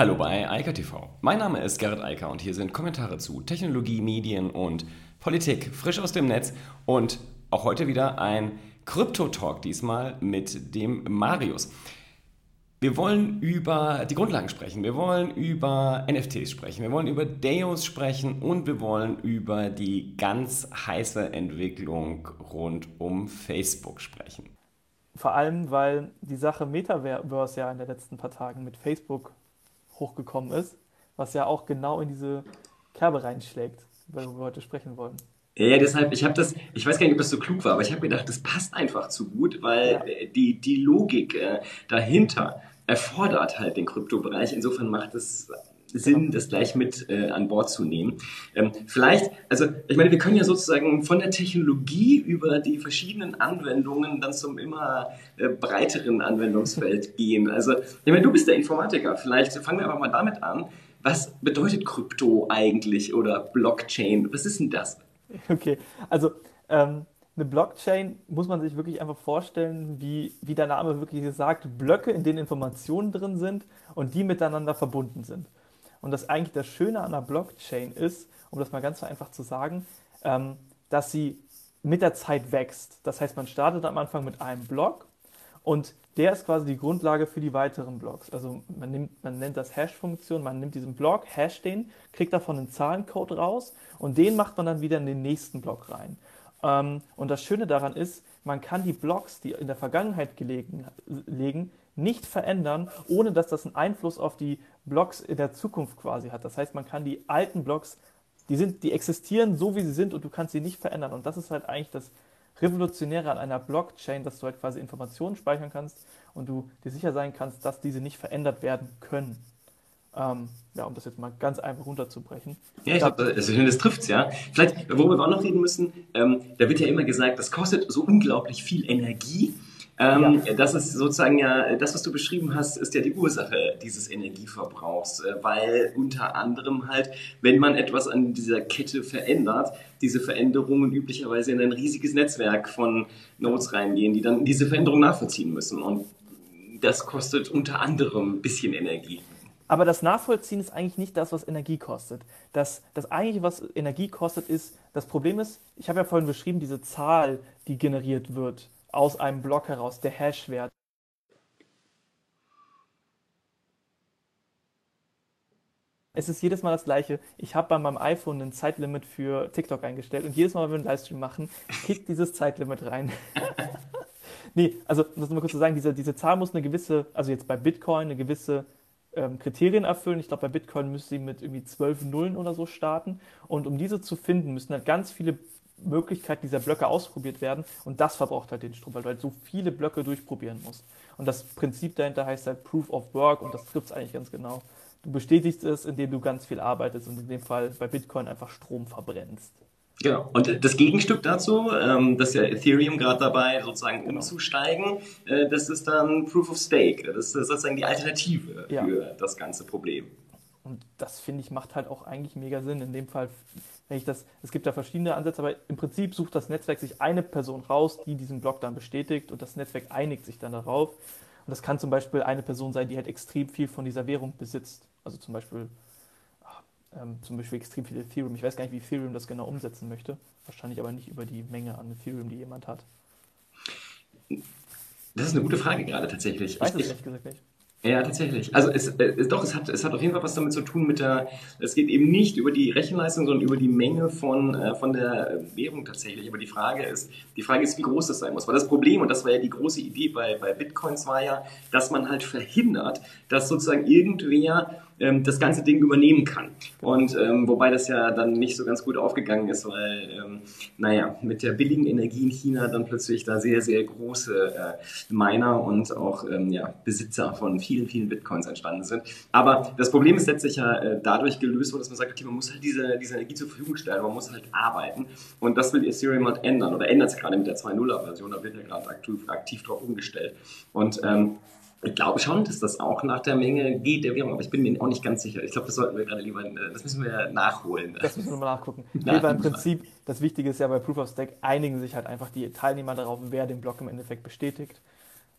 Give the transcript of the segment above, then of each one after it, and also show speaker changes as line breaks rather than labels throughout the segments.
Hallo bei Eika TV. Mein Name ist Gerrit Eiker und hier sind Kommentare zu Technologie, Medien und Politik frisch aus dem Netz und auch heute wieder ein Krypto-Talk, diesmal mit dem Marius. Wir wollen über die Grundlagen sprechen, wir wollen über NFTs sprechen, wir wollen über Deos sprechen und wir wollen über die ganz heiße Entwicklung rund um Facebook sprechen.
Vor allem, weil die Sache Metaverse ja in den letzten paar Tagen mit Facebook hochgekommen ist, was ja auch genau in diese Kerbe reinschlägt, worüber wir heute sprechen wollen.
Ja, ja, deshalb, ich habe das, ich weiß gar nicht, ob das so klug war, aber ich habe gedacht, das passt einfach zu gut, weil ja. die, die Logik äh, dahinter erfordert halt den Kryptobereich. Insofern macht es Sinn, das gleich mit äh, an Bord zu nehmen. Ähm, vielleicht, also ich meine, wir können ja sozusagen von der Technologie über die verschiedenen Anwendungen dann zum immer äh, breiteren Anwendungsfeld gehen. Also ich meine, du bist der Informatiker. Vielleicht fangen wir einfach mal damit an. Was bedeutet Krypto eigentlich oder Blockchain? Was ist denn das?
Okay, also ähm, eine Blockchain muss man sich wirklich einfach vorstellen, wie, wie der Name wirklich sagt, Blöcke, in denen Informationen drin sind und die miteinander verbunden sind. Und das eigentlich das Schöne an einer Blockchain ist, um das mal ganz einfach zu sagen, ähm, dass sie mit der Zeit wächst. Das heißt, man startet am Anfang mit einem Block und der ist quasi die Grundlage für die weiteren Blocks. Also man, nimmt, man nennt das Hash-Funktion, man nimmt diesen Block, hash den, kriegt davon einen Zahlencode raus und den macht man dann wieder in den nächsten Block rein. Ähm, und das Schöne daran ist, man kann die Blocks, die in der Vergangenheit gelegen, liegen, nicht verändern, ohne dass das einen Einfluss auf die Blocks in der Zukunft quasi hat. Das heißt, man kann die alten Blocks, die, sind, die existieren so, wie sie sind und du kannst sie nicht verändern. Und das ist halt eigentlich das Revolutionäre an einer Blockchain, dass du halt quasi Informationen speichern kannst und du dir sicher sein kannst, dass diese nicht verändert werden können. Ähm, ja, um das jetzt mal ganz einfach runterzubrechen.
Ja, ich glaube, das, das trifft es, ja. Vielleicht, worüber wir auch noch reden müssen, ähm, da wird ja immer gesagt, das kostet so unglaublich viel Energie. Ähm, ja. Das ist sozusagen ja, das, was du beschrieben hast, ist ja die Ursache dieses Energieverbrauchs, äh, weil unter anderem halt, wenn man etwas an dieser Kette verändert, diese Veränderungen üblicherweise in ein riesiges Netzwerk von Nodes reingehen, die dann diese Veränderung nachvollziehen müssen. Und das kostet unter anderem ein bisschen Energie.
Aber das Nachvollziehen ist eigentlich nicht das, was Energie kostet. Das, das eigentliche, was Energie kostet, ist, das Problem ist, ich habe ja vorhin beschrieben, diese Zahl, die generiert wird aus einem Block heraus, der Hash-Wert. Es ist jedes Mal das gleiche. Ich habe bei meinem iPhone ein Zeitlimit für TikTok eingestellt und jedes Mal, wenn wir einen Livestream machen, kickt dieses Zeitlimit rein. nee, also, um das mal kurz zu sagen, diese, diese Zahl muss eine gewisse, also jetzt bei Bitcoin, eine gewisse ähm, Kriterien erfüllen. Ich glaube, bei Bitcoin müsste sie mit irgendwie zwölf Nullen oder so starten. Und um diese zu finden, müssen halt ganz viele Möglichkeiten dieser Blöcke ausprobiert werden und das verbraucht halt den Strom, weil du halt so viele Blöcke durchprobieren musst. Und das Prinzip dahinter heißt halt Proof of Work und das trifft es eigentlich ganz genau. Du bestätigst es, indem du ganz viel arbeitest und in dem Fall bei Bitcoin einfach Strom verbrennst.
Genau. Und das Gegenstück dazu, ähm, das ist ja Ethereum gerade dabei, sozusagen genau. umzusteigen, äh, das ist dann Proof of Stake. Das ist sozusagen die Alternative ja. für das ganze Problem.
Und das finde ich macht halt auch eigentlich mega Sinn. In dem Fall wenn ich das, es gibt da verschiedene Ansätze, aber im Prinzip sucht das Netzwerk sich eine Person raus, die diesen Block dann bestätigt und das Netzwerk einigt sich dann darauf. Und das kann zum Beispiel eine Person sein, die halt extrem viel von dieser Währung besitzt. Also zum Beispiel, ach, ähm, zum Beispiel extrem viel Ethereum. Ich weiß gar nicht, wie Ethereum das genau umsetzen möchte. Wahrscheinlich aber nicht über die Menge an Ethereum, die jemand hat.
Das ist eine gute Frage gerade tatsächlich.
Ich weiß es ehrlich gesagt nicht.
Ja, tatsächlich. Also es, äh, doch, es hat, es hat auf jeden Fall was damit zu tun mit der, es geht eben nicht über die Rechenleistung, sondern über die Menge von, äh, von der Währung tatsächlich. Aber die Frage ist, die Frage ist, wie groß das sein muss. Weil das Problem, und das war ja die große Idee bei, bei Bitcoins, war ja, dass man halt verhindert, dass sozusagen irgendwer ähm, das ganze Ding übernehmen kann. Und ähm, wobei das ja dann nicht so ganz gut aufgegangen ist, weil, ähm, naja, mit der billigen Energie in China dann plötzlich da sehr, sehr große äh, Miner und auch ähm, ja, Besitzer von vielen, vielen Bitcoins entstanden sind. Aber das Problem ist letztlich ja äh, dadurch gelöst worden, dass man sagt, okay, man muss halt diese, diese Energie zur Verfügung stellen, man muss halt arbeiten. Und das will Ethereum halt ändern oder ändert es gerade mit der 2.0er-Version, da wird ja gerade aktiv, aktiv drauf umgestellt. Und ähm, ich glaube schon, dass das auch nach der Menge geht der Währung, aber ich bin mir auch nicht ganz sicher. Ich glaube, das sollten wir gerade lieber, äh, das müssen wir nachholen.
Das müssen wir mal nachgucken. Nee, weil im Prinzip, das Wichtige ist ja bei Proof of Stake, einigen sich halt einfach die Teilnehmer darauf, wer den Block im Endeffekt bestätigt.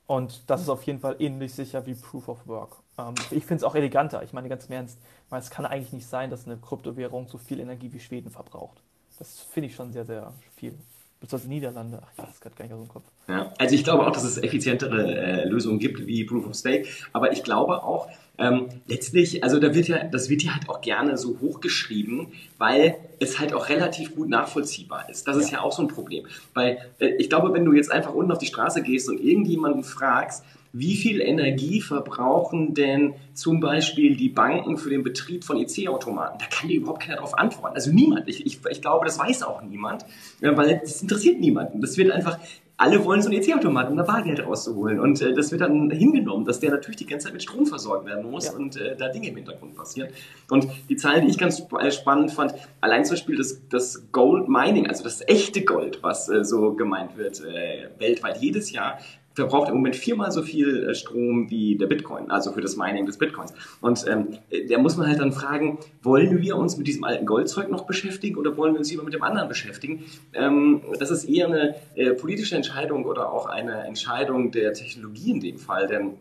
Und das ist auf jeden Fall ähnlich sicher wie Proof of Work. Ähm, ich finde es auch eleganter. Ich meine ganz im Ernst, weil es kann eigentlich nicht sein, dass eine Kryptowährung so viel Energie wie Schweden verbraucht. Das finde ich schon sehr, sehr viel. Beziehungsweise Niederlande. Ach das ist gerade gar nicht aus dem Kopf.
Ja, also ich glaube auch, dass es effizientere äh, Lösungen gibt wie Proof of Stake. Aber ich glaube auch, ähm, letztlich, also da wird ja, das wird ja halt auch gerne so hochgeschrieben, weil es halt auch relativ gut nachvollziehbar ist. Das ist ja, ja auch so ein Problem. Weil äh, ich glaube, wenn du jetzt einfach unten auf die Straße gehst und irgendjemanden fragst, wie viel Energie verbrauchen denn zum Beispiel die Banken für den Betrieb von EC-Automaten? Da kann dir überhaupt keiner darauf antworten. Also niemand. Ich, ich, ich glaube, das weiß auch niemand, weil das interessiert niemanden. Das wird einfach, alle wollen so einen EC-Automat, um da Bargeld rauszuholen. Und äh, das wird dann hingenommen, dass der natürlich die ganze Zeit mit Strom versorgt werden muss ja. und äh, da Dinge im Hintergrund passieren. Und die Zahlen, die ich ganz äh, spannend fand, allein zum Beispiel das, das Gold Mining, also das echte Gold, was äh, so gemeint wird, äh, weltweit jedes Jahr, verbraucht im Moment viermal so viel äh, Strom wie der Bitcoin, also für das Mining des Bitcoins. Und ähm, da muss man halt dann fragen, wollen wir uns mit diesem alten Goldzeug noch beschäftigen oder wollen wir uns lieber mit dem anderen beschäftigen? Ähm, das ist eher eine äh, politische Entscheidung oder auch eine Entscheidung der Technologie in dem Fall, denn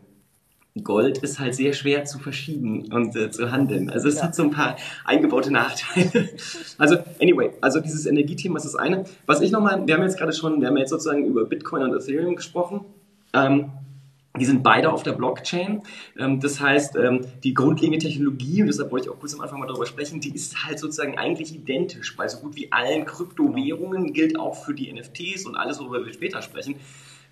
Gold ist halt sehr schwer zu verschieben und äh, zu handeln. Also es ja. hat so ein paar eingebaute Nachteile. Also anyway, also dieses Energiethema ist das eine. Was ich nochmal, wir haben jetzt gerade schon, wir haben jetzt sozusagen über Bitcoin und Ethereum gesprochen. Ähm, die sind beide auf der Blockchain. Ähm, das heißt, ähm, die grundlegende Technologie, und deshalb wollte ich auch kurz am Anfang mal darüber sprechen, die ist halt sozusagen eigentlich identisch. Bei so gut wie allen Kryptowährungen gilt auch für die NFTs und alles, worüber wir später sprechen.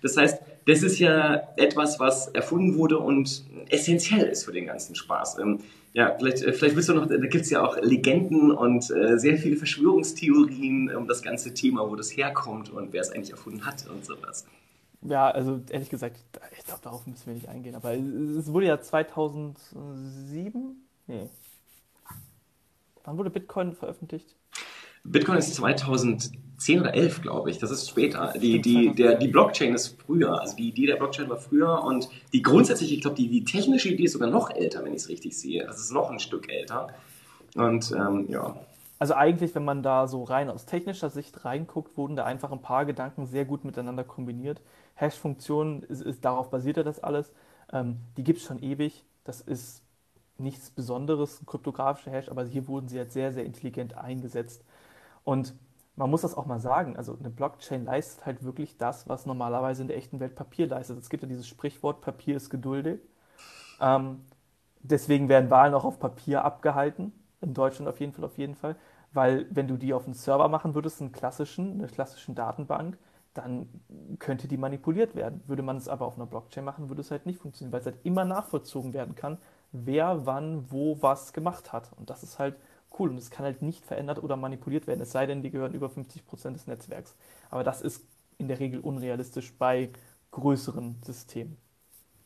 Das heißt, das ist ja etwas, was erfunden wurde und essentiell ist für den ganzen Spaß. Ähm, ja, vielleicht, äh, vielleicht willst du noch, da gibt es ja auch Legenden und äh, sehr viele Verschwörungstheorien um das ganze Thema, wo das herkommt und wer es eigentlich erfunden hat und sowas.
Ja, also ehrlich gesagt, ich glaube, darauf müssen wir nicht eingehen. Aber es wurde ja 2007? Nee. Wann wurde Bitcoin veröffentlicht?
Bitcoin ist 2010 oder 11, glaube ich. Das ist später. Die, die, der, die Blockchain ist früher. Also die Idee der Blockchain war früher und die grundsätzliche, ich glaube, die, die technische Idee ist sogar noch älter, wenn ich es richtig sehe. Das ist noch ein Stück älter. Und ähm, ja.
Also eigentlich, wenn man da so rein aus technischer Sicht reinguckt, wurden da einfach ein paar Gedanken sehr gut miteinander kombiniert. Hash-Funktionen, ist, ist, darauf basiert ja das alles. Ähm, die gibt es schon ewig. Das ist nichts Besonderes, ein kryptografischer Hash, aber hier wurden sie jetzt sehr, sehr intelligent eingesetzt. Und man muss das auch mal sagen, also eine Blockchain leistet halt wirklich das, was normalerweise in der echten Welt Papier leistet. Es gibt ja dieses Sprichwort, Papier ist geduldig. Ähm, deswegen werden Wahlen auch auf Papier abgehalten, in Deutschland auf jeden Fall, auf jeden Fall. Weil wenn du die auf einen Server machen würdest, einen klassischen, eine klassischen Datenbank, dann könnte die manipuliert werden. Würde man es aber auf einer Blockchain machen, würde es halt nicht funktionieren, weil es halt immer nachvollzogen werden kann, wer wann wo was gemacht hat. Und das ist halt cool und es kann halt nicht verändert oder manipuliert werden, es sei denn, die gehören über 50 Prozent des Netzwerks. Aber das ist in der Regel unrealistisch bei größeren Systemen.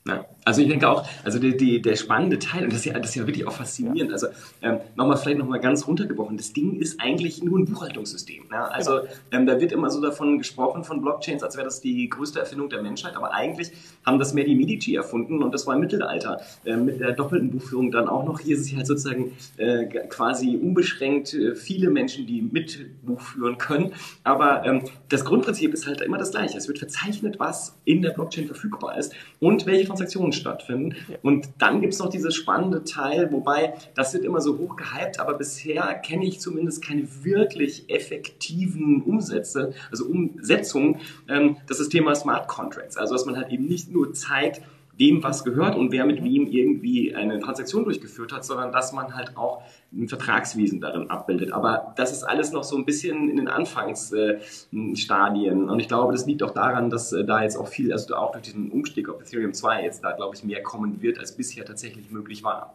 Ja, also ich denke auch, also die, die, der spannende Teil, und das ist ja, das ist ja wirklich auch faszinierend, also ähm, nochmal vielleicht nochmal ganz runtergebrochen, das Ding ist eigentlich nur ein Buchhaltungssystem. Ja? Also genau. ähm, da wird immer so davon gesprochen, von Blockchains, als wäre das die größte Erfindung der Menschheit, aber eigentlich haben das mehr die Medici erfunden und das war im Mittelalter. Äh, mit der doppelten Buchführung dann auch noch, hier ist es halt sozusagen äh, quasi unbeschränkt äh, viele Menschen, die mit buchführen können, aber ähm, das Grundprinzip ist halt immer das gleiche. Es wird verzeichnet, was in der Blockchain verfügbar ist und welche Transaktionen stattfinden. Ja. Und dann gibt es noch dieses spannende Teil, wobei das wird immer so hoch gehypt, aber bisher kenne ich zumindest keine wirklich effektiven Umsätze, also Umsetzungen. Ähm, das ist das Thema Smart Contracts. Also dass man halt eben nicht nur zeigt, wem was gehört und wer mit wem irgendwie eine Transaktion durchgeführt hat, sondern dass man halt auch ein Vertragswesen darin abbildet. Aber das ist alles noch so ein bisschen in den Anfangsstadien. Und ich glaube, das liegt auch daran, dass äh, da jetzt auch viel, also auch durch diesen Umstieg auf Ethereum 2 jetzt da, glaube ich, mehr kommen wird, als bisher tatsächlich möglich war.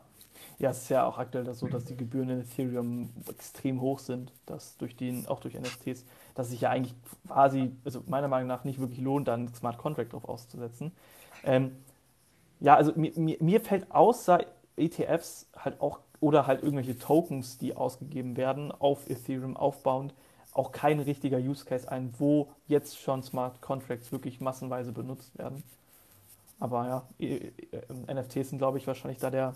Ja, es ist ja auch aktuell das so, dass die Gebühren in Ethereum extrem hoch sind, dass durch den, auch durch NFTs, dass sich ja eigentlich quasi, also meiner Meinung nach nicht wirklich lohnt, da einen Smart Contract drauf auszusetzen. Ähm, ja, also mir, mir, mir fällt außer ETFs halt auch oder halt irgendwelche Tokens, die ausgegeben werden, auf Ethereum aufbauend, auch kein richtiger Use Case ein, wo jetzt schon Smart Contracts wirklich massenweise benutzt werden. Aber ja, NFTs sind, glaube ich, wahrscheinlich da der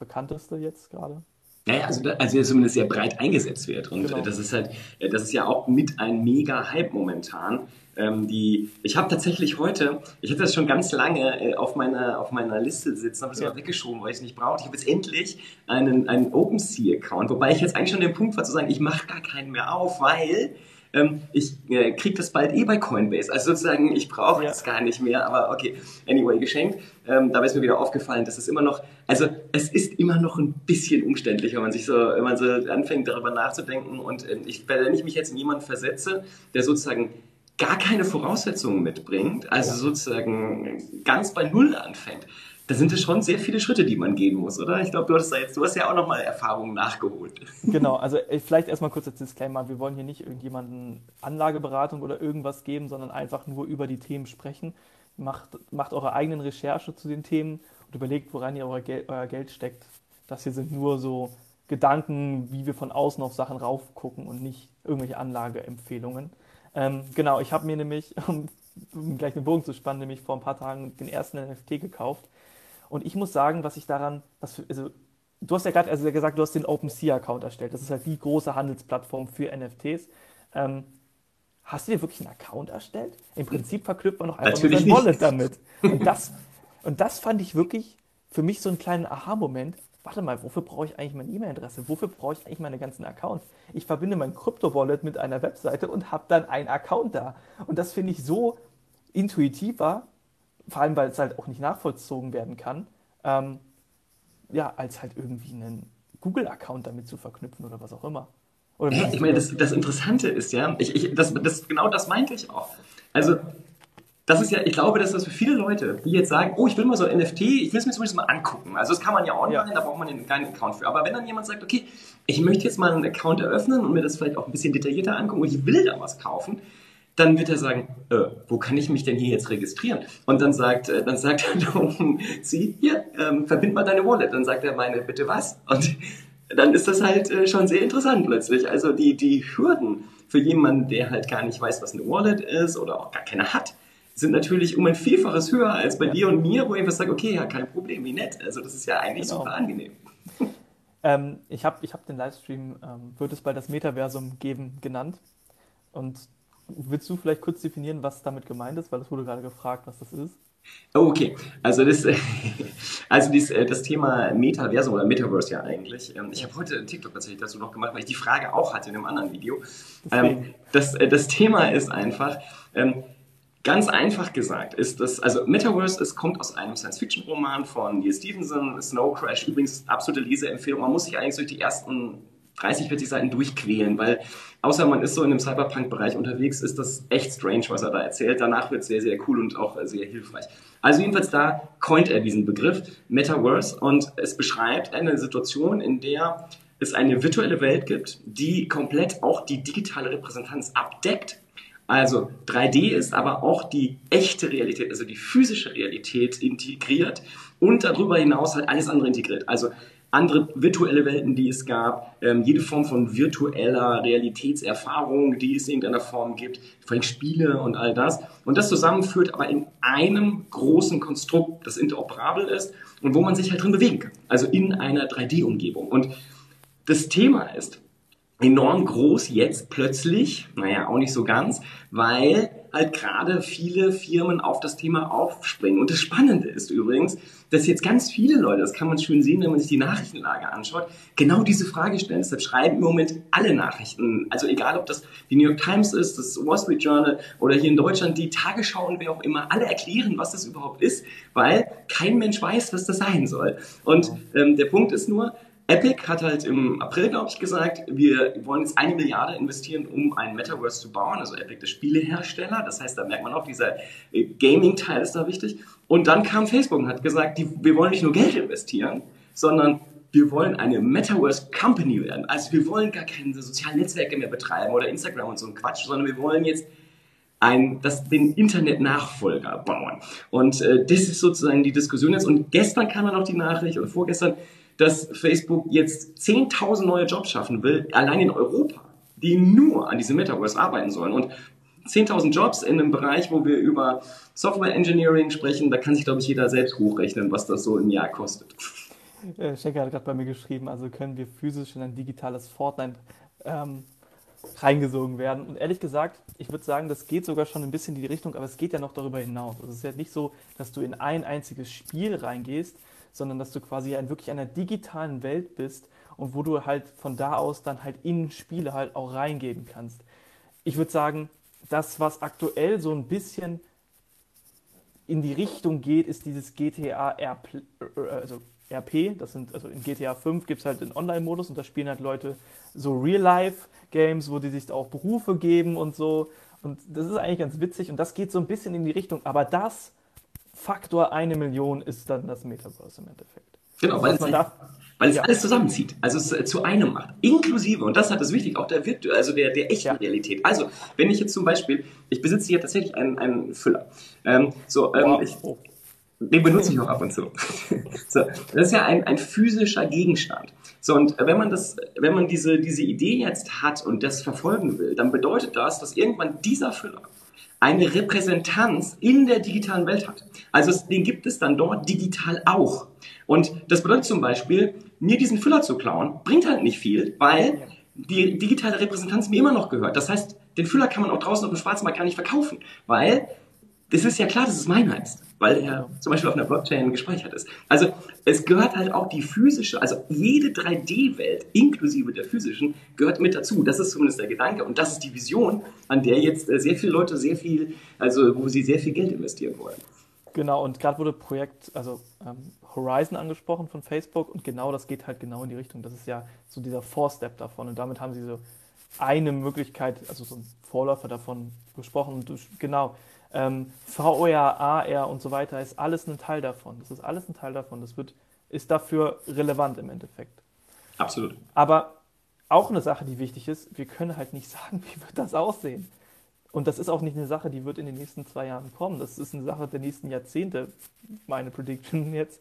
bekannteste jetzt gerade.
Naja, also, also zumindest sehr breit eingesetzt wird. Und genau. das ist halt, das ist ja auch mit ein mega Hype momentan. Ähm, die, ich habe tatsächlich heute, ich hatte das schon ganz lange äh, auf, meiner, auf meiner Liste sitzen, habe es ja. weggeschoben, weil ich es nicht brauche. Ich habe jetzt endlich einen, einen OpenSea-Account, wobei ich jetzt eigentlich schon den Punkt war zu sagen, ich mache gar keinen mehr auf, weil ähm, ich äh, kriege das bald eh bei Coinbase. Also sozusagen, ich brauche es gar nicht mehr, aber okay, anyway, geschenkt. Ähm, dabei ist mir wieder aufgefallen, dass es immer noch, also es ist immer noch ein bisschen umständlich, wenn man sich so, wenn man so anfängt, darüber nachzudenken. Und ähm, ich, wenn ich mich jetzt in jemanden versetze, der sozusagen gar keine Voraussetzungen mitbringt, also sozusagen ganz bei Null anfängt, da sind es schon sehr viele Schritte, die man gehen muss, oder? Ich glaube, du hast, jetzt, du hast ja auch nochmal Erfahrungen nachgeholt.
Genau, also äh, vielleicht erstmal kurz als Disclaimer, wir wollen hier nicht irgendjemanden Anlageberatung oder irgendwas geben, sondern einfach nur über die Themen sprechen. Macht, macht eure eigenen Recherche zu den Themen und überlegt, woran ihr euer Geld, euer Geld steckt. Das hier sind nur so Gedanken, wie wir von außen auf Sachen raufgucken und nicht irgendwelche Anlageempfehlungen. Ähm, genau, ich habe mir nämlich, um, um gleich den Bogen zu spannen, nämlich vor ein paar Tagen den ersten NFT gekauft und ich muss sagen, was ich daran, was, also, du hast ja gerade also gesagt, du hast den OpenSea-Account erstellt. Das ist halt die große Handelsplattform für NFTs. Ähm, hast du dir wirklich einen Account erstellt? Im Prinzip verknüpft man noch einfach
Natürlich
nur Wallet damit. Und das, und das fand ich wirklich für mich so einen kleinen Aha-Moment. Warte mal, wofür brauche ich eigentlich meine E-Mail-Adresse? Wofür brauche ich eigentlich meine ganzen Accounts? Ich verbinde mein Krypto-Wallet mit einer Webseite und habe dann einen Account da. Und das finde ich so intuitiver vor allem, weil es halt auch nicht nachvollzogen werden kann, ähm, ja, als halt irgendwie einen Google-Account damit zu verknüpfen oder was auch immer.
Oder ich meine, das, das, Interessante ist ja, ich, ich, das, das, genau das meinte ich auch. Also, das ist ja, ich glaube, dass das für viele Leute, die jetzt sagen, oh, ich will mal so ein NFT, ich will es mir zumindest mal angucken. Also, das kann man ja online, ja. da braucht man einen kleinen Account für. Aber wenn dann jemand sagt, okay, ich möchte jetzt mal einen Account eröffnen und mir das vielleicht auch ein bisschen detaillierter angucken und ich will da was kaufen, dann wird er sagen, äh, wo kann ich mich denn hier jetzt registrieren? Und dann sagt, äh, dann sagt er, sie, hier, ähm, verbind mal deine Wallet. Dann sagt er, meine, bitte was? Und dann ist das halt äh, schon sehr interessant plötzlich. Also die, die Hürden für jemanden, der halt gar nicht weiß, was eine Wallet ist oder auch gar keine hat, sind natürlich um ein Vielfaches höher als bei ja. dir und mir, wo ich einfach sage, okay, ja, kein Problem, wie nett. Also das ist ja eigentlich genau. super angenehm.
Ähm, ich habe ich hab den Livestream, ähm, wird es bald das Metaversum geben, genannt. Und Willst du vielleicht kurz definieren, was damit gemeint ist? Weil es wurde gerade gefragt, was das ist.
Oh, okay. Also das, also dies, äh, das Thema Metaversum oder Metaverse ja eigentlich. Ähm, ich habe heute einen TikTok tatsächlich dazu noch gemacht, weil ich die Frage auch hatte in einem anderen Video. Ähm, das, äh, das Thema ist einfach, ähm, ganz einfach gesagt, ist das, also Metaverse, es kommt aus einem Science-Fiction-Roman von Neil Stevenson, Snow Crash, übrigens absolute Leseempfehlung. Man muss sich eigentlich durch die ersten 30, 40 Seiten durchquälen, weil außer man ist so in einem Cyberpunk-Bereich unterwegs, ist das echt strange, was er da erzählt. Danach wird es sehr, sehr cool und auch sehr hilfreich. Also jedenfalls da coint er diesen Begriff Metaverse und es beschreibt eine Situation, in der es eine virtuelle Welt gibt, die komplett auch die digitale Repräsentanz abdeckt. Also 3D ist aber auch die echte Realität, also die physische Realität integriert und darüber hinaus halt alles andere integriert. Also andere virtuelle Welten, die es gab, ähm, jede Form von virtueller Realitätserfahrung, die es in irgendeiner Form gibt, vor allem Spiele und all das. Und das zusammenführt aber in einem großen Konstrukt, das interoperabel ist und wo man sich halt drin bewegen kann. Also in einer 3D-Umgebung. Und das Thema ist, enorm groß jetzt plötzlich, naja, auch nicht so ganz, weil halt gerade viele Firmen auf das Thema aufspringen. Und das Spannende ist übrigens, dass jetzt ganz viele Leute, das kann man schön sehen, wenn man sich die Nachrichtenlage anschaut, genau diese Frage stellen. Deshalb schreiben im Moment alle Nachrichten, also egal ob das die New York Times ist, das Wall Street Journal oder hier in Deutschland die Tagesschau und wer auch immer, alle erklären, was das überhaupt ist, weil kein Mensch weiß, was das sein soll. Und ähm, der Punkt ist nur, Epic hat halt im April, glaube ich, gesagt, wir wollen jetzt eine Milliarde investieren, um ein Metaverse zu bauen. Also Epic, der Spielehersteller. Das heißt, da merkt man auch, dieser äh, Gaming-Teil ist da wichtig. Und dann kam Facebook und hat gesagt, die, wir wollen nicht nur Geld investieren, sondern wir wollen eine Metaverse Company werden. Also wir wollen gar keine sozialen Netzwerke mehr betreiben oder Instagram und so ein Quatsch, sondern wir wollen jetzt ein, das, den Internet-Nachfolger bauen. Und äh, das ist sozusagen die Diskussion jetzt. Und gestern kam dann noch die Nachricht, oder vorgestern, dass Facebook jetzt 10.000 neue Jobs schaffen will, allein in Europa, die nur an diesem Metaverse arbeiten sollen. Und 10.000 Jobs in einem Bereich, wo wir über Software Engineering sprechen, da kann sich, glaube ich, jeder selbst hochrechnen, was das so im Jahr kostet.
Äh, Schenker hat gerade bei mir geschrieben, also können wir physisch in ein digitales Fortnite ähm, reingesogen werden. Und ehrlich gesagt, ich würde sagen, das geht sogar schon ein bisschen in die Richtung, aber es geht ja noch darüber hinaus. Also es ist ja nicht so, dass du in ein einziges Spiel reingehst, sondern dass du quasi in wirklich einer digitalen Welt bist und wo du halt von da aus dann halt in Spiele halt auch reingeben kannst. Ich würde sagen, das, was aktuell so ein bisschen in die Richtung geht, ist dieses GTA RP, also RP. Das sind, also in GTA 5 gibt es halt den Online-Modus und da spielen halt Leute so Real-Life-Games, wo die sich auch Berufe geben und so. Und das ist eigentlich ganz witzig und das geht so ein bisschen in die Richtung. Aber das Faktor eine Million ist dann das Metaverse im Endeffekt.
Genau, weil, es, halt, weil es ja. alles zusammenzieht, also es äh, zu einem macht. Inklusive, und das hat es wichtig, auch der Virtu also der, der echten ja. Realität. Also, wenn ich jetzt zum Beispiel, ich besitze hier tatsächlich einen, einen Füller. Ähm, so, ähm, wow. ich, den benutze ich auch ab und zu. so, das ist ja ein, ein physischer Gegenstand. So, und wenn man das, wenn man diese, diese Idee jetzt hat und das verfolgen will, dann bedeutet das, dass irgendwann dieser Füller eine Repräsentanz in der digitalen Welt hat. Also den gibt es dann dort digital auch. Und das bedeutet zum Beispiel, mir diesen Füller zu klauen, bringt halt nicht viel, weil die digitale Repräsentanz mir immer noch gehört. Das heißt, den Füller kann man auch draußen auf dem Schwarzmarkt gar nicht verkaufen, weil das ist ja klar, dass es meiner ist, weil er zum Beispiel auf einer Blockchain gespeichert ist. Also es gehört halt auch die physische, also jede 3D-Welt inklusive der physischen gehört mit dazu. Das ist zumindest der Gedanke und das ist die Vision, an der jetzt äh, sehr viele Leute sehr viel, also wo sie sehr viel Geld investieren wollen.
Genau, und gerade wurde Projekt, also ähm, Horizon angesprochen von Facebook und genau das geht halt genau in die Richtung. Das ist ja so dieser Four-Step davon und damit haben sie so eine Möglichkeit, also so ein Vorläufer davon gesprochen. Und genau, ähm, VR, AR und so weiter ist alles ein Teil davon. Das ist alles ein Teil davon. Das wird, ist dafür relevant im Endeffekt.
Absolut.
Aber auch eine Sache, die wichtig ist, wir können halt nicht sagen, wie wird das aussehen. Und das ist auch nicht eine Sache, die wird in den nächsten zwei Jahren kommen. Das ist eine Sache der nächsten Jahrzehnte, meine Prediction jetzt.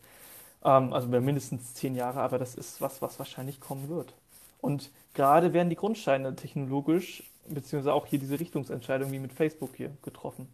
Ähm, also mindestens zehn Jahre, aber das ist was, was wahrscheinlich kommen wird. Und gerade werden die Grundsteine technologisch, beziehungsweise auch hier diese Richtungsentscheidung wie mit Facebook hier getroffen.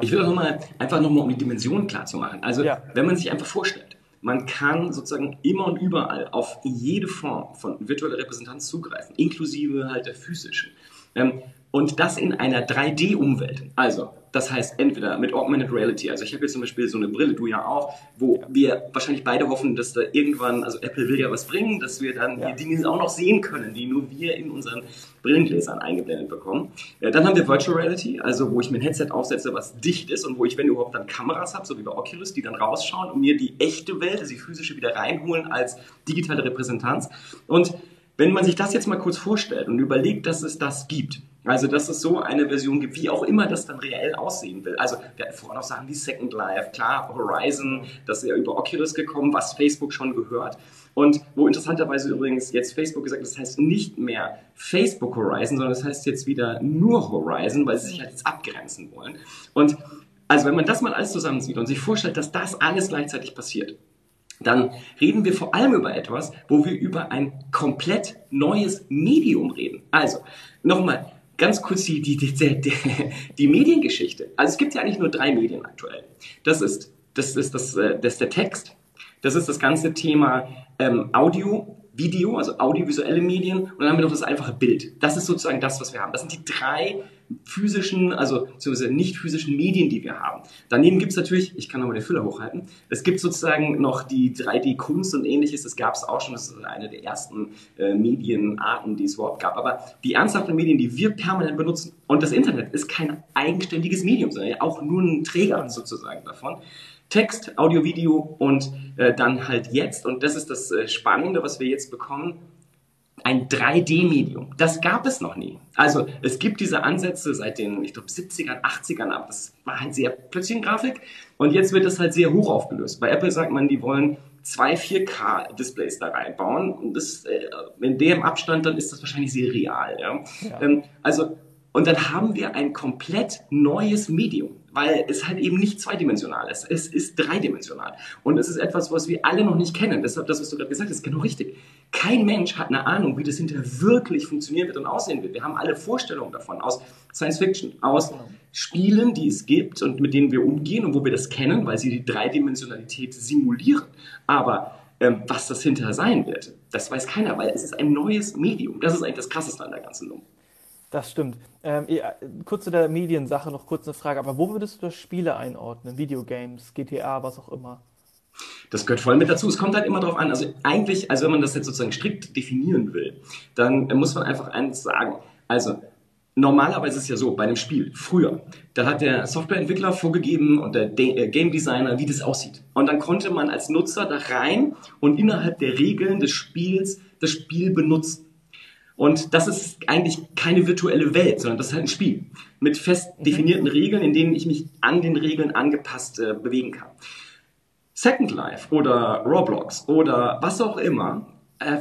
Ich will auch nochmal, einfach nochmal, um die Dimension klar zu machen. Also, ja. wenn man sich einfach vorstellt, man kann sozusagen immer und überall auf jede Form von virtueller Repräsentanz zugreifen, inklusive halt der physischen. Ähm, und das in einer 3D-Umwelt. Also, das heißt, entweder mit Augmented Reality, also ich habe jetzt zum Beispiel so eine Brille, du ja auch, wo wir wahrscheinlich beide hoffen, dass da irgendwann, also Apple will ja was bringen, dass wir dann ja. die Dinge auch noch sehen können, die nur wir in unseren Brillengläsern eingeblendet bekommen. Ja, dann haben wir Virtual Reality, also wo ich mir ein Headset aufsetze, was dicht ist und wo ich, wenn überhaupt, dann Kameras habe, so wie bei Oculus, die dann rausschauen und mir die echte Welt, also die physische, wieder reinholen als digitale Repräsentanz. Und wenn man sich das jetzt mal kurz vorstellt und überlegt, dass es das gibt, also dass es so eine Version gibt, wie auch immer das dann reell aussehen will. Also wir hatten vorhin auch Sachen wie Second Life, klar, Horizon, das ist ja über Oculus gekommen, was Facebook schon gehört. Und wo interessanterweise übrigens jetzt Facebook gesagt das heißt nicht mehr Facebook Horizon, sondern das heißt jetzt wieder nur Horizon, weil sie sich halt jetzt abgrenzen wollen. Und also wenn man das mal alles zusammensieht und sich vorstellt, dass das alles gleichzeitig passiert, dann reden wir vor allem über etwas, wo wir über ein komplett neues Medium reden. Also, nochmal, ganz kurz die, die, die, die, die Mediengeschichte. Also es gibt ja eigentlich nur drei Medien aktuell. Das ist, das ist, das, äh, das ist der Text, das ist das ganze Thema ähm, Audio, Video, also audiovisuelle Medien und dann haben wir noch das einfache Bild. Das ist sozusagen das, was wir haben. Das sind die drei physischen, also beziehungsweise nicht physischen Medien, die wir haben. Daneben gibt es natürlich, ich kann nochmal den Füller hochhalten, es gibt sozusagen noch die 3D-Kunst und ähnliches, das gab es auch schon, das ist eine der ersten äh, Medienarten, die es überhaupt gab. Aber die ernsthaften Medien, die wir permanent benutzen, und das Internet ist kein eigenständiges Medium, sondern auch nur ein Träger sozusagen davon. Text, Audio, Video und äh, dann halt jetzt, und das ist das äh, Spannende, was wir jetzt bekommen, ein 3D-Medium. Das gab es noch nie. Also es gibt diese Ansätze seit den, ich glaube, 70ern, 80ern ab. Das war halt sehr plötzlich Grafik und jetzt wird das halt sehr hoch aufgelöst. Bei Apple sagt man, die wollen zwei 4K-Displays da reinbauen und das, äh, in dem Abstand dann ist das wahrscheinlich sehr real. Ja? ja. Ähm, also und dann haben wir ein komplett neues Medium weil es halt eben nicht zweidimensional ist. Es ist dreidimensional. Und es ist etwas, was wir alle noch nicht kennen. Deshalb, das, was du gerade gesagt hast, ist genau richtig. Kein Mensch hat eine Ahnung, wie das hinterher wirklich funktionieren wird und aussehen wird. Wir haben alle Vorstellungen davon aus Science Fiction, aus Spielen, die es gibt und mit denen wir umgehen und wo wir das kennen, weil sie die Dreidimensionalität simulieren. Aber ähm, was das hinterher sein wird, das weiß keiner, weil es ist ein neues Medium. Das ist eigentlich das Krasseste an der ganzen Nummer.
Das stimmt. Ähm, kurz zu der Mediensache noch kurz eine Frage. Aber wo würdest du das Spiele einordnen? Videogames, GTA, was auch immer?
Das gehört voll mit dazu. Es kommt halt immer darauf an. Also eigentlich, also wenn man das jetzt sozusagen strikt definieren will, dann muss man einfach eins sagen. Also normalerweise ist es ja so, bei einem Spiel, früher, da hat der Softwareentwickler vorgegeben und der De äh, Game Designer, wie das aussieht. Und dann konnte man als Nutzer da rein und innerhalb der Regeln des Spiels das Spiel benutzen. Und das ist eigentlich keine virtuelle Welt, sondern das ist halt ein Spiel mit fest mhm. definierten Regeln, in denen ich mich an den Regeln angepasst äh, bewegen kann. Second Life oder Roblox oder was auch immer äh,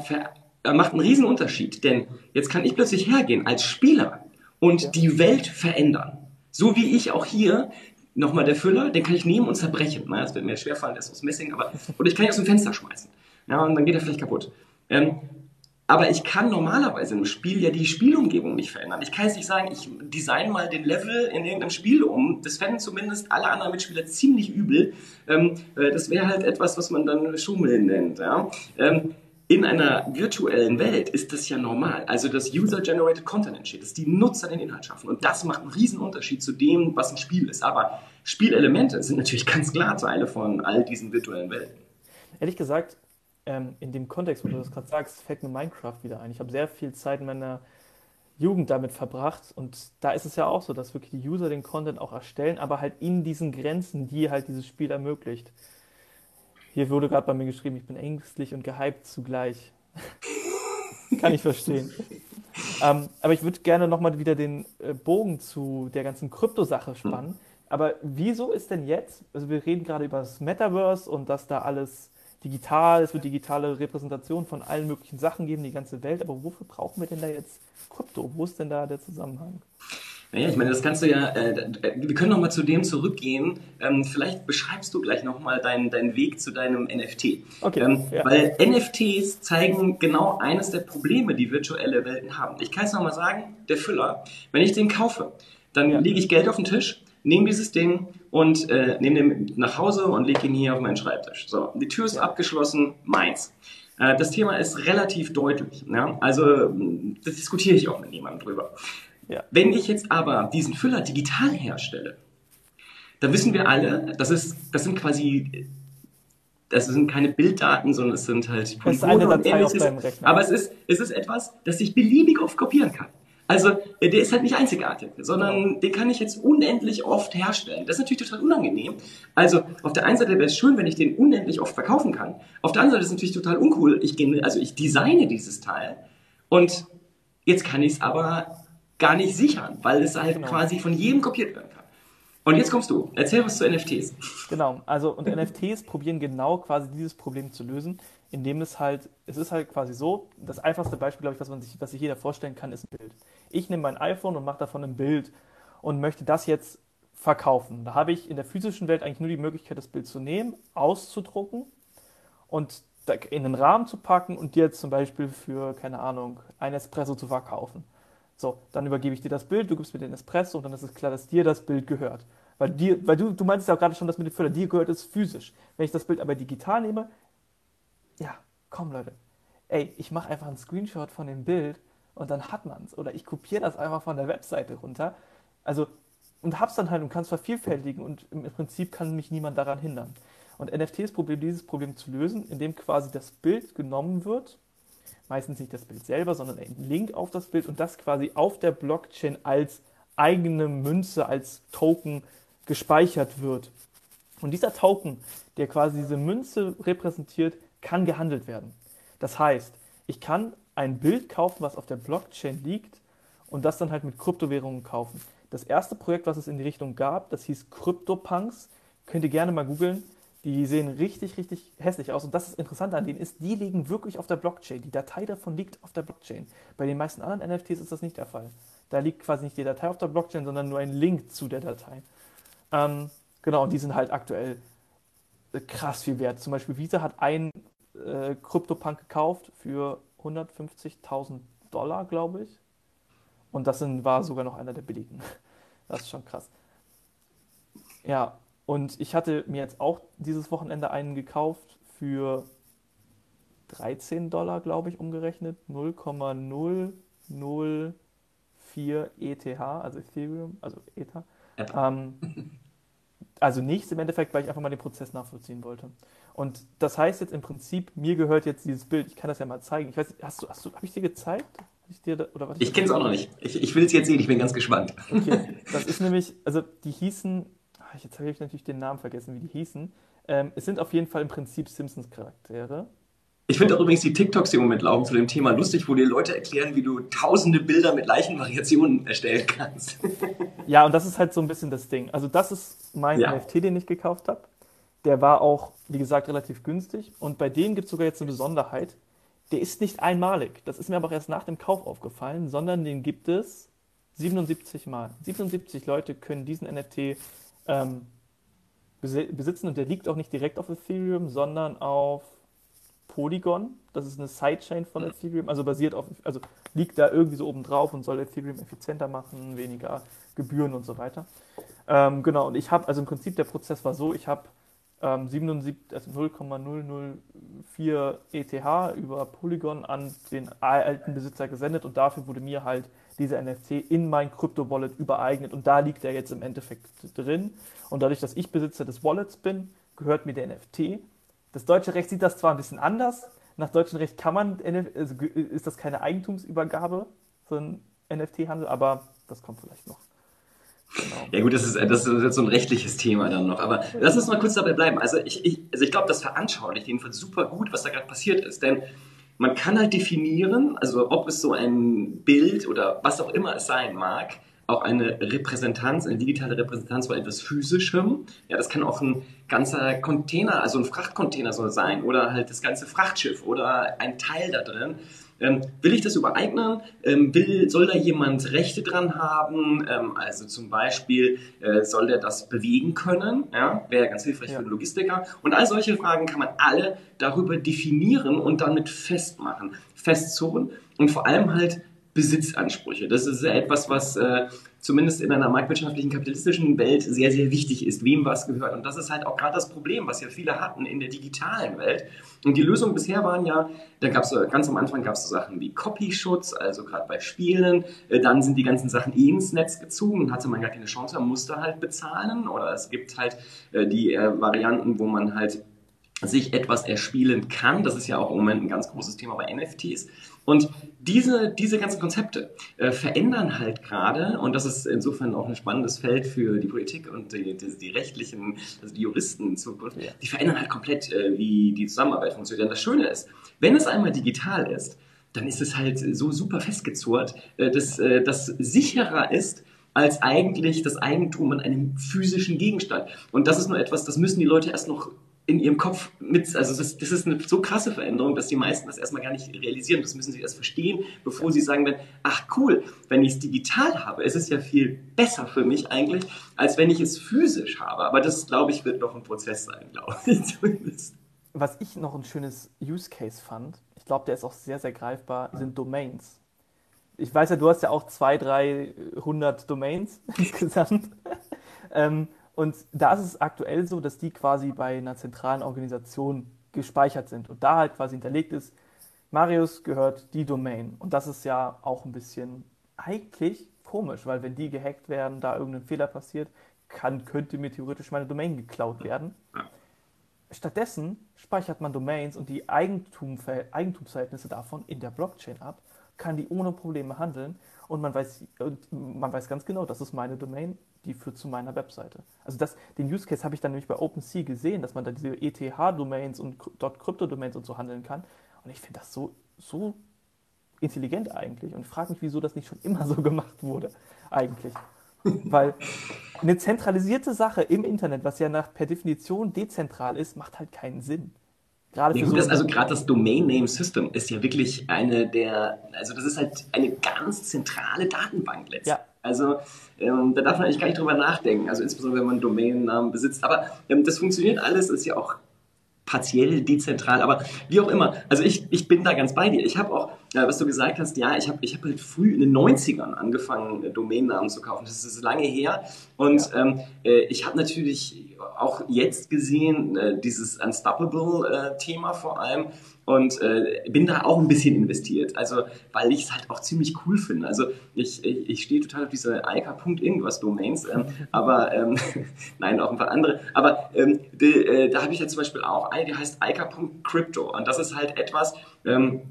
äh, macht einen riesen Unterschied, denn jetzt kann ich plötzlich hergehen als Spieler und die Welt verändern. So wie ich auch hier nochmal der Füller, den kann ich nehmen und zerbrechen. Na, das wird mir schwerfallen, der ist aus Messing, aber oder ich kann ihn aus dem Fenster schmeißen. Ja, und dann geht er vielleicht kaputt. Ähm, aber ich kann normalerweise im Spiel ja die Spielumgebung nicht verändern. Ich kann jetzt nicht sagen, ich design mal den Level in irgendeinem Spiel um. Das fänden zumindest alle anderen Mitspieler ziemlich übel. Ähm, äh, das wäre halt etwas, was man dann Schummeln nennt. Ja? Ähm, in einer virtuellen Welt ist das ja normal. Also dass User-Generated Content entsteht, dass die Nutzer den Inhalt schaffen. Und das macht einen riesen Unterschied zu dem, was ein Spiel ist. Aber Spielelemente sind natürlich ganz klar Teile von all diesen virtuellen Welten.
Ehrlich gesagt, ähm, in dem Kontext, wo du das gerade sagst, fällt mir Minecraft wieder ein. Ich habe sehr viel Zeit in meiner Jugend damit verbracht und da ist es ja auch so, dass wirklich die User den Content auch erstellen, aber halt in diesen Grenzen, die halt dieses Spiel ermöglicht. Hier wurde gerade bei mir geschrieben, ich bin ängstlich und gehypt zugleich. Kann ich verstehen. ähm, aber ich würde gerne nochmal wieder den äh, Bogen zu der ganzen Krypto-Sache spannen. Aber wieso ist denn jetzt, also wir reden gerade über das Metaverse und dass da alles digital, es wird digitale Repräsentation von allen möglichen Sachen geben, die ganze Welt. Aber wofür brauchen wir denn da jetzt Krypto? Wo ist denn da der Zusammenhang?
Naja, ich meine, das kannst du ja, äh, wir können nochmal zu dem zurückgehen. Ähm, vielleicht beschreibst du gleich nochmal deinen, deinen Weg zu deinem NFT. Okay, ähm, ja. Weil NFTs zeigen genau eines der Probleme, die virtuelle Welten haben. Ich kann es nochmal sagen, der Füller, wenn ich den kaufe, dann ja. lege ich Geld auf den Tisch nehme dieses Ding und äh, nehme den nach Hause und lege ihn hier auf meinen Schreibtisch. So, die Tür ist abgeschlossen, meins. Äh, das Thema ist relativ deutlich. Ja? Also, das diskutiere ich auch mit niemandem drüber. Ja. Wenn ich jetzt aber diesen Füller digital herstelle, dann wissen wir alle, das, ist, das sind quasi das sind keine Bilddaten, sondern es sind halt
auf deinem Rechner.
Aber es ist, es ist etwas, das ich beliebig oft kopieren kann. Also äh, der ist halt nicht einzigartig, sondern genau. den kann ich jetzt unendlich oft herstellen. Das ist natürlich total unangenehm. Also auf der einen Seite wäre es schön, wenn ich den unendlich oft verkaufen kann. Auf der anderen Seite ist es natürlich total uncool. Ich gehe, also ich designe dieses Teil und jetzt kann ich es aber gar nicht sichern, weil es halt genau. quasi von jedem kopiert werden kann. Und jetzt kommst du. Erzähl was zu NFTs.
Genau, also und NFTs probieren genau quasi dieses Problem zu lösen, indem es halt, es ist halt quasi so, das einfachste Beispiel, glaube ich, was man sich, was sich jeder vorstellen kann, ist ein Bild. Ich nehme mein iPhone und mache davon ein Bild und möchte das jetzt verkaufen. Da habe ich in der physischen Welt eigentlich nur die Möglichkeit, das Bild zu nehmen, auszudrucken und in den Rahmen zu packen und dir jetzt zum Beispiel für, keine Ahnung, ein Espresso zu verkaufen. So, dann übergebe ich dir das Bild, du gibst mir den Espresso und dann ist es klar, dass dir das Bild gehört. Weil, dir, weil du, du meinst ja auch gerade schon, dass mit dem Füller dir gehört es physisch. Wenn ich das Bild aber digital nehme, ja, komm Leute, ey, ich mache einfach einen Screenshot von dem Bild und dann hat man es. Oder ich kopiere das einfach von der Webseite runter. Also, und hab's dann halt und kann es vervielfältigen und im Prinzip kann mich niemand daran hindern. Und NFTs probieren dieses Problem zu lösen, indem quasi das Bild genommen wird meistens nicht das Bild selber, sondern ein Link auf das Bild und das quasi auf der Blockchain als eigene Münze, als Token gespeichert wird. Und dieser Token, der quasi diese Münze repräsentiert, kann gehandelt werden. Das heißt, ich kann ein Bild kaufen, was auf der Blockchain liegt und das dann halt mit Kryptowährungen kaufen. Das erste Projekt, was es in die Richtung gab, das hieß CryptoPunks. Könnt ihr gerne mal googeln. Die sehen richtig, richtig hässlich aus. Und das ist interessant an denen ist, die liegen wirklich auf der Blockchain. Die Datei davon liegt auf der Blockchain. Bei den meisten anderen NFTs ist das nicht der Fall. Da liegt quasi nicht die Datei auf der Blockchain, sondern nur ein Link zu der Datei. Ähm, genau, und die sind halt aktuell äh, krass viel wert. Zum Beispiel Visa hat einen äh, CryptoPunk gekauft für 150.000 Dollar, glaube ich. Und das sind, war sogar noch einer der billigen. Das ist schon krass. Ja, und ich hatte mir jetzt auch dieses Wochenende einen gekauft für 13 Dollar, glaube ich, umgerechnet. 0,004 ETH, also Ethereum, also Ether. Ähm, also nichts im Endeffekt, weil ich einfach mal den Prozess nachvollziehen wollte. Und das heißt jetzt im Prinzip, mir gehört jetzt dieses Bild. Ich kann das ja mal zeigen. Ich weiß, hast du, hast du, habe ich dir gezeigt?
Ich, dir, oder was ich kenne es auch noch nicht. Ich, ich will es jetzt sehen, ich bin ganz gespannt.
Okay, das ist nämlich, also die hießen, ah, jetzt habe ich natürlich den Namen vergessen, wie die hießen. Ähm, es sind auf jeden Fall im Prinzip Simpsons-Charaktere.
Ich finde auch übrigens die TikToks, die im Moment laufen, zu dem Thema lustig, wo dir Leute erklären, wie du tausende Bilder mit Leichenvariationen erstellen kannst.
Ja, und das ist halt so ein bisschen das Ding. Also das ist mein ja. NFT, den ich gekauft habe. Der war auch, wie gesagt, relativ günstig. Und bei dem gibt es sogar jetzt eine Besonderheit. Der ist nicht einmalig. Das ist mir aber auch erst nach dem Kauf aufgefallen, sondern den gibt es 77 Mal. 77 Leute können diesen NFT ähm, besitzen und der liegt auch nicht direkt auf Ethereum, sondern auf Polygon. Das ist eine Sidechain von Ethereum, also basiert auf, also liegt da irgendwie so oben drauf und soll Ethereum effizienter machen, weniger Gebühren und so weiter. Ähm, genau, und ich habe, also im Prinzip der Prozess war so, ich habe ähm, 77, also 0,004 ETH über Polygon an den alten Besitzer gesendet und dafür wurde mir halt dieser NFT in mein Krypto-Wallet übereignet und da liegt er jetzt im Endeffekt drin. Und dadurch, dass ich Besitzer des Wallets bin, gehört mir der NFT das deutsche Recht sieht das zwar ein bisschen anders. Nach deutschem Recht kann man, also ist das keine Eigentumsübergabe, so ein NFT-Handel, aber das kommt vielleicht noch.
Genau. Ja gut, das ist, das ist jetzt so ein rechtliches Thema dann noch. Aber lass uns mal kurz dabei bleiben. Also ich, ich, also ich glaube, das veranschaulicht jedenfalls super gut, was da gerade passiert ist. Denn man kann halt definieren, also ob es so ein Bild oder was auch immer es sein mag, auch eine Repräsentanz, eine digitale Repräsentanz von etwas Physischem. Ja, das kann auch ein ganzer Container, also ein Frachtcontainer soll sein oder halt das ganze Frachtschiff oder ein Teil da drin. Ähm, will ich das übereignen? Ähm, will, soll da jemand Rechte dran haben? Ähm, also zum Beispiel, äh, soll der das bewegen können? Ja, wäre ganz hilfreich ja. für den Logistiker. Und all solche Fragen kann man alle darüber definieren und damit festmachen, festzurren und vor allem halt Besitzansprüche. Das ist etwas, was äh, zumindest in einer marktwirtschaftlichen, kapitalistischen Welt sehr, sehr wichtig ist, wem was gehört. Und das ist halt auch gerade das Problem, was ja viele hatten in der digitalen Welt. Und die Lösung bisher waren ja, da gab es ganz am Anfang gab es so Sachen wie Copyschutz, also gerade bei Spielen. Äh, dann sind die ganzen Sachen eh ins Netz gezogen, hatte man gar keine Chance, man musste halt bezahlen. Oder es gibt halt äh, die äh, Varianten, wo man halt sich etwas erspielen kann. Das ist ja auch im Moment ein ganz großes Thema bei NFTs. Und diese, diese ganzen Konzepte äh, verändern halt gerade, und das ist insofern auch ein spannendes Feld für die Politik und die, die, die rechtlichen, also die Juristen in Zukunft, ja. die verändern halt komplett, äh, wie die Zusammenarbeit funktioniert. Und das Schöne ist, wenn es einmal digital ist, dann ist es halt so super festgezurrt, äh, dass äh, das sicherer ist, als eigentlich das Eigentum an einem physischen Gegenstand. Und das ist nur etwas, das müssen die Leute erst noch in ihrem Kopf mit, also das, das, ist eine so krasse Veränderung, dass die meisten das erstmal gar nicht realisieren. Das müssen sie erst verstehen, bevor sie sagen werden, ach cool, wenn ich es digital habe, ist es ja viel besser für mich eigentlich, als wenn ich es physisch habe. Aber das, glaube ich, wird noch ein Prozess sein, glaube ich zumindest.
Was ich noch ein schönes Use Case fand, ich glaube, der ist auch sehr, sehr greifbar, sind Domains. Ich weiß ja, du hast ja auch 200, 300 Domains insgesamt. ähm, und da ist es aktuell so, dass die quasi bei einer zentralen Organisation gespeichert sind und da halt quasi hinterlegt ist, Marius gehört die Domain. Und das ist ja auch ein bisschen eigentlich komisch, weil wenn die gehackt werden, da irgendein Fehler passiert, kann, könnte mir theoretisch meine Domain geklaut werden. Stattdessen speichert man Domains und die Eigentum, Eigentumsverhältnisse davon in der Blockchain ab, kann die ohne Probleme handeln und man weiß, man weiß ganz genau, das ist meine Domain, die führt zu meiner Webseite. Also das, den Use Case habe ich dann nämlich bei OpenSea gesehen, dass man da diese ETH-Domains und dort Krypto-Domains und so handeln kann. Und ich finde das so, so intelligent eigentlich und frage mich, wieso das nicht schon immer so gemacht wurde, eigentlich. Weil eine zentralisierte Sache im Internet, was ja nach per Definition dezentral ist, macht halt keinen Sinn.
Gerade nee, gut, so das, also gerade das Domain Name System ist ja wirklich eine der, also das ist halt eine ganz zentrale Datenbank letztlich. Ja. Also ähm, da darf man eigentlich gar nicht drüber nachdenken, also insbesondere wenn man Domainnamen besitzt. Aber ähm, das funktioniert alles, ist ja auch partiell dezentral, aber wie auch immer. Also ich, ich bin da ganz bei dir. Ich habe auch, ja, was du gesagt hast, ja, ich habe ich hab halt früh in den 90ern angefangen, äh, Domainnamen zu kaufen. Das ist lange her. Und ja. ähm, äh, ich habe natürlich auch jetzt gesehen, äh, dieses Unstoppable-Thema vor allem. Und äh, bin da auch ein bisschen investiert. Also, weil ich es halt auch ziemlich cool finde. Also, ich, ich, ich stehe total auf diese Ica. irgendwas Domains, ähm, aber ähm, nein, auch ein paar andere. Aber ähm, die, äh, da habe ich ja zum Beispiel auch eine, die heißt Ica.crypto und das ist halt etwas, ähm,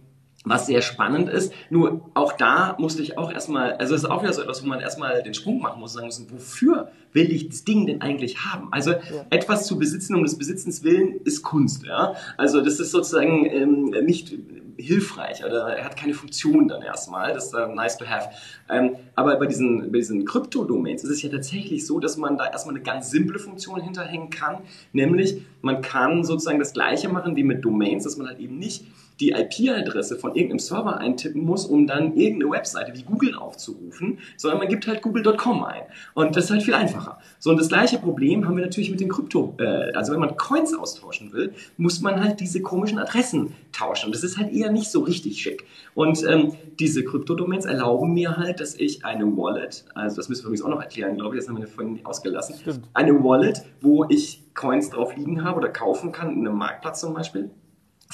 was sehr spannend ist. Nur auch da musste ich auch erstmal, also es ist auch wieder so etwas, wo man erstmal den Sprung machen muss und sagen muss, wofür will ich das Ding denn eigentlich haben? Also ja. etwas zu besitzen um des Besitzens willen ist Kunst. Ja? Also das ist sozusagen ähm, nicht hilfreich oder er hat keine Funktion dann erstmal. Das ist uh, nice to have. Ähm, aber bei diesen, bei diesen Krypto-Domains ist es ja tatsächlich so, dass man da erstmal eine ganz simple Funktion hinterhängen kann, nämlich man kann sozusagen das gleiche machen wie mit Domains, dass man halt eben nicht die IP-Adresse von irgendeinem Server eintippen muss, um dann irgendeine Webseite wie Google aufzurufen, sondern man gibt halt google.com ein. Und das ist halt viel einfacher. So, und das gleiche Problem haben wir natürlich mit den Krypto. Äh, also wenn man Coins austauschen will, muss man halt diese komischen Adressen tauschen. Und das ist halt eher nicht so richtig schick. Und ähm, diese Krypto-Domains erlauben mir halt, dass ich eine Wallet, also das müssen wir übrigens auch noch erklären, glaube ich, das haben wir vorhin ausgelassen, Stimmt. eine Wallet, wo ich Coins drauf liegen habe oder kaufen kann, in einem Marktplatz zum Beispiel,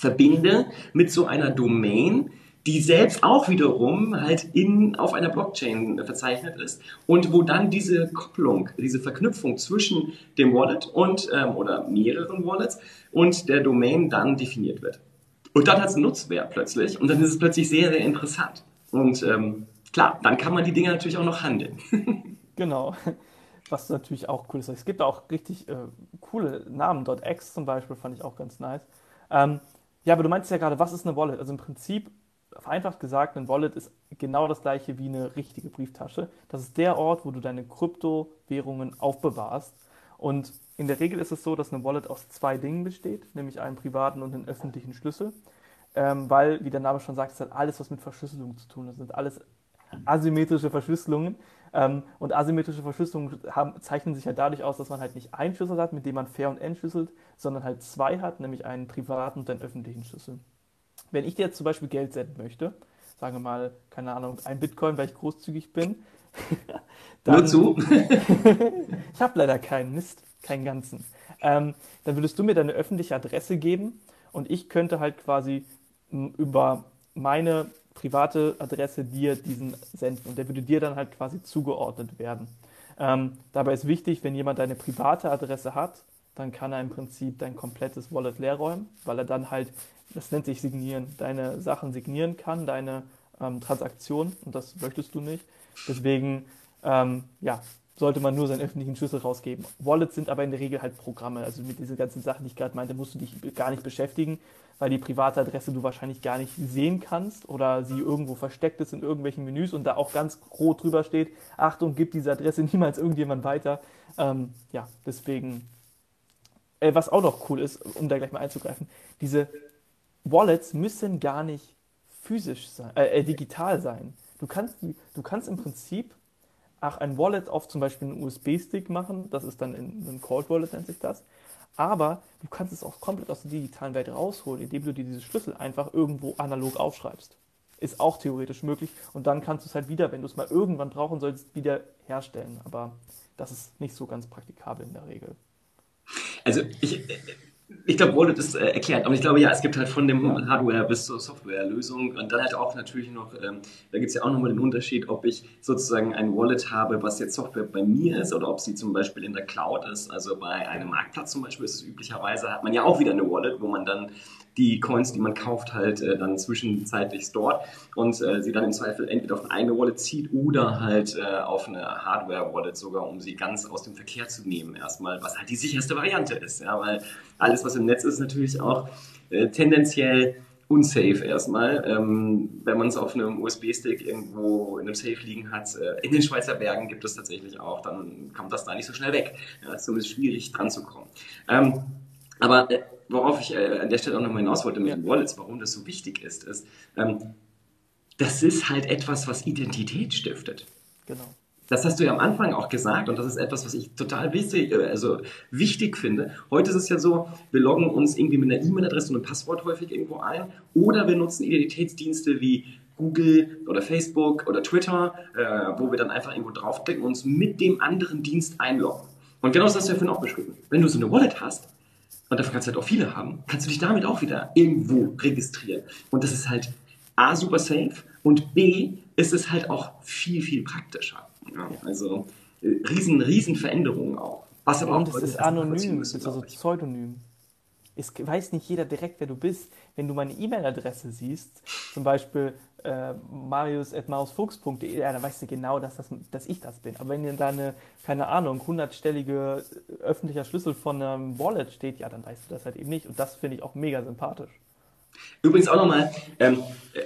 verbinde mit so einer Domain, die selbst auch wiederum halt in, auf einer Blockchain verzeichnet ist und wo dann diese Kopplung, diese Verknüpfung zwischen dem Wallet und ähm, oder mehreren Wallets und der Domain dann definiert wird. Und dann hat es einen Nutzwert plötzlich und dann ist es plötzlich sehr, sehr interessant. Und ähm, klar, dann kann man die Dinge natürlich auch noch handeln.
genau. Was natürlich auch cool ist. Es gibt auch richtig äh, coole Namen. .x zum Beispiel fand ich auch ganz nice. Ähm, ja, aber du meinst ja gerade, was ist eine Wallet? Also im Prinzip, vereinfacht gesagt, ein Wallet ist genau das gleiche wie eine richtige Brieftasche. Das ist der Ort, wo du deine Kryptowährungen aufbewahrst. Und in der Regel ist es so, dass eine Wallet aus zwei Dingen besteht, nämlich einem privaten und einem öffentlichen Schlüssel. Ähm, weil, wie der Name schon sagt, es hat alles was mit Verschlüsselung zu tun. Das sind alles asymmetrische Verschlüsselungen. Ähm, und asymmetrische Verschlüsselungen haben, zeichnen sich ja dadurch aus, dass man halt nicht einen Schlüssel hat, mit dem man fair und entschlüsselt, sondern halt zwei hat, nämlich einen privaten und einen öffentlichen Schlüssel. Wenn ich dir jetzt zum Beispiel Geld senden möchte, sagen wir mal, keine Ahnung, ein Bitcoin, weil ich großzügig bin.
dann, Nur zu?
ich habe leider keinen Mist, keinen ganzen. Ähm, dann würdest du mir deine öffentliche Adresse geben und ich könnte halt quasi über meine private Adresse dir diesen senden und der würde dir dann halt quasi zugeordnet werden. Ähm, dabei ist wichtig, wenn jemand deine private Adresse hat, dann kann er im Prinzip dein komplettes Wallet leerräumen, weil er dann halt, das nennt sich signieren, deine Sachen signieren kann, deine ähm, Transaktion und das möchtest du nicht. Deswegen, ähm, ja, sollte man nur seinen öffentlichen Schlüssel rausgeben. Wallets sind aber in der Regel halt Programme. Also mit diesen ganzen Sachen, die ich gerade meinte, musst du dich gar nicht beschäftigen weil die private Adresse du wahrscheinlich gar nicht sehen kannst oder sie irgendwo versteckt ist in irgendwelchen Menüs und da auch ganz groß drüber steht, Achtung, gib diese Adresse niemals irgendjemand weiter. Ähm, ja, deswegen, äh, was auch noch cool ist, um da gleich mal einzugreifen, diese Wallets müssen gar nicht physisch sein, äh, äh digital sein. Du kannst, die, du kannst im Prinzip ach, ein Wallet auf zum Beispiel einen USB-Stick machen, das ist dann in, ein Cold Wallet nennt sich das. Aber du kannst es auch komplett aus der digitalen Welt rausholen, indem du dir diese Schlüssel einfach irgendwo analog aufschreibst. Ist auch theoretisch möglich. Und dann kannst du es halt wieder, wenn du es mal irgendwann brauchen sollst, wieder herstellen. Aber das ist nicht so ganz praktikabel in der Regel.
Also ich, ich glaube, Wallet ist äh, erklärt, aber ich glaube, ja, es gibt halt von dem Hardware bis zur Softwarelösung und dann halt auch natürlich noch, ähm, da gibt es ja auch nochmal den Unterschied, ob ich sozusagen ein Wallet habe, was jetzt Software bei mir ist oder ob sie zum Beispiel in der Cloud ist. Also bei einem Marktplatz zum Beispiel ist es üblicherweise, hat man ja auch wieder eine Wallet, wo man dann die Coins, die man kauft, halt äh, dann zwischenzeitlich stored und äh, sie dann im Zweifel entweder auf eine eigene Wallet zieht oder halt äh, auf eine Hardware-Wallet sogar, um sie ganz aus dem Verkehr zu nehmen erstmal, was halt die sicherste Variante ist, ja, weil alles, was im Netz ist, natürlich auch äh, tendenziell unsafe erstmal. Ähm, wenn man es auf einem USB-Stick irgendwo in einem Safe liegen hat, äh, in den Schweizer Bergen gibt es tatsächlich auch, dann kommt das da nicht so schnell weg. Ja, ist zumindest schwierig dran zu kommen. Ähm, aber äh, worauf ich äh, an der Stelle auch nochmal hinaus wollte mit den Wallets, warum das so wichtig ist, ist, ähm, das ist halt etwas, was Identität stiftet. Genau. Das hast du ja am Anfang auch gesagt und das ist etwas, was ich total wichtig, äh, also wichtig finde. Heute ist es ja so, wir loggen uns irgendwie mit einer E-Mail-Adresse und einem Passwort häufig irgendwo ein oder wir nutzen Identitätsdienste wie Google oder Facebook oder Twitter, äh, wo wir dann einfach irgendwo draufklicken und uns mit dem anderen Dienst einloggen. Und genau das hast du ja vorhin auch beschrieben. Wenn du so eine Wallet hast, und davon kannst du halt auch viele haben, kannst du dich damit auch wieder irgendwo registrieren. Und das ist halt A, super safe und B, ist es halt auch viel, viel praktischer. Ja, also äh, riesen, riesen Veränderungen auch.
Was aber und auch es ist anonym, es ist also pseudonym. Es weiß nicht jeder direkt, wer du bist. Wenn du meine E-Mail-Adresse siehst, zum Beispiel äh, marius.mausfuchs.de, ja, dann weißt du genau, dass, das, dass ich das bin. Aber wenn dir da eine, keine Ahnung, hundertstellige öffentlicher Schlüssel von einem Wallet steht, ja, dann weißt du das halt eben nicht. Und das finde ich auch mega sympathisch.
Übrigens auch nochmal, ähm,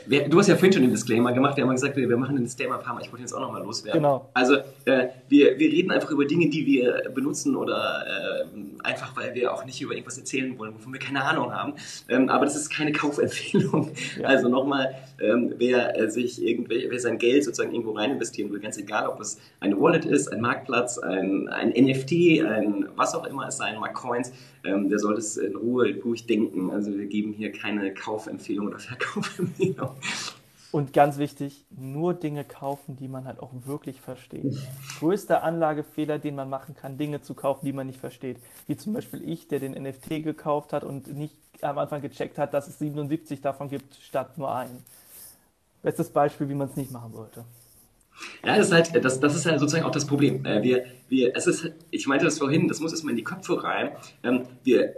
du hast ja vorhin schon den Disclaimer gemacht, wir haben gesagt, wir machen den Disclaimer ein paar Mal, ich wollte jetzt auch nochmal loswerden. Genau. Also äh, wir, wir reden einfach über Dinge, die wir benutzen oder äh, einfach, weil wir auch nicht über irgendwas erzählen wollen, wovon wir keine Ahnung haben. Ähm, aber das ist keine Kaufempfehlung. Ja. Also nochmal, ähm, wer äh, sich irgendwelche, wer sein Geld sozusagen irgendwo rein investieren will, ganz egal, ob es eine Wallet ist, ein Marktplatz, ein, ein NFT, ein was auch immer es sein mag, Coins, ähm, der sollte es in Ruhe durchdenken. Also wir geben hier keine Kaufempfehlung oder Verkaufempfehlung.
Und ganz wichtig, nur Dinge kaufen, die man halt auch wirklich versteht. Größter Anlagefehler, den man machen kann, Dinge zu kaufen, die man nicht versteht. Wie zum Beispiel ich, der den NFT gekauft hat und nicht am Anfang gecheckt hat, dass es 77 davon gibt, statt nur einen. Bestes Beispiel, wie man es nicht machen sollte.
Ja, das ist halt, das, das ist ja sozusagen auch das Problem. Äh, wir, wir, es ist, ich meinte das vorhin, das muss erstmal in die Köpfe rein. Ähm, wir,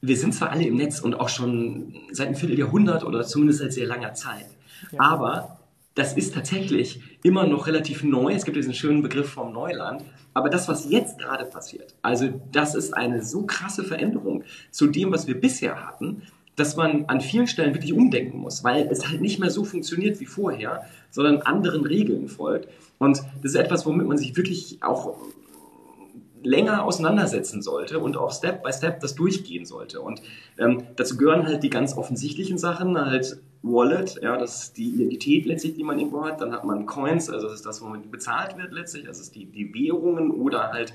wir sind zwar alle im Netz und auch schon seit einem Vierteljahrhundert oder zumindest seit sehr langer Zeit, ja. aber das ist tatsächlich immer noch relativ neu. Es gibt diesen schönen Begriff vom Neuland. Aber das, was jetzt gerade passiert, also das ist eine so krasse Veränderung zu dem, was wir bisher hatten, dass man an vielen Stellen wirklich umdenken muss, weil es halt nicht mehr so funktioniert wie vorher, sondern anderen Regeln folgt. Und das ist etwas, womit man sich wirklich auch länger auseinandersetzen sollte und auch Step by Step das durchgehen sollte. Und ähm, dazu gehören halt die ganz offensichtlichen Sachen, halt Wallet, ja, das ist die Identität letztlich, die man irgendwo hat. Dann hat man Coins, also das ist das, womit bezahlt wird letztlich, das ist die, die Währungen oder halt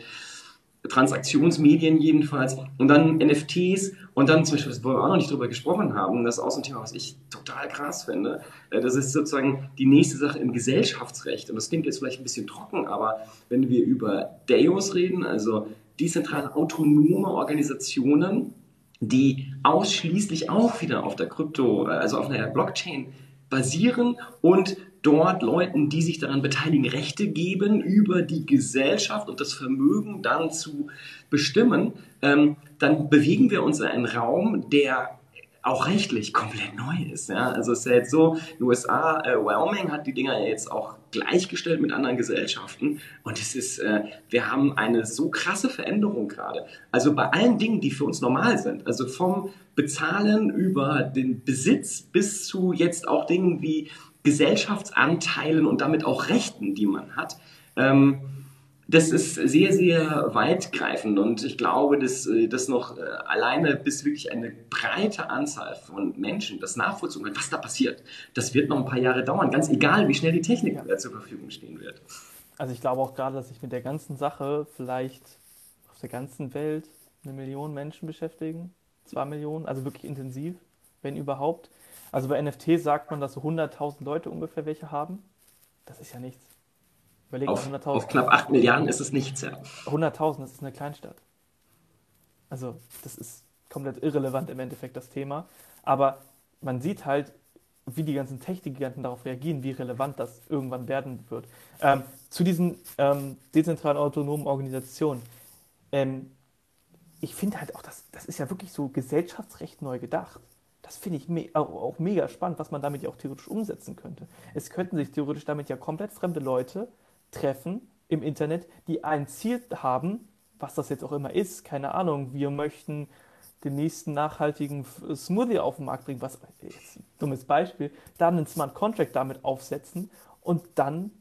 Transaktionsmedien jedenfalls und dann NFTs und dann zum Beispiel, wo wir auch noch nicht drüber gesprochen haben, das ist auch so ein Thema, was ich total krass finde, äh, das ist sozusagen die nächste Sache im Gesellschaftsrecht. Und das klingt jetzt vielleicht ein bisschen trocken, aber wenn wir über DAOs reden, also dezentrale autonome Organisationen, die ausschließlich auch wieder auf der Krypto, äh, also auf einer Blockchain basieren und dort Leuten, die sich daran beteiligen, Rechte geben, über die Gesellschaft und das Vermögen dann zu bestimmen, ähm, dann bewegen wir uns in einen Raum, der auch rechtlich komplett neu ist. Ja? Also es ist ja jetzt so, den USA, äh, Wyoming hat die Dinger ja jetzt auch gleichgestellt mit anderen Gesellschaften und es ist, äh, wir haben eine so krasse Veränderung gerade. Also bei allen Dingen, die für uns normal sind, also vom Bezahlen über den Besitz bis zu jetzt auch Dingen wie Gesellschaftsanteilen und damit auch Rechten, die man hat. Ähm, das ist sehr, sehr weitgreifend und ich glaube, dass äh, das noch äh, alleine bis wirklich eine breite Anzahl von Menschen das nachvollziehen kann, was da passiert. Das wird noch ein paar Jahre dauern, ganz egal, wie schnell die Technik ja. zur Verfügung stehen wird.
Also ich glaube auch gerade, dass sich mit der ganzen Sache vielleicht auf der ganzen Welt eine Million Menschen beschäftigen, zwei Millionen, also wirklich intensiv, wenn überhaupt. Also bei NFT sagt man, dass so 100.000 Leute ungefähr welche haben. Das ist ja nichts.
Überleg auf, auf knapp 8 Milliarden ist es nichts, ja.
100.000, das ist eine Kleinstadt. Also das ist komplett irrelevant im Endeffekt, das Thema. Aber man sieht halt, wie die ganzen Technikgiganten darauf reagieren, wie relevant das irgendwann werden wird. Ähm, zu diesen ähm, dezentralen autonomen Organisationen. Ähm, ich finde halt auch, das, das ist ja wirklich so gesellschaftsrecht neu gedacht das finde ich me auch mega spannend, was man damit ja auch theoretisch umsetzen könnte. Es könnten sich theoretisch damit ja komplett fremde Leute treffen im Internet, die ein Ziel haben, was das jetzt auch immer ist, keine Ahnung, wir möchten den nächsten nachhaltigen Smoothie auf den Markt bringen, was jetzt ein dummes Beispiel, dann einen Smart Contract damit aufsetzen und dann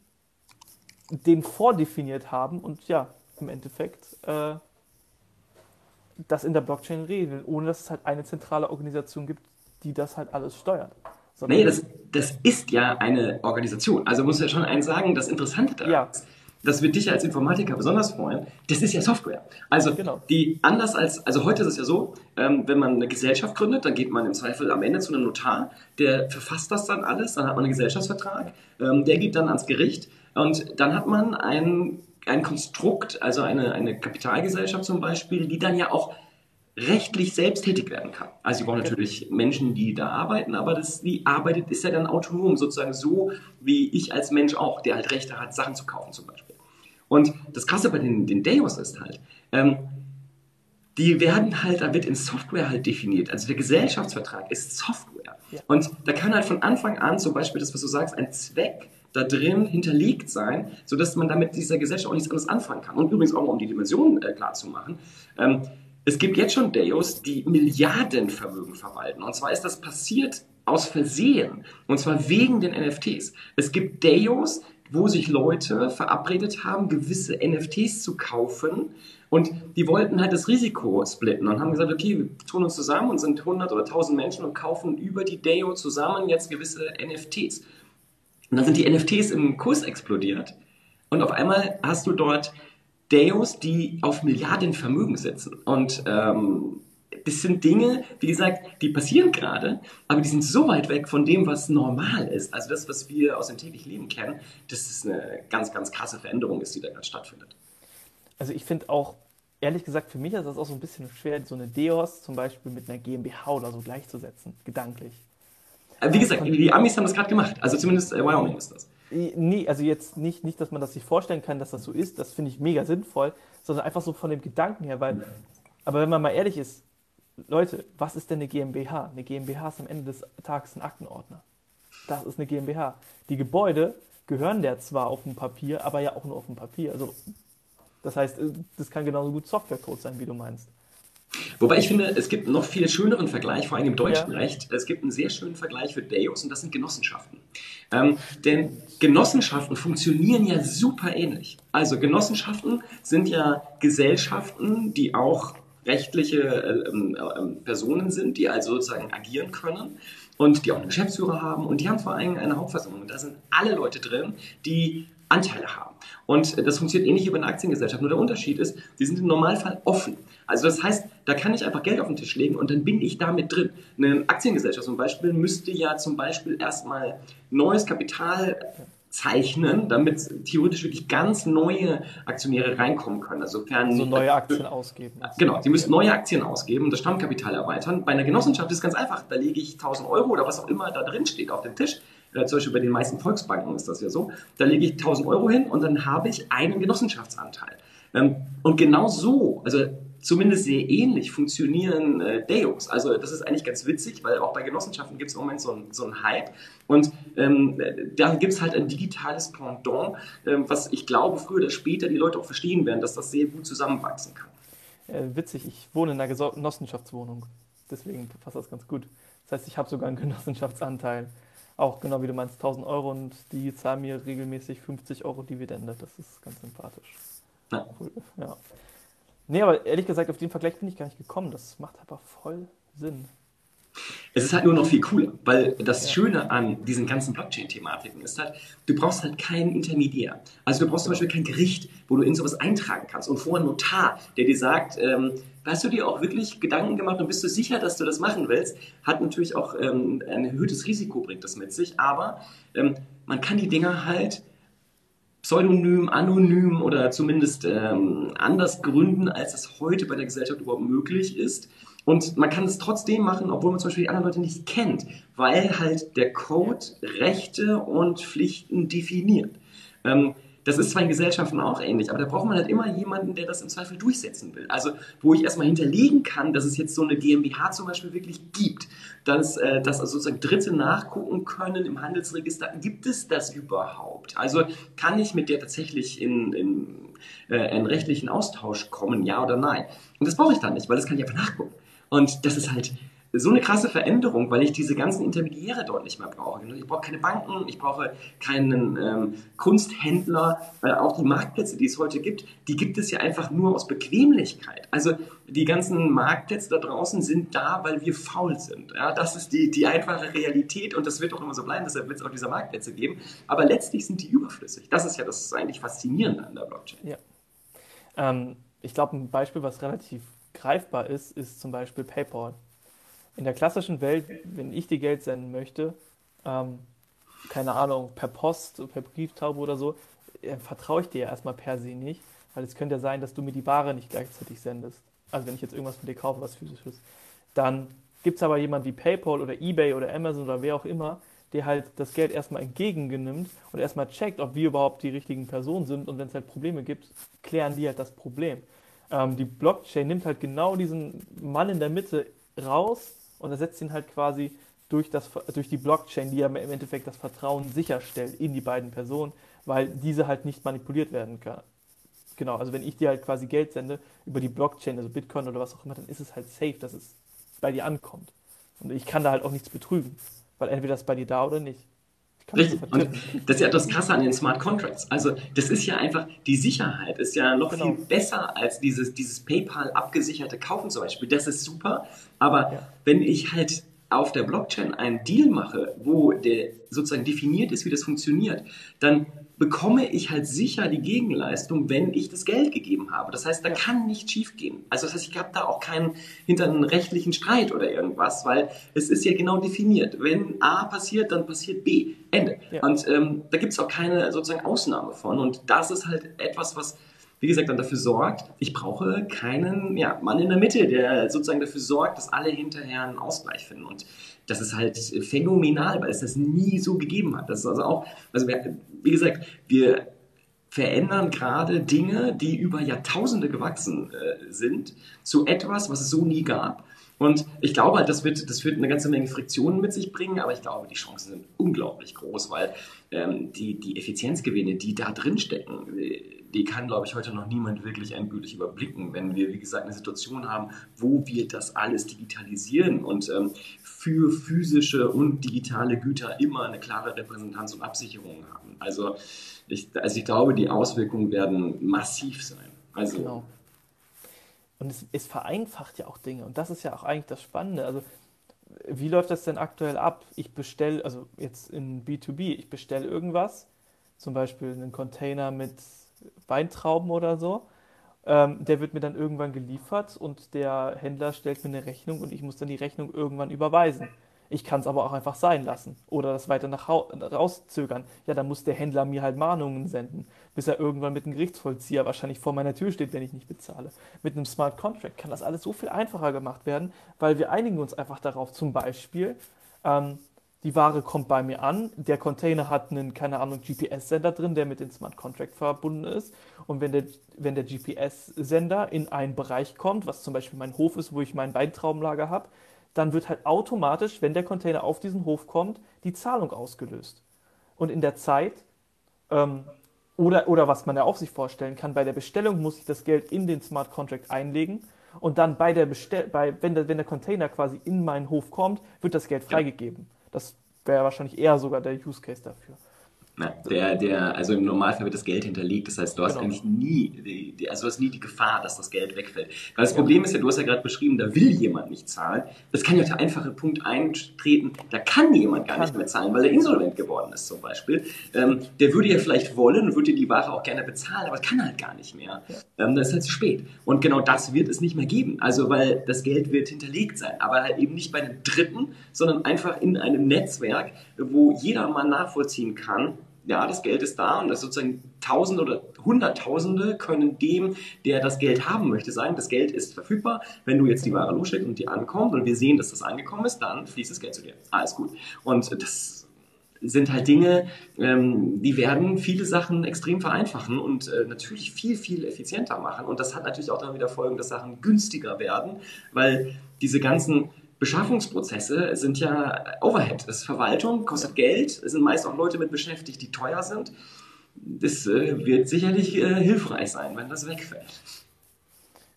den vordefiniert haben und ja, im Endeffekt äh, das in der Blockchain regeln, ohne dass es halt eine zentrale Organisation gibt, die das halt alles steuert.
Sondern nee, das, das ist ja eine Organisation. Also muss ja schon eins sagen, das Interessante daran ja. ist, das wird dich als Informatiker besonders freuen, das ist ja Software. Also genau. die anders als, also heute ist es ja so, ähm, wenn man eine Gesellschaft gründet, dann geht man im Zweifel am Ende zu einem Notar, der verfasst das dann alles, dann hat man einen Gesellschaftsvertrag, ähm, der geht dann ans Gericht und dann hat man ein, ein Konstrukt, also eine, eine Kapitalgesellschaft zum Beispiel, die dann ja auch rechtlich selbst tätig werden kann. Also sie brauchen natürlich Menschen, die da arbeiten, aber das, die arbeitet ist ja dann autonom, sozusagen so wie ich als Mensch auch, der halt Rechte hat, Sachen zu kaufen zum Beispiel. Und das Krasse bei den, den Deos ist halt, ähm, die werden halt, da wird in Software halt definiert. Also der Gesellschaftsvertrag ist Software. Ja. Und da kann halt von Anfang an zum Beispiel das, was du sagst, ein Zweck da drin hinterlegt sein, sodass man damit dieser Gesellschaft auch nichts anderes anfangen kann. Und übrigens auch mal, um die Dimensionen äh, klar zu machen. Ähm, es gibt jetzt schon Deos, die Milliardenvermögen verwalten. Und zwar ist das passiert aus Versehen. Und zwar wegen den NFTs. Es gibt Deos, wo sich Leute verabredet haben, gewisse NFTs zu kaufen. Und die wollten halt das Risiko splitten und haben gesagt, okay, wir tun uns zusammen und sind 100 oder 1000 Menschen und kaufen über die Deo zusammen jetzt gewisse NFTs. Und dann sind die NFTs im Kurs explodiert. Und auf einmal hast du dort Deos, die auf Milliarden Vermögen sitzen. Und ähm, das sind Dinge, wie gesagt, die passieren gerade, aber die sind so weit weg von dem, was normal ist. Also das, was wir aus dem täglichen Leben kennen, das ist eine ganz, ganz krasse Veränderung ist, die da gerade stattfindet.
Also ich finde auch, ehrlich gesagt, für mich ist das auch so ein bisschen schwer, so eine Deos zum Beispiel mit einer GmbH oder so gleichzusetzen, gedanklich.
Wie gesagt, die Amis haben das gerade gemacht. Also zumindest äh, Wyoming ist das.
Nee, also jetzt nicht, nicht, dass man das sich vorstellen kann, dass das so ist. Das finde ich mega sinnvoll, sondern einfach so von dem Gedanken her, weil, aber wenn man mal ehrlich ist, Leute, was ist denn eine GmbH? Eine GmbH ist am Ende des Tages ein Aktenordner. Das ist eine GmbH. Die Gebäude gehören der zwar auf dem Papier, aber ja auch nur auf dem Papier. Also, das heißt, das kann genauso gut Softwarecode sein, wie du meinst.
Wobei ich finde, es gibt noch viel schöneren Vergleich, vor allem im deutschen ja. Recht. Es gibt einen sehr schönen Vergleich für Deos und das sind Genossenschaften. Ähm, denn Genossenschaften funktionieren ja super ähnlich. Also Genossenschaften sind ja Gesellschaften, die auch rechtliche äh, äh, Personen sind, die also sozusagen agieren können und die auch einen Geschäftsführer haben und die haben vor allem eine Hauptversammlung. Und da sind alle Leute drin, die Anteile haben. Und das funktioniert ähnlich wie bei einer Aktiengesellschaft. Nur der Unterschied ist, die sind im Normalfall offen. Also das heißt, da kann ich einfach Geld auf den Tisch legen und dann bin ich damit drin. Eine Aktiengesellschaft zum Beispiel müsste ja zum Beispiel erstmal neues Kapital zeichnen, damit theoretisch wirklich ganz neue Aktionäre reinkommen können.
Also, sofern so neue Aktien ausgeben.
Genau, die müssen neue Aktien ausgeben, das Stammkapital erweitern. Bei einer Genossenschaft ist es ganz einfach. Da lege ich 1000 Euro oder was auch immer da drin steht auf den Tisch. Äh, zum Beispiel bei den meisten Volksbanken ist das ja so. Da lege ich 1000 Euro hin und dann habe ich einen Genossenschaftsanteil. Ähm, und genau so, also zumindest sehr ähnlich funktionieren äh, Deos. Also das ist eigentlich ganz witzig, weil auch bei Genossenschaften gibt es im Moment so einen so Hype. Und ähm, da gibt es halt ein digitales Pendant, ähm, was ich glaube, früher oder später die Leute auch verstehen werden, dass das sehr gut zusammenwachsen kann.
Äh, witzig, ich wohne in einer Genossenschaftswohnung. Deswegen passt das ganz gut. Das heißt, ich habe sogar einen Genossenschaftsanteil. Auch genau wie du meinst, 1000 Euro und die zahlen mir regelmäßig 50 Euro Dividende. Das ist ganz sympathisch. Ja. Cool. ja. Nee, aber ehrlich gesagt, auf den Vergleich bin ich gar nicht gekommen. Das macht aber voll Sinn.
Es ist halt nur noch viel cooler, weil das. Schöne an diesen ganzen Blockchain-Thematiken ist halt, du brauchst halt keinen Intermediär. Also du brauchst zum Beispiel kein Gericht, wo du in sowas eintragen kannst und vorher einen Notar, der dir sagt, ähm, hast du dir auch wirklich Gedanken gemacht und bist du sicher, dass du das machen willst? Hat natürlich auch ähm, ein erhöhtes Risiko, bringt das mit sich, aber ähm, man kann die Dinger halt pseudonym, anonym oder zumindest ähm, anders gründen, als es heute bei der Gesellschaft überhaupt möglich ist. Und man kann es trotzdem machen, obwohl man zum Beispiel die anderen Leute nicht kennt, weil halt der Code Rechte und Pflichten definiert. Ähm, das ist zwar in Gesellschaften auch ähnlich, aber da braucht man halt immer jemanden, der das im Zweifel durchsetzen will. Also, wo ich erstmal hinterlegen kann, dass es jetzt so eine GmbH zum Beispiel wirklich gibt, dass, äh, dass also sozusagen Dritte nachgucken können im Handelsregister, gibt es das überhaupt? Also, kann ich mit der tatsächlich in, in, äh, in rechtlichen Austausch kommen, ja oder nein? Und das brauche ich dann nicht, weil das kann ich einfach nachgucken. Und das ist halt so eine krasse Veränderung, weil ich diese ganzen Intermediäre dort nicht mehr brauche. Ich brauche keine Banken, ich brauche keinen ähm, Kunsthändler. Äh, auch die Marktplätze, die es heute gibt, die gibt es ja einfach nur aus Bequemlichkeit. Also die ganzen Marktplätze da draußen sind da, weil wir faul sind. Ja, das ist die, die einfache Realität und das wird auch immer so bleiben, deshalb wird es auch diese Marktplätze geben. Aber letztlich sind die überflüssig. Das ist ja das eigentlich Faszinierende an der Blockchain.
Ja. Ähm, ich glaube, ein Beispiel, was relativ greifbar ist, ist zum Beispiel PayPal in der klassischen Welt, wenn ich dir Geld senden möchte, ähm, keine Ahnung, per Post, per Brieftaube oder so, äh, vertraue ich dir erstmal per se nicht, weil es könnte ja sein, dass du mir die Ware nicht gleichzeitig sendest. also wenn ich jetzt irgendwas von dir kaufe, was physisches, dann gibt es aber jemanden wie PayPal oder eBay oder Amazon oder wer auch immer, der halt das Geld erstmal entgegennimmt und erstmal checkt, ob wir überhaupt die richtigen Personen sind und wenn es halt Probleme gibt, klären die halt das Problem. Ähm, die Blockchain nimmt halt genau diesen Mann in der Mitte raus und ersetzt ihn halt quasi durch, das, durch die Blockchain, die ja im Endeffekt das Vertrauen sicherstellt in die beiden Personen, weil diese halt nicht manipuliert werden kann. Genau, also wenn ich dir halt quasi Geld sende über die Blockchain, also Bitcoin oder was auch immer, dann ist es halt safe, dass es bei dir ankommt. Und ich kann da halt auch nichts betrügen, weil entweder ist bei dir da oder nicht.
Richtig. Und das ist ja das Krasse an den Smart Contracts. Also das ist ja einfach, die Sicherheit ist ja noch genau. viel besser als dieses, dieses PayPal abgesicherte Kaufen zum Beispiel. Das ist super. Aber ja. wenn ich halt auf der Blockchain einen Deal mache, wo der sozusagen definiert ist, wie das funktioniert, dann bekomme ich halt sicher die Gegenleistung, wenn ich das Geld gegeben habe. Das heißt, da kann nicht schief gehen. Also das heißt, ich habe da auch keinen hinter einen rechtlichen Streit oder irgendwas, weil es ist ja genau definiert. Wenn A passiert, dann passiert B. Ende. Ja. Und ähm, da gibt es auch keine sozusagen Ausnahme von. Und das ist halt etwas, was wie gesagt, dann dafür sorgt, ich brauche keinen ja, Mann in der Mitte, der sozusagen dafür sorgt, dass alle hinterher einen Ausgleich finden. Und das ist halt phänomenal, weil es das nie so gegeben hat. Das ist also auch, also wie gesagt, wir verändern gerade Dinge, die über Jahrtausende gewachsen äh, sind, zu etwas, was es so nie gab. Und ich glaube halt, das wird, das wird eine ganze Menge Friktionen mit sich bringen, aber ich glaube, die Chancen sind unglaublich groß, weil ähm, die, die Effizienzgewinne, die da drin stecken, die kann, glaube ich, heute noch niemand wirklich endgültig überblicken, wenn wir, wie gesagt, eine Situation haben, wo wir das alles digitalisieren und ähm, für physische und digitale Güter immer eine klare Repräsentanz und Absicherung haben. Also ich, also ich glaube, die Auswirkungen werden massiv sein. Also, genau.
Und es, es vereinfacht ja auch Dinge und das ist ja auch eigentlich das Spannende. Also wie läuft das denn aktuell ab? Ich bestelle, also jetzt in B2B, ich bestelle irgendwas, zum Beispiel einen Container mit Weintrauben oder so. Ähm, der wird mir dann irgendwann geliefert und der Händler stellt mir eine Rechnung und ich muss dann die Rechnung irgendwann überweisen. Ich kann es aber auch einfach sein lassen oder das weiter nach rauszögern. Ja, dann muss der Händler mir halt Mahnungen senden, bis er irgendwann mit einem Gerichtsvollzieher wahrscheinlich vor meiner Tür steht, wenn ich nicht bezahle. Mit einem Smart Contract kann das alles so viel einfacher gemacht werden, weil wir einigen uns einfach darauf. Zum Beispiel, ähm, die Ware kommt bei mir an, der Container hat einen, keine Ahnung, GPS-Sender drin, der mit dem Smart Contract verbunden ist. Und wenn der, wenn der GPS-Sender in einen Bereich kommt, was zum Beispiel mein Hof ist, wo ich mein Weintraubenlager habe, dann wird halt automatisch, wenn der Container auf diesen Hof kommt, die Zahlung ausgelöst. Und in der Zeit, ähm, oder, oder was man ja auch sich vorstellen kann, bei der Bestellung muss ich das Geld in den Smart Contract einlegen und dann bei der Bestell bei, wenn, der, wenn der Container quasi in meinen Hof kommt, wird das Geld freigegeben. Ja. Das wäre wahrscheinlich eher sogar der Use Case dafür.
Na, der, der, also im Normalfall wird das Geld hinterlegt, das heißt, du hast genau. eigentlich nie, die, die, also du hast nie die Gefahr, dass das Geld wegfällt. Weil das ja. Problem ist ja, du hast ja gerade beschrieben, da will jemand nicht zahlen. Das kann ja der einfache Punkt eintreten, da kann jemand gar nicht mehr zahlen, weil er insolvent geworden ist zum Beispiel. Ähm, der würde ja vielleicht wollen und würde die Ware auch gerne bezahlen, aber kann halt gar nicht mehr. Ja. Ähm, das ist halt zu spät. Und genau das wird es nicht mehr geben. Also weil das Geld wird hinterlegt sein, aber halt eben nicht bei einem Dritten, sondern einfach in einem Netzwerk, wo jeder mal nachvollziehen kann, ja, das Geld ist da und das sozusagen Tausende oder Hunderttausende können dem, der das Geld haben möchte, sagen, das Geld ist verfügbar. Wenn du jetzt die Ware losschickst und die ankommt und wir sehen, dass das angekommen ist, dann fließt das Geld zu dir. Alles gut. Und das sind halt Dinge, ähm, die werden viele Sachen extrem vereinfachen und äh, natürlich viel, viel effizienter machen. Und das hat natürlich auch dann wieder Folgen, dass Sachen günstiger werden, weil diese ganzen Beschaffungsprozesse sind ja Overhead. Das ist Verwaltung, kostet Geld, es sind meist auch Leute mit beschäftigt, die teuer sind. Das äh, wird sicherlich äh, hilfreich sein, wenn das wegfällt.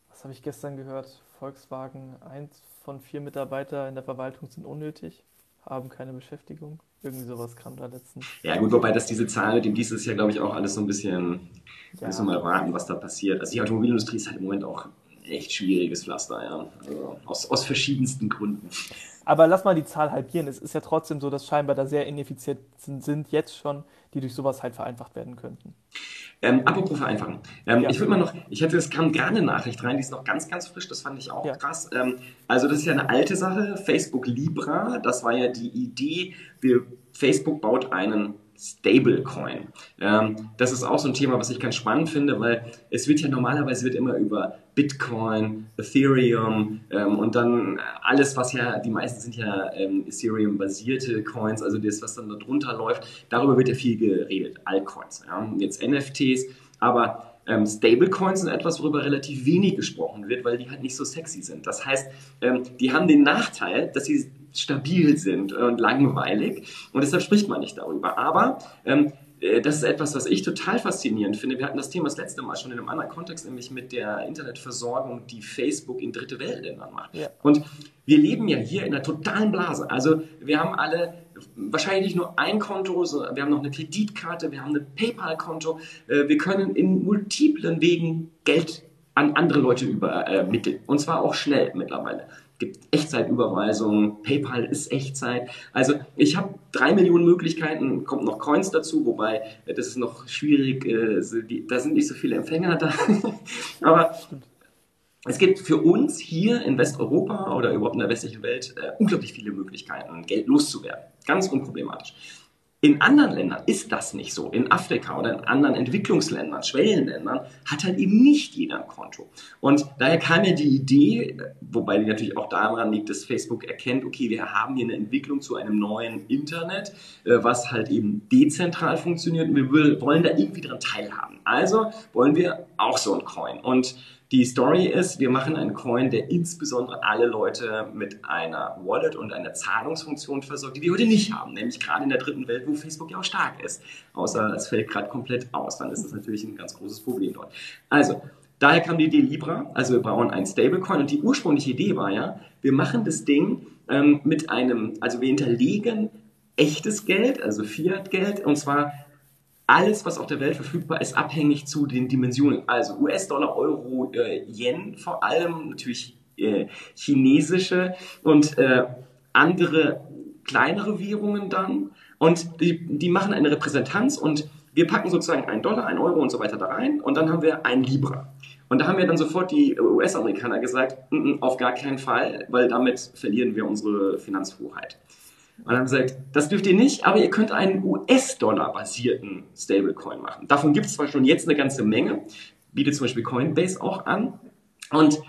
Was habe ich gestern gehört? Volkswagen, eins von vier Mitarbeiter in der Verwaltung sind unnötig, haben keine Beschäftigung. Irgendwie sowas kam da letztens.
Ja, gut, wobei das diese Zahl mit dem dieses Jahr, glaube ich, auch alles so ein bisschen, ja. müssen wir mal warten, was da passiert. Also die Automobilindustrie ist halt im Moment auch echt schwieriges Pflaster, ja. Also aus, aus verschiedensten Gründen.
Aber lass mal die Zahl halbieren. Es ist ja trotzdem so, dass scheinbar da sehr ineffizient sind jetzt schon, die durch sowas halt vereinfacht werden könnten.
Ähm, apropos vereinfachen. Ähm, ja. Ich würde mal noch, ich hatte, es kam gerade eine Nachricht rein, die ist noch ganz, ganz frisch, das fand ich auch ja. krass. Ähm, also das ist ja eine alte Sache, Facebook Libra, das war ja die Idee, wir, Facebook baut einen Stablecoin. Ähm, das ist auch so ein Thema, was ich ganz spannend finde, weil es wird ja normalerweise wird immer über Bitcoin, Ethereum ähm, und dann alles, was ja, die meisten sind ja ähm, Ethereum-basierte Coins, also das, was dann da drunter läuft, darüber wird ja viel geredet, Altcoins, ja, jetzt NFTs, aber ähm, Stablecoins sind etwas, worüber relativ wenig gesprochen wird, weil die halt nicht so sexy sind. Das heißt, ähm, die haben den Nachteil, dass sie stabil sind und langweilig und deshalb spricht man nicht darüber. Aber ähm, äh, das ist etwas, was ich total faszinierend finde. Wir hatten das Thema das letzte Mal schon in einem anderen Kontext, nämlich mit der Internetversorgung, die Facebook in dritte Weltländern macht. Ja. Und wir leben ja hier in einer totalen Blase. Also wir haben alle wahrscheinlich nicht nur ein Konto, sondern wir haben noch eine Kreditkarte, wir haben ein PayPal-Konto. Äh, wir können in multiplen Wegen Geld an andere Leute übermitteln. Und zwar auch schnell mittlerweile gibt Echtzeitüberweisungen, PayPal ist Echtzeit. Also ich habe drei Millionen Möglichkeiten, kommt noch Coins dazu, wobei äh, das ist noch schwierig, äh, da sind nicht so viele Empfänger da. Aber es gibt für uns hier in Westeuropa oder überhaupt in der westlichen Welt äh, unglaublich viele Möglichkeiten, Geld loszuwerden. Ganz unproblematisch. In anderen Ländern ist das nicht so. In Afrika oder in anderen Entwicklungsländern, Schwellenländern, hat halt eben nicht jeder ein Konto. Und daher kam mir die Idee, wobei die natürlich auch daran liegt, dass Facebook erkennt, okay, wir haben hier eine Entwicklung zu einem neuen Internet, äh, was halt eben dezentral funktioniert und wir wollen da irgendwie dran teilhaben. Also wollen wir auch so ein Coin. Und die Story ist, wir machen einen Coin, der insbesondere alle Leute mit einer Wallet und einer Zahlungsfunktion versorgt, die wir heute nicht haben, nämlich gerade in der dritten Welt, wo Facebook ja auch stark ist. Außer es fällt gerade komplett aus, dann ist das natürlich ein ganz großes Problem dort. Also, daher kam die Idee Libra, also wir brauchen einen Stablecoin und die ursprüngliche Idee war ja, wir machen das Ding ähm, mit einem, also wir hinterlegen echtes Geld, also Fiat-Geld, und zwar alles, was auf der Welt verfügbar ist, abhängig zu den Dimensionen. Also US-Dollar, Euro, äh, Yen vor allem, natürlich äh, chinesische und äh, andere kleinere Währungen dann. Und die, die machen eine Repräsentanz und wir packen sozusagen einen Dollar, einen Euro und so weiter da rein und dann haben wir ein Libra. Und da haben wir dann sofort die US-Amerikaner gesagt, n -n, auf gar keinen Fall, weil damit verlieren wir unsere Finanzhoheit. Und haben gesagt, das dürft ihr nicht, aber ihr könnt einen US-Dollar-basierten Stablecoin machen. Davon gibt es zwar schon jetzt eine ganze Menge, bietet zum Beispiel Coinbase auch an. Und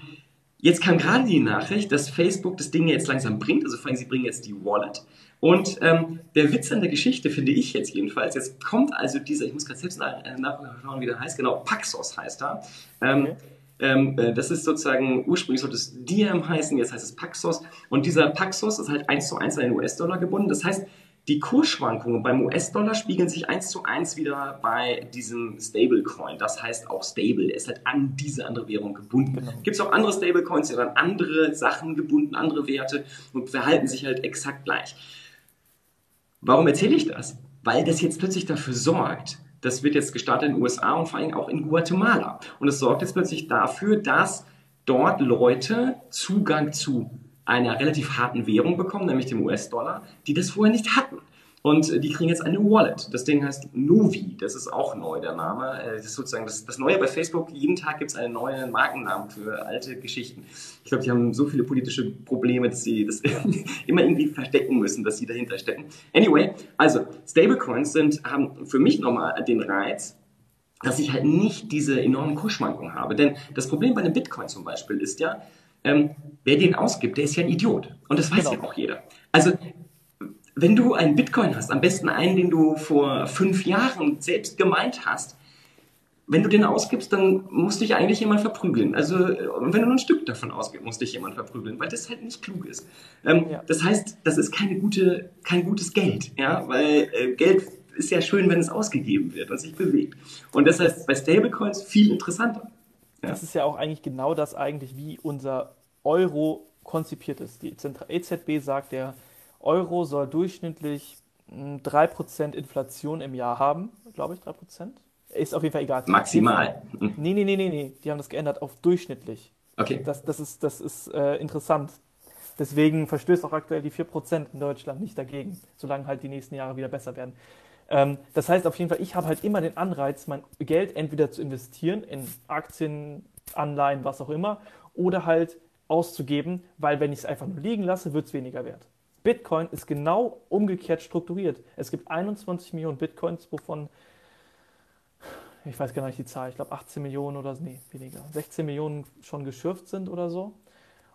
jetzt kam gerade die Nachricht, dass Facebook das Ding jetzt langsam bringt. Also vor allem, sie bringen jetzt die Wallet. Und ähm, der Witz an der Geschichte finde ich jetzt jedenfalls, jetzt kommt also dieser, ich muss gerade selbst äh, nachschauen, wie der heißt, genau, Paxos heißt er. Ähm, okay. Ähm, äh, das ist sozusagen, ursprünglich sollte es Diem heißen, jetzt heißt es Paxos. Und dieser Paxos ist halt eins zu eins an den US-Dollar gebunden. Das heißt, die Kursschwankungen beim US-Dollar spiegeln sich eins zu eins wieder bei diesem Stablecoin. Das heißt auch stable. Er ist halt an diese andere Währung gebunden. Genau. Gibt es auch andere Stablecoins, die sind an andere Sachen gebunden, andere Werte und verhalten sich halt exakt gleich. Warum erzähle ich das? Weil das jetzt plötzlich dafür sorgt, das wird jetzt gestartet in den USA und vor allem auch in Guatemala. Und es sorgt jetzt plötzlich dafür, dass dort Leute Zugang zu einer relativ harten Währung bekommen, nämlich dem US-Dollar, die das vorher nicht hatten. Und äh, die kriegen jetzt eine Wallet. Das Ding heißt Novi. Das ist auch neu, der Name. Äh, das ist sozusagen das, das Neue bei Facebook. Jeden Tag gibt es einen neuen Markennamen für alte Geschichten. Ich glaube, die haben so viele politische Probleme, dass sie das immer irgendwie verstecken müssen, dass sie dahinter stecken. Anyway, also Stablecoins sind, haben für mich nochmal den Reiz, dass ich halt nicht diese enormen Kursschwankungen habe. Denn das Problem bei einem Bitcoin zum Beispiel ist ja, ähm, wer den ausgibt, der ist ja ein Idiot. Und das weiß genau. ja auch jeder. Also wenn du einen Bitcoin hast, am besten einen, den du vor fünf Jahren selbst gemeint hast, wenn du den ausgibst, dann muss dich eigentlich jemand verprügeln. Also, wenn du nur ein Stück davon ausgibst, muss dich jemand verprügeln, weil das halt nicht klug ist. Ähm, ja. Das heißt, das ist keine gute, kein gutes Geld, ja, weil äh, Geld ist ja schön, wenn es ausgegeben wird und sich bewegt. Und das heißt, bei Stablecoins viel interessanter.
Ja. Das ist ja auch eigentlich genau das eigentlich, wie unser Euro konzipiert ist. Die EZB sagt, der Euro soll durchschnittlich 3% hm, Inflation im Jahr haben, glaube ich, 3%. Ist auf jeden Fall egal.
Maximal.
Nee, nee, nee, nee, nee. Die haben das geändert auf durchschnittlich.
Okay.
Das, das ist, das ist äh, interessant. Deswegen verstößt auch aktuell die 4% in Deutschland nicht dagegen, solange halt die nächsten Jahre wieder besser werden. Ähm, das heißt auf jeden Fall, ich habe halt immer den Anreiz, mein Geld entweder zu investieren in Aktien, Anleihen, was auch immer, oder halt auszugeben, weil wenn ich es einfach nur liegen lasse, wird es weniger wert. Bitcoin ist genau umgekehrt strukturiert. Es gibt 21 Millionen Bitcoins, wovon, ich weiß gar nicht die Zahl, ich glaube 18 Millionen oder, nee, weniger, 16 Millionen schon geschürft sind oder so.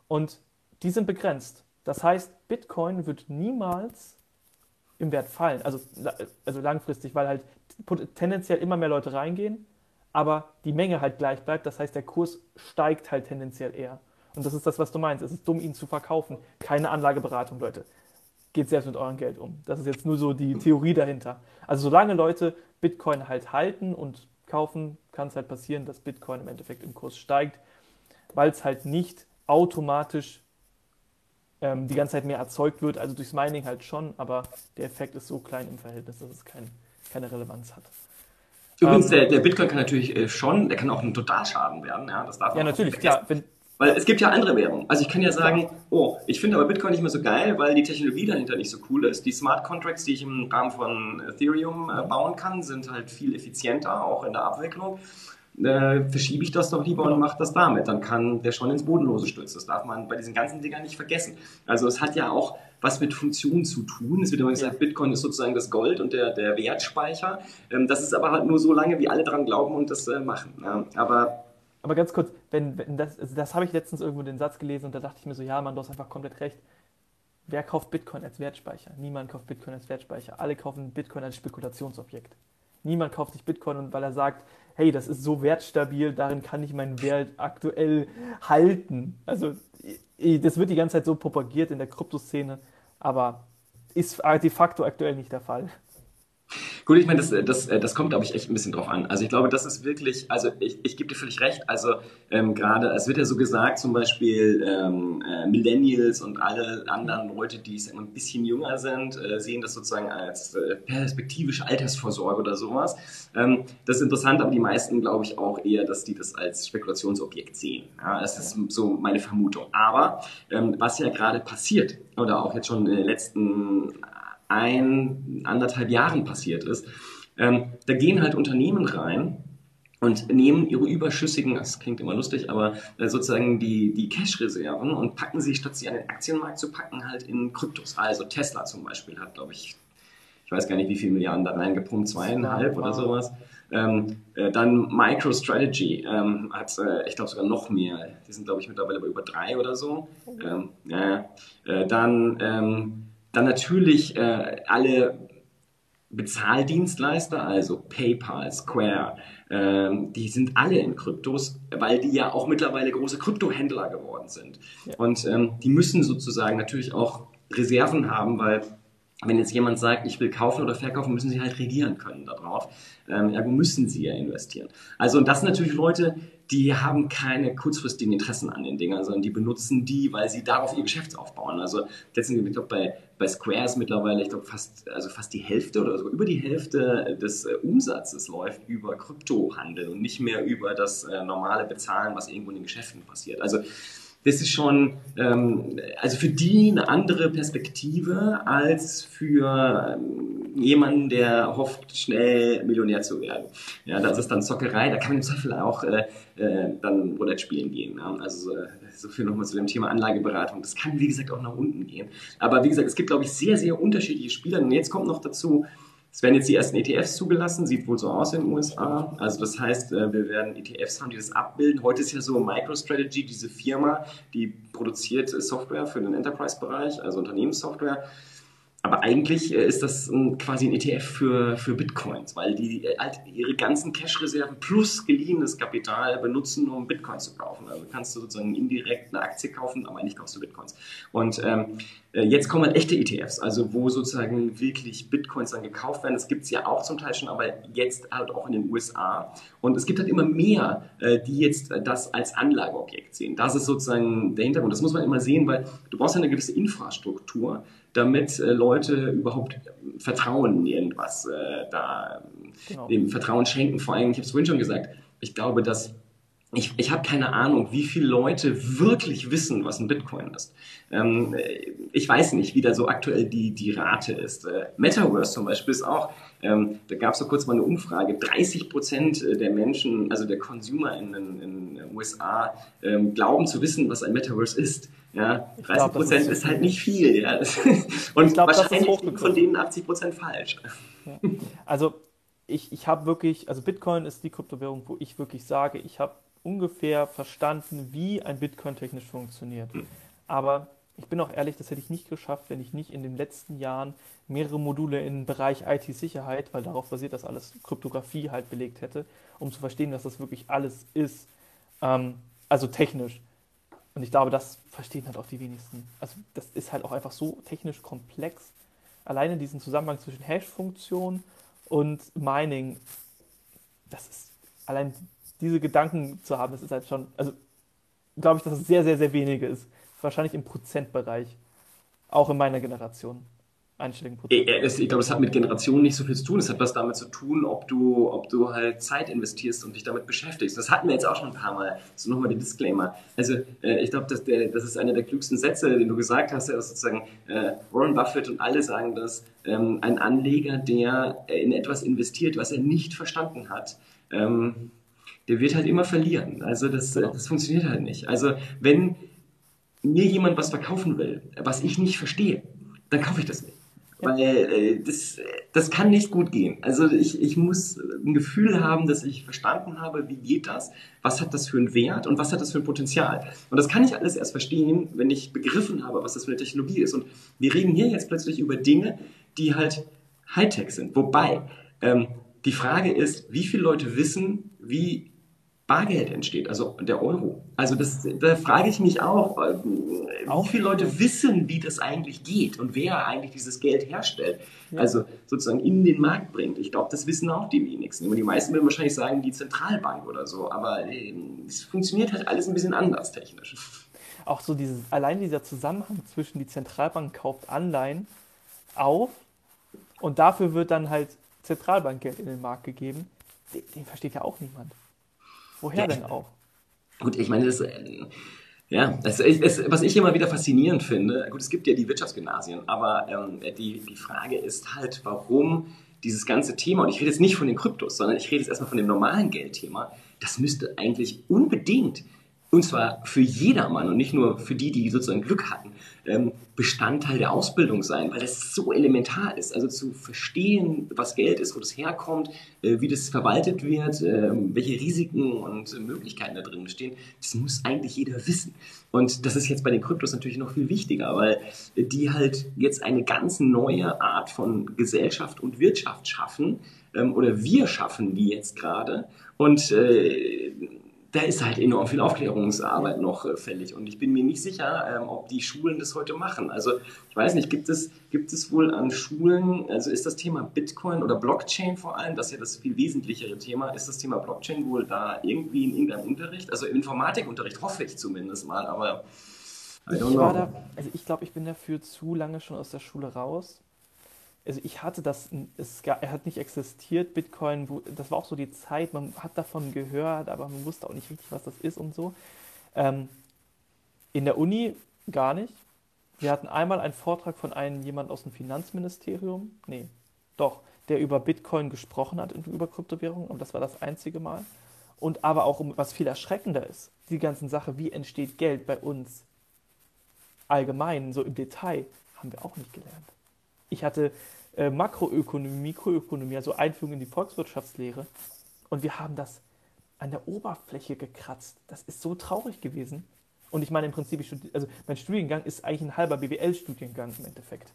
Und die sind begrenzt. Das heißt, Bitcoin wird niemals im Wert fallen. Also, also langfristig, weil halt tendenziell immer mehr Leute reingehen, aber die Menge halt gleich bleibt. Das heißt, der Kurs steigt halt tendenziell eher. Und das ist das, was du meinst. Es ist dumm, ihn zu verkaufen. Keine Anlageberatung, Leute. Geht selbst mit eurem Geld um. Das ist jetzt nur so die Theorie dahinter. Also solange Leute Bitcoin halt halten und kaufen, kann es halt passieren, dass Bitcoin im Endeffekt im Kurs steigt, weil es halt nicht automatisch ähm, die ganze Zeit mehr erzeugt wird. Also durchs Mining halt schon, aber der Effekt ist so klein im Verhältnis, dass es kein, keine Relevanz hat.
Übrigens, ähm, der, der, Bitcoin kann natürlich äh, schon, der kann auch ein Totalschaden werden. Ja, das darf
ja natürlich, klar. Wenn,
weil es gibt ja andere Währungen. Also ich kann ja sagen, oh, ich finde aber Bitcoin nicht mehr so geil, weil die Technologie dahinter nicht so cool ist. Die Smart Contracts, die ich im Rahmen von Ethereum äh, bauen kann, sind halt viel effizienter, auch in der Abwicklung äh, verschiebe ich das doch lieber und mache das damit. Dann kann der schon ins Bodenlose stürzen. Das darf man bei diesen ganzen Dingern nicht vergessen. Also es hat ja auch was mit Funktion zu tun. Es wird immer gesagt, Bitcoin ist sozusagen das Gold und der, der Wertspeicher. Ähm, das ist aber halt nur so lange, wie alle dran glauben und das äh, machen. Ja. Aber
aber ganz kurz, wenn, wenn das, also das habe ich letztens irgendwo den Satz gelesen und da dachte ich mir so, ja, man, du hast einfach komplett recht. Wer kauft Bitcoin als Wertspeicher? Niemand kauft Bitcoin als Wertspeicher. Alle kaufen Bitcoin als Spekulationsobjekt. Niemand kauft sich Bitcoin, weil er sagt, hey, das ist so wertstabil, darin kann ich meinen Wert aktuell halten. Also das wird die ganze Zeit so propagiert in der Kryptoszene, aber ist de facto aktuell nicht der Fall.
Gut, ich meine, das, das, das kommt, glaube ich, echt ein bisschen drauf an. Also ich glaube, das ist wirklich, also ich, ich gebe dir völlig recht, also ähm, gerade, es wird ja so gesagt, zum Beispiel ähm, äh, Millennials und alle anderen Leute, die ein bisschen jünger sind, äh, sehen das sozusagen als äh, perspektivische Altersvorsorge oder sowas. Ähm, das ist interessant, aber die meisten glaube ich auch eher, dass die das als Spekulationsobjekt sehen. Ja, das ist so meine Vermutung. Aber ähm, was ja gerade passiert, oder auch jetzt schon in den letzten ein, anderthalb Jahren passiert ist. Ähm, da gehen halt Unternehmen rein und nehmen ihre überschüssigen, das klingt immer lustig, aber äh, sozusagen die, die Cash-Reserven und packen sie, statt sie an den Aktienmarkt zu packen, halt in Kryptos. Also Tesla zum Beispiel hat, glaube ich, ich weiß gar nicht, wie viele Milliarden da reingepumpt, zweieinhalb oder sowas. Ähm, äh, dann MicroStrategy ähm, hat, äh, ich glaube sogar noch mehr. Die sind, glaube ich, mittlerweile bei über drei oder so. Ähm, ja, äh, dann ähm, dann natürlich äh, alle Bezahldienstleister, also PayPal, Square, ähm, die sind alle in Kryptos, weil die ja auch mittlerweile große Kryptohändler geworden sind. Ja. Und ähm, die müssen sozusagen natürlich auch Reserven haben, weil wenn jetzt jemand sagt, ich will kaufen oder verkaufen, müssen sie halt reagieren können darauf. Ähm, ergo müssen sie ja investieren. Also und das sind natürlich Leute, die haben keine kurzfristigen Interessen an den Dingern, sondern die benutzen die, weil sie darauf ihr Geschäft aufbauen. Also letztendlich, ich glaube, bei, bei Square ist mittlerweile, ich glaube, fast, also fast die Hälfte oder sogar über die Hälfte des äh, Umsatzes läuft über Kryptohandel und nicht mehr über das äh, normale Bezahlen, was irgendwo in den Geschäften passiert. Also das ist schon, ähm, also für die eine andere Perspektive als für ähm, jemanden, der hofft, schnell Millionär zu werden. Ja, das ist dann Zockerei, da kann man im Zweifel auch äh, äh, dann Roulette spielen gehen. Ja? Also so viel nochmal zu dem Thema Anlageberatung. Das kann, wie gesagt, auch nach unten gehen. Aber wie gesagt, es gibt, glaube ich, sehr, sehr unterschiedliche Spieler. Und jetzt kommt noch dazu, es werden jetzt die ersten ETFs zugelassen, sieht wohl so aus in den USA. Also das heißt, äh, wir werden ETFs haben, die das abbilden. Heute ist ja so MicroStrategy, diese Firma, die produziert Software für den Enterprise-Bereich, also Unternehmenssoftware. Aber eigentlich äh, ist das quasi ein ETF für, für Bitcoins, weil die äh, halt ihre ganzen Cash-Reserven plus geliehenes Kapital benutzen, um Bitcoins zu kaufen. Also kannst du sozusagen indirekt eine Aktie kaufen, aber eigentlich kaufst du Bitcoins. Und ähm, äh, jetzt kommen halt echte ETFs, also wo sozusagen wirklich Bitcoins dann gekauft werden. Das gibt es ja auch zum Teil schon, aber jetzt halt auch in den USA. Und es gibt halt immer mehr, die jetzt das als Anlageobjekt sehen. Das ist sozusagen der Hintergrund. Das muss man immer sehen, weil du brauchst ja eine gewisse Infrastruktur damit äh, Leute überhaupt Vertrauen in irgendwas äh, da genau. dem Vertrauen schenken. Vor allem, ich habe es vorhin schon gesagt, ich glaube, dass ich, ich habe keine Ahnung, wie viele Leute wirklich wissen, was ein Bitcoin ist. Ähm, ich weiß nicht, wie da so aktuell die, die Rate ist. Äh, Metaverse zum Beispiel ist auch, ähm, da gab es so kurz mal eine Umfrage, 30 Prozent der Menschen, also der Consumer in den USA, ähm, glauben zu wissen, was ein Metaverse ist. Ja, 30 Prozent ist, ist, halt nicht viel. Ja. Und glaub, wahrscheinlich liegen von denen 80 Prozent falsch.
Ja. Also ich, ich habe wirklich, also Bitcoin ist die Kryptowährung, wo ich wirklich sage, ich habe ungefähr verstanden, wie ein Bitcoin technisch funktioniert. Hm. Aber ich bin auch ehrlich, das hätte ich nicht geschafft, wenn ich nicht in den letzten Jahren mehrere Module im Bereich IT-Sicherheit, weil darauf basiert das alles, Kryptographie halt belegt hätte, um zu verstehen, dass das wirklich alles ist. Ähm, also technisch. Und ich glaube, das verstehen halt auch die wenigsten. Also das ist halt auch einfach so technisch komplex. Alleine diesen Zusammenhang zwischen Hash-Funktion und Mining, das ist allein diese Gedanken zu haben, das ist halt schon, also glaube ich, dass es sehr, sehr, sehr wenige ist. Wahrscheinlich im Prozentbereich. Auch in meiner Generation einstelligen
Prozent. Ich, glaube, es hat mit Generationen nicht so viel zu tun. Es hat was damit zu tun, ob du, ob du halt Zeit investierst und dich damit beschäftigst. Das hatten wir jetzt auch schon ein paar Mal. So nochmal der Disclaimer. Also äh, ich glaube, das, das ist einer der klügsten Sätze, den du gesagt hast. Ja, sozusagen äh, Warren Buffett und alle sagen das. Ähm, ein Anleger, der in etwas investiert, was er nicht verstanden hat, ähm, der wird halt immer verlieren. Also das, genau. das funktioniert halt nicht. Also wenn mir jemand was verkaufen will, was ich nicht verstehe, dann kaufe ich das nicht. Weil äh, das, das kann nicht gut gehen. Also ich, ich muss ein Gefühl haben, dass ich verstanden habe, wie geht das, was hat das für einen Wert und was hat das für ein Potenzial. Und das kann ich alles erst verstehen, wenn ich begriffen habe, was das für eine Technologie ist. Und wir reden hier jetzt plötzlich über Dinge, die halt Hightech sind. Wobei ähm, die Frage ist, wie viele Leute wissen, wie Bargeld entsteht, also der Euro. Also das, da frage ich mich auch, äh, wie viele Leute wissen, wie das eigentlich geht und wer eigentlich dieses Geld herstellt, ja. also sozusagen in den Markt bringt. Ich glaube, das wissen auch die wenigsten. Und die meisten würden wahrscheinlich sagen, die Zentralbank oder so, aber äh, es funktioniert halt alles ein bisschen anders technisch.
Auch so dieses, allein dieser Zusammenhang zwischen die Zentralbank kauft Anleihen auf und dafür wird dann halt Zentralbankgeld in den Markt gegeben, den, den versteht ja auch niemand. Woher ja, denn auch?
Gut, ich meine, das, äh, ja, das, das, was ich immer wieder faszinierend finde, gut, es gibt ja die Wirtschaftsgymnasien, aber ähm, die, die Frage ist halt, warum dieses ganze Thema, und ich rede jetzt nicht von den Kryptos, sondern ich rede jetzt erstmal von dem normalen Geldthema, das müsste eigentlich unbedingt und zwar für jedermann und nicht nur für die, die sozusagen Glück hatten, ähm, Bestandteil der Ausbildung sein, weil das so elementar ist. Also zu verstehen, was Geld ist, wo das herkommt, äh, wie das verwaltet wird, äh, welche Risiken und Möglichkeiten da drin stehen, das muss eigentlich jeder wissen. Und das ist jetzt bei den Kryptos natürlich noch viel wichtiger, weil die halt jetzt eine ganz neue Art von Gesellschaft und Wirtschaft schaffen, ähm, oder wir schaffen die jetzt gerade. Und äh, da ist halt enorm viel Aufklärungsarbeit noch äh, fällig. Und ich bin mir nicht sicher, ähm, ob die Schulen das heute machen. Also ich weiß nicht, gibt es, gibt es wohl an Schulen, also ist das Thema Bitcoin oder Blockchain vor allem, das ist ja das viel wesentlichere Thema, ist das Thema Blockchain wohl da irgendwie in irgendeinem Unterricht? Also im Informatikunterricht hoffe ich zumindest mal, aber
I don't know. Da, also ich glaube, ich bin dafür zu lange schon aus der Schule raus also ich hatte das, es er hat nicht existiert, Bitcoin, das war auch so die Zeit, man hat davon gehört, aber man wusste auch nicht richtig, was das ist und so. Ähm, in der Uni gar nicht. Wir hatten einmal einen Vortrag von einem jemand aus dem Finanzministerium, nee, doch, der über Bitcoin gesprochen hat und über Kryptowährungen, und das war das einzige Mal. Und aber auch, was viel erschreckender ist, die ganzen Sache, wie entsteht Geld bei uns allgemein, so im Detail, haben wir auch nicht gelernt. Ich hatte äh, Makroökonomie, Mikroökonomie, also Einführung in die Volkswirtschaftslehre. Und wir haben das an der Oberfläche gekratzt. Das ist so traurig gewesen. Und ich meine im Prinzip, also mein Studiengang ist eigentlich ein halber BWL-Studiengang im Endeffekt.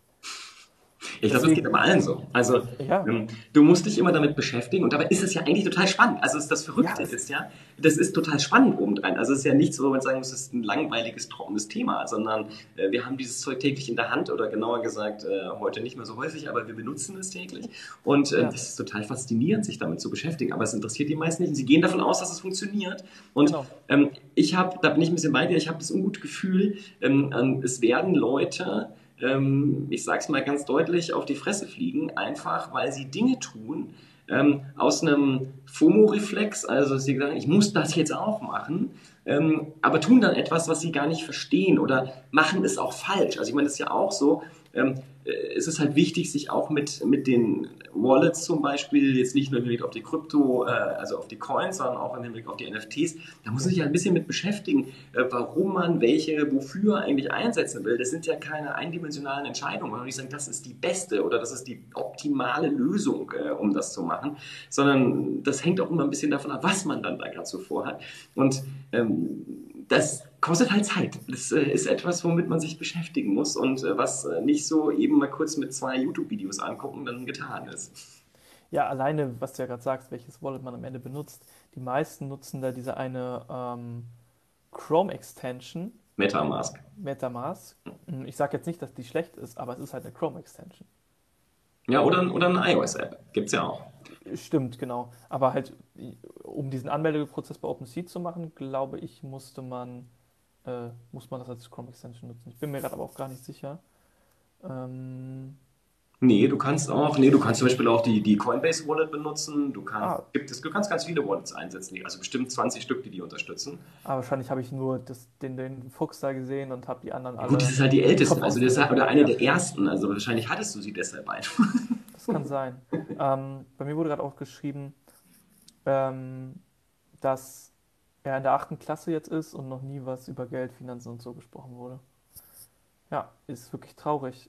Ich glaube, das geht aber allen so. Also ja. ähm, du musst dich immer damit beschäftigen und dabei ist es ja eigentlich total spannend. Also ist das Verrückte ja, ist ja, das ist total spannend obendrein. Also es ist ja nichts, wo man sagen muss, es ist ein langweiliges, trockenes Thema, sondern äh, wir haben dieses Zeug täglich in der Hand oder genauer gesagt äh, heute nicht mehr so häufig, aber wir benutzen es täglich. Und äh, ja. das ist total faszinierend, sich damit zu beschäftigen. Aber es interessiert die meisten nicht. Und sie gehen davon aus, dass es funktioniert. Und genau. ähm, ich habe, da bin ich ein bisschen bei dir, ich habe das ungute Gefühl, ähm, es werden Leute ähm, ich sage es mal ganz deutlich, auf die Fresse fliegen, einfach weil sie Dinge tun ähm, aus einem FOMO-Reflex, also sie sagen, ich muss das jetzt auch machen, ähm, aber tun dann etwas, was sie gar nicht verstehen oder machen es auch falsch. Also ich meine, das ist ja auch so, ähm, äh, es ist halt wichtig, sich auch mit, mit den Wallets zum Beispiel, jetzt nicht nur im Hinblick auf die Krypto, äh, also auf die Coins, sondern auch im Hinblick auf die NFTs, da muss man sich ja ein bisschen mit beschäftigen, äh, warum man welche, wofür eigentlich einsetzen will. Das sind ja keine eindimensionalen Entscheidungen. Man kann nicht sagen, das ist die beste oder das ist die optimale Lösung, äh, um das zu machen, sondern das hängt auch immer ein bisschen davon ab, was man dann da gerade so vorhat. Und ähm, das kostet halt Zeit. Das äh, ist etwas, womit man sich beschäftigen muss und äh, was äh, nicht so eben mal kurz mit zwei YouTube-Videos angucken dann getan ist.
Ja, alleine, was du ja gerade sagst, welches Wallet man am Ende benutzt. Die meisten nutzen da diese eine ähm, Chrome-Extension.
Metamask.
Metamask. Ich sage jetzt nicht, dass die schlecht ist, aber es ist halt eine Chrome-Extension.
Ja, oder, oder eine iOS-App. Gibt es ja auch.
Stimmt, genau. Aber halt, um diesen Anmeldeprozess bei OpenSea zu machen, glaube ich, musste man, äh, muss man das als Chrome Extension nutzen. Ich bin mir gerade aber auch gar nicht sicher. Ähm,
Nee, du kannst auch, nee, du kannst zum Beispiel auch die, die Coinbase Wallet benutzen. Du, kann, ah. gibt, es, du kannst ganz viele Wallets einsetzen, also bestimmt 20 Stück, die die unterstützen.
Aber wahrscheinlich habe ich nur das, den, den Fuchs da gesehen und habe die anderen alle.
Gut, das ist halt die ältesten, also das ist halt, oder eine ja. der ersten, also wahrscheinlich hattest du sie deshalb einfach.
Das kann sein. ähm, bei mir wurde gerade auch geschrieben, ähm, dass er in der achten Klasse jetzt ist und noch nie was über Geld, Finanzen und so gesprochen wurde. Ja, ist wirklich traurig.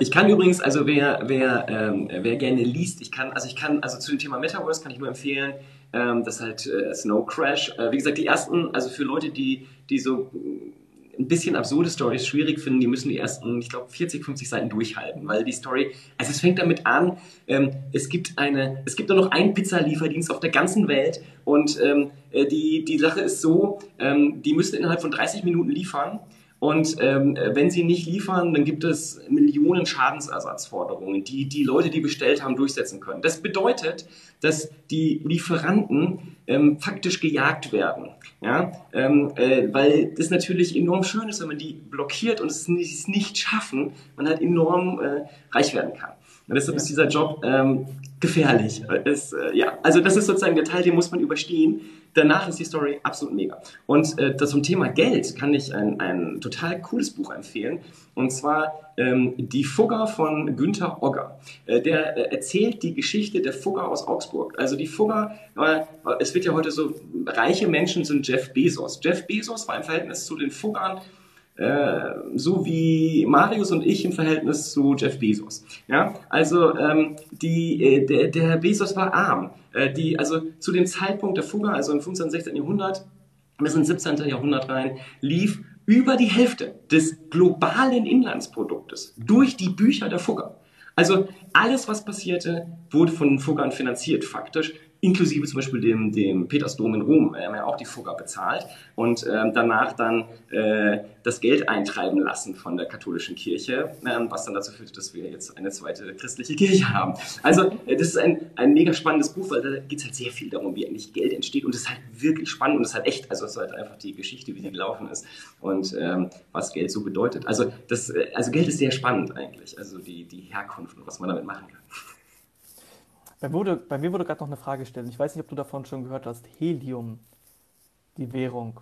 Ich kann übrigens, also wer, wer, ähm, wer gerne liest, ich kann, also ich kann, also zu dem Thema Metaverse kann ich nur empfehlen, ähm, das halt äh, Snow Crash. Äh, wie gesagt, die ersten, also für Leute, die, die so ein bisschen absurde Stories schwierig finden, die müssen die ersten, ich glaube, 40, 50 Seiten durchhalten, weil die Story, also es fängt damit an, ähm, es gibt eine, es gibt nur noch einen Pizzalieferdienst auf der ganzen Welt und ähm, äh, die, die Sache ist so, ähm, die müssen innerhalb von 30 Minuten liefern und ähm, wenn sie nicht liefern, dann gibt es Millionen Schadensersatzforderungen, die die Leute, die bestellt haben, durchsetzen können. Das bedeutet, dass die Lieferanten ähm, faktisch gejagt werden. Ja? Ähm, äh, weil das natürlich enorm schön ist, wenn man die blockiert und es nicht, nicht schaffen, man halt enorm äh, reich werden kann. Und deshalb ist dieser Job ähm, gefährlich. Es, äh, ja, also das ist sozusagen der Teil, den muss man überstehen. Danach ist die Story absolut mega. Und äh, das zum Thema Geld kann ich ein, ein total cooles Buch empfehlen. Und zwar ähm, Die Fugger von Günther Ogger. Äh, der äh, erzählt die Geschichte der Fugger aus Augsburg. Also die Fugger, äh, es wird ja heute so, reiche Menschen sind Jeff Bezos. Jeff Bezos war im Verhältnis zu den Fuggern äh, so wie Marius und ich im Verhältnis zu Jeff Bezos. Ja, also ähm, die, äh, der, der Bezos war arm. Äh, die, also zu dem Zeitpunkt der Fugger, also im 15. 16. Jahrhundert bis ins 17. Jahrhundert rein, lief über die Hälfte des globalen Inlandsproduktes durch die Bücher der Fugger. Also alles, was passierte, wurde von Fuggern finanziert faktisch inklusive zum Beispiel dem, dem Petersdom in Rom, wir haben ja auch die Fugger bezahlt und ähm, danach dann äh, das Geld eintreiben lassen von der katholischen Kirche, ähm, was dann dazu führte, dass wir jetzt eine zweite christliche Kirche haben. Also äh, das ist ein, ein mega spannendes Buch, weil da geht es halt sehr viel darum, wie eigentlich Geld entsteht und es ist halt wirklich spannend und es ist halt echt, also es ist halt einfach die Geschichte, wie die gelaufen ist und ähm, was Geld so bedeutet. Also, das, äh, also Geld ist sehr spannend eigentlich, also die, die Herkunft und was man damit machen kann.
Bei, wurde, bei mir wurde gerade noch eine Frage gestellt. Ich weiß nicht, ob du davon schon gehört hast. Helium, die Währung.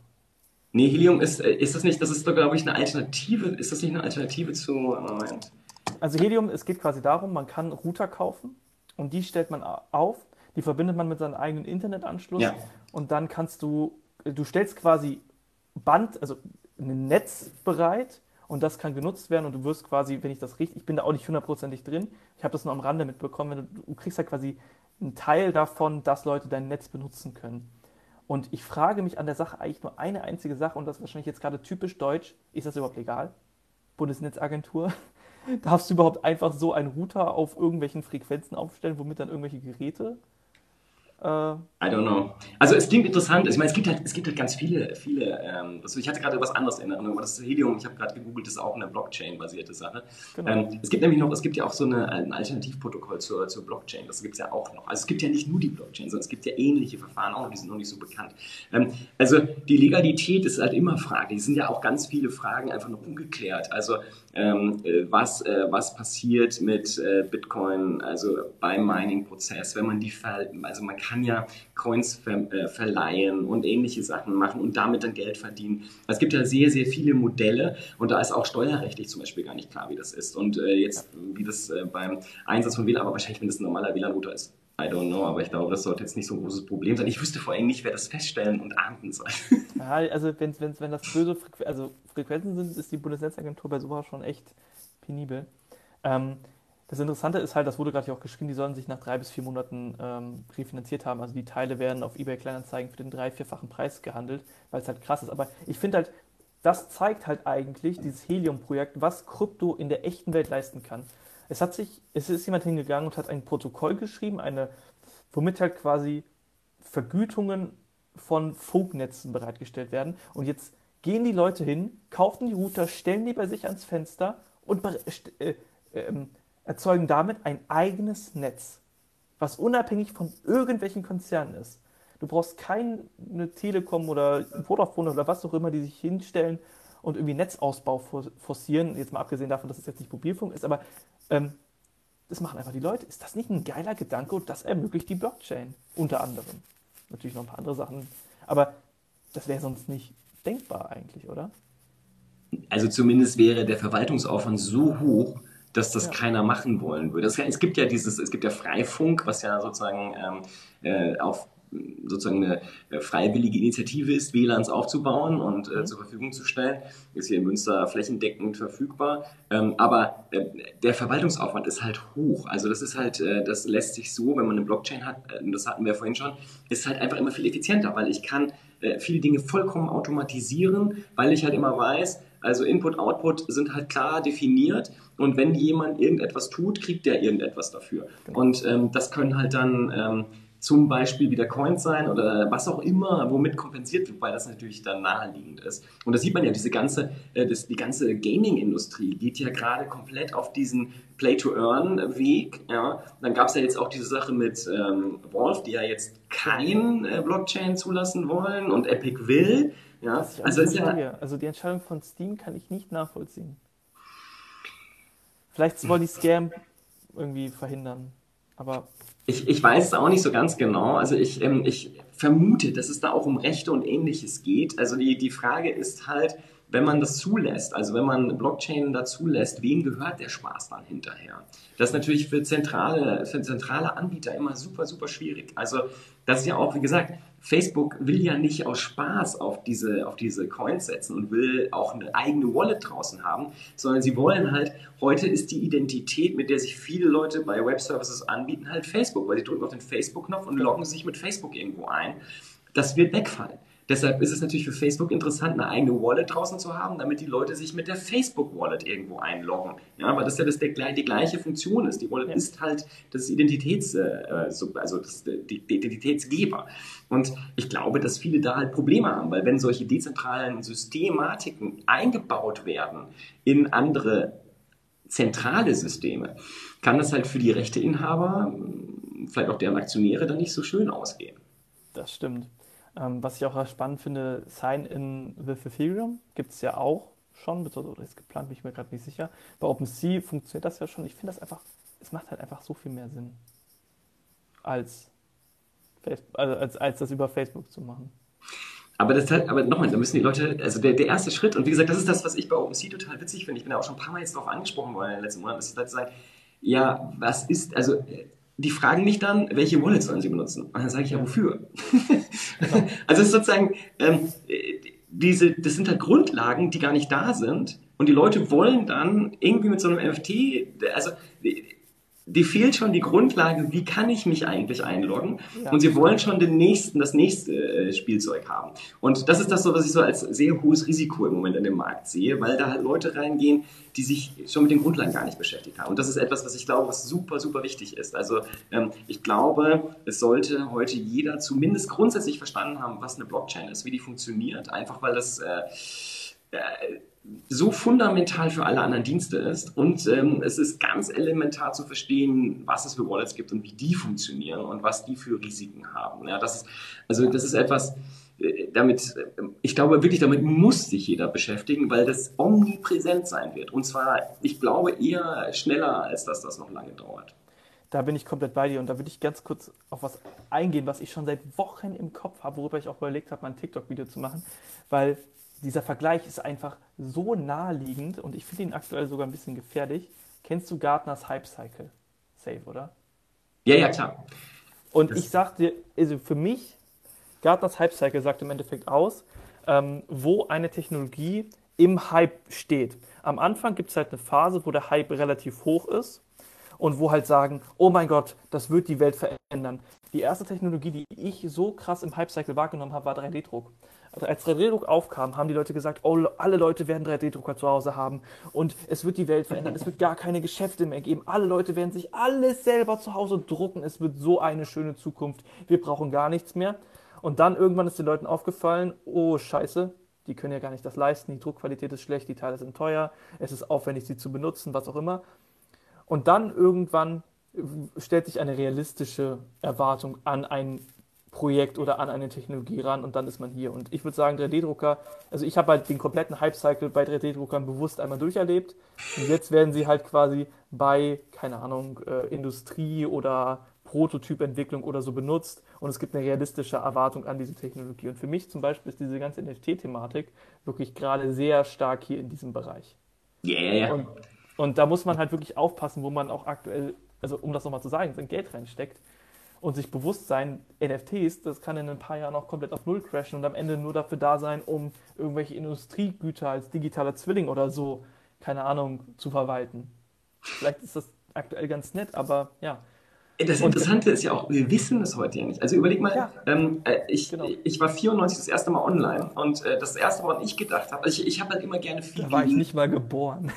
Nee, Helium ist, äh, ist das nicht, das ist doch, glaube ich, eine Alternative. Ist das nicht eine Alternative zu, Moment.
Also Helium, es geht quasi darum, man kann Router kaufen und die stellt man auf, die verbindet man mit seinem eigenen Internetanschluss ja. und dann kannst du, du stellst quasi Band, also ein Netz bereit und das kann genutzt werden und du wirst quasi, wenn ich das richtig, ich bin da auch nicht hundertprozentig drin, ich habe das nur am Rande mitbekommen, du, du kriegst ja quasi einen Teil davon, dass Leute dein Netz benutzen können. Und ich frage mich an der Sache eigentlich nur eine einzige Sache und das ist wahrscheinlich jetzt gerade typisch deutsch, ist das überhaupt legal? Bundesnetzagentur? Darfst du überhaupt einfach so einen Router auf irgendwelchen Frequenzen aufstellen, womit dann irgendwelche Geräte
Uh, I don't know. Also es klingt interessant. Ich meine, es gibt halt, es gibt halt ganz viele, viele. Ähm, also ich hatte gerade was anderes in Erinnerung, aber das Helium, ich habe gerade gegoogelt, das ist auch eine Blockchain-basierte Sache. Genau. Ähm, es gibt nämlich noch, es gibt ja auch so eine, ein Alternativprotokoll zur, zur Blockchain. Das gibt es ja auch noch. Also es gibt ja nicht nur die Blockchain, sondern es gibt ja ähnliche Verfahren auch, die sind noch nicht so bekannt. Ähm, also die Legalität ist halt immer Frage. Die sind ja auch ganz viele Fragen einfach noch ungeklärt. Also ähm, äh, was, äh, was passiert mit äh, Bitcoin, also beim Mining-Prozess, wenn man die, ver also man kann ja Coins ver äh, verleihen und ähnliche Sachen machen und damit dann Geld verdienen. Es gibt ja sehr, sehr viele Modelle und da ist auch steuerrechtlich zum Beispiel gar nicht klar, wie das ist und äh, jetzt, wie das äh, beim Einsatz von WLAN, aber wahrscheinlich, wenn das ein normaler WLAN-Router ist. I don't know, aber ich glaube, das sollte jetzt nicht so ein großes Problem sein. Ich wüsste vor allem nicht, wer das feststellen und ahnden soll.
Ja, also wenn, wenn, wenn das böse Frequ also Frequenzen sind, ist die Bundesnetzagentur bei sowas schon echt penibel. Ähm, das Interessante ist halt, das wurde gerade auch geschrieben, die sollen sich nach drei bis vier Monaten ähm, refinanziert haben. Also die Teile werden auf eBay Kleinanzeigen für den drei-, vierfachen Preis gehandelt, weil es halt krass ist. Aber ich finde halt, das zeigt halt eigentlich dieses Helium-Projekt, was Krypto in der echten Welt leisten kann. Es hat sich, es ist jemand hingegangen und hat ein Protokoll geschrieben, eine, womit halt quasi Vergütungen von Funknetzen bereitgestellt werden. Und jetzt gehen die Leute hin, kaufen die Router, stellen die bei sich ans Fenster und äh, äh, erzeugen damit ein eigenes Netz, was unabhängig von irgendwelchen Konzernen ist. Du brauchst keine Telekom oder Vodafone oder was auch immer, die sich hinstellen und irgendwie Netzausbau forcieren. Jetzt mal abgesehen davon, dass es jetzt nicht Mobilfunk ist, aber ähm, das machen einfach die Leute. Ist das nicht ein geiler Gedanke und das ermöglicht die Blockchain unter anderem? Natürlich noch ein paar andere Sachen, aber das wäre sonst nicht denkbar eigentlich, oder?
Also zumindest wäre der Verwaltungsaufwand so hoch, dass das ja. keiner machen wollen würde. es gibt ja dieses, es gibt ja Freifunk, was ja sozusagen ähm, äh, auf sozusagen eine freiwillige Initiative ist, WLANs aufzubauen und äh, mhm. zur Verfügung zu stellen. Ist hier in Münster flächendeckend verfügbar. Ähm, aber äh, der Verwaltungsaufwand ist halt hoch. Also das ist halt, äh, das lässt sich so, wenn man eine Blockchain hat, äh, das hatten wir vorhin schon, ist halt einfach immer viel effizienter, weil ich kann äh, viele Dinge vollkommen automatisieren, weil ich halt immer weiß, also Input, Output sind halt klar definiert und wenn jemand irgendetwas tut, kriegt der irgendetwas dafür. Genau. Und ähm, das können halt dann ähm, zum Beispiel wieder Coins sein oder was auch immer, womit kompensiert wird, weil das natürlich dann naheliegend ist. Und da sieht man ja, diese ganze, äh, das, die ganze Gaming-Industrie geht ja gerade komplett auf diesen Play-to-Earn-Weg. Ja. Dann gab es ja jetzt auch diese Sache mit ähm, Valve, die ja jetzt kein äh, Blockchain zulassen wollen und Epic will. Ja.
Also, ist ja, also die Entscheidung von Steam kann ich nicht nachvollziehen. Vielleicht wollen die Scam irgendwie verhindern, aber
ich, ich weiß es auch nicht so ganz genau. Also ich, ähm, ich vermute, dass es da auch um Rechte und ähnliches geht. Also die, die Frage ist halt, wenn man das zulässt, also wenn man Blockchain da zulässt, wem gehört der Spaß dann hinterher? Das ist natürlich für zentrale, für zentrale Anbieter immer super, super schwierig. Also das ist ja auch, wie gesagt, Facebook will ja nicht aus Spaß auf diese, auf diese Coins setzen und will auch eine eigene Wallet draußen haben, sondern sie wollen halt, heute ist die Identität, mit der sich viele Leute bei Web-Services anbieten, halt Facebook, weil sie drücken auf den Facebook-Knopf und loggen sich mit Facebook irgendwo ein. Das wird wegfallen. Deshalb ist es natürlich für Facebook interessant, eine eigene Wallet draußen zu haben, damit die Leute sich mit der Facebook-Wallet irgendwo einloggen. Ja, weil das ja das der, die gleiche Funktion ist. Die Wallet ja. ist halt das Identitäts, äh, also das, die Identitätsgeber. Und ich glaube, dass viele da halt Probleme haben, weil wenn solche dezentralen Systematiken eingebaut werden in andere zentrale Systeme, kann das halt für die Rechteinhaber, vielleicht auch deren Aktionäre, dann nicht so schön ausgehen.
Das stimmt. Ähm, was ich auch spannend finde, Sign-in with Ethereum gibt es ja auch schon, oder ist geplant, bin ich mir gerade nicht sicher. Bei OpenSea funktioniert das ja schon. Ich finde das einfach, es macht halt einfach so viel mehr Sinn, als, also als, als das über Facebook zu machen.
Aber das aber nochmal, da müssen die Leute, also der, der erste Schritt, und wie gesagt, das ist das, was ich bei OpenSea total witzig finde. Ich bin da auch schon ein paar Mal jetzt darauf angesprochen worden in den letzten Monaten, dass die Leute sagen, ja, was ist, also die fragen mich dann, welche Wallet sollen sie benutzen? Und dann sage ich ja, wofür? also es ist sozusagen, ähm, diese, das sind halt Grundlagen, die gar nicht da sind. Und die Leute wollen dann irgendwie mit so einem NFT, also die fehlt schon die Grundlage, wie kann ich mich eigentlich einloggen? Ja. Und sie wollen schon den nächsten, das nächste äh, Spielzeug haben. Und das ist das so, was ich so als sehr hohes Risiko im Moment in dem Markt sehe, weil da halt Leute reingehen, die sich schon mit den Grundlagen gar nicht beschäftigt haben. Und das ist etwas, was ich glaube, was super, super wichtig ist. Also ähm, ich glaube, es sollte heute jeder zumindest grundsätzlich verstanden haben, was eine Blockchain ist, wie die funktioniert, einfach weil das äh, äh, so fundamental für alle anderen Dienste ist. Und ähm, es ist ganz elementar zu verstehen, was es für Wallets gibt und wie die funktionieren und was die für Risiken haben. Ja, das ist, also das ist etwas, äh, damit, äh, ich glaube wirklich, damit muss sich jeder beschäftigen, weil das omnipräsent sein wird. Und zwar, ich glaube, eher schneller, als dass das noch lange dauert.
Da bin ich komplett bei dir und da würde ich ganz kurz auf was eingehen, was ich schon seit Wochen im Kopf habe, worüber ich auch überlegt habe, mal ein TikTok-Video zu machen, weil dieser Vergleich ist einfach so naheliegend und ich finde ihn aktuell sogar ein bisschen gefährlich. Kennst du Gartners Hype Cycle? Safe, oder?
Ja, ja, klar.
Und das ich sag dir, also für mich, Gartners Hype Cycle sagt im Endeffekt aus, ähm, wo eine Technologie im Hype steht. Am Anfang gibt es halt eine Phase, wo der Hype relativ hoch ist und wo halt sagen, oh mein Gott, das wird die Welt verändern. Die erste Technologie, die ich so krass im Hype-Cycle wahrgenommen habe, war 3D-Druck. Als 3D-Druck aufkam, haben die Leute gesagt, oh, alle Leute werden 3D-Drucker zu Hause haben und es wird die Welt verändern, es wird gar keine Geschäfte mehr geben, alle Leute werden sich alles selber zu Hause drucken, es wird so eine schöne Zukunft, wir brauchen gar nichts mehr. Und dann irgendwann ist den Leuten aufgefallen, oh scheiße, die können ja gar nicht das leisten, die Druckqualität ist schlecht, die Teile sind teuer, es ist aufwendig, sie zu benutzen, was auch immer. Und dann irgendwann stellt sich eine realistische Erwartung an ein Projekt oder an eine Technologie ran und dann ist man hier. Und ich würde sagen, 3D-Drucker, also ich habe halt den kompletten Hype-Cycle bei 3D-Druckern bewusst einmal durcherlebt. Und jetzt werden sie halt quasi bei, keine Ahnung, äh, Industrie oder Prototypentwicklung oder so benutzt und es gibt eine realistische Erwartung an diese Technologie. Und für mich zum Beispiel ist diese ganze NFT-Thematik wirklich gerade sehr stark hier in diesem Bereich.
Yeah.
Und und da muss man halt wirklich aufpassen, wo man auch aktuell, also um das nochmal zu sagen, sein Geld reinsteckt und sich bewusst sein, NFTs, das kann in ein paar Jahren auch komplett auf Null crashen und am Ende nur dafür da sein, um irgendwelche Industriegüter als digitaler Zwilling oder so, keine Ahnung, zu verwalten. Vielleicht ist das aktuell ganz nett, aber ja.
Das Interessante ist ja auch, wir wissen es heute ja nicht. Also überleg mal, ja, ähm, äh, ich, genau. ich war 94 das erste Mal online und äh, das erste, woran ich gedacht habe, also ich, ich habe halt immer gerne viel.
Da war ich nicht mal geboren.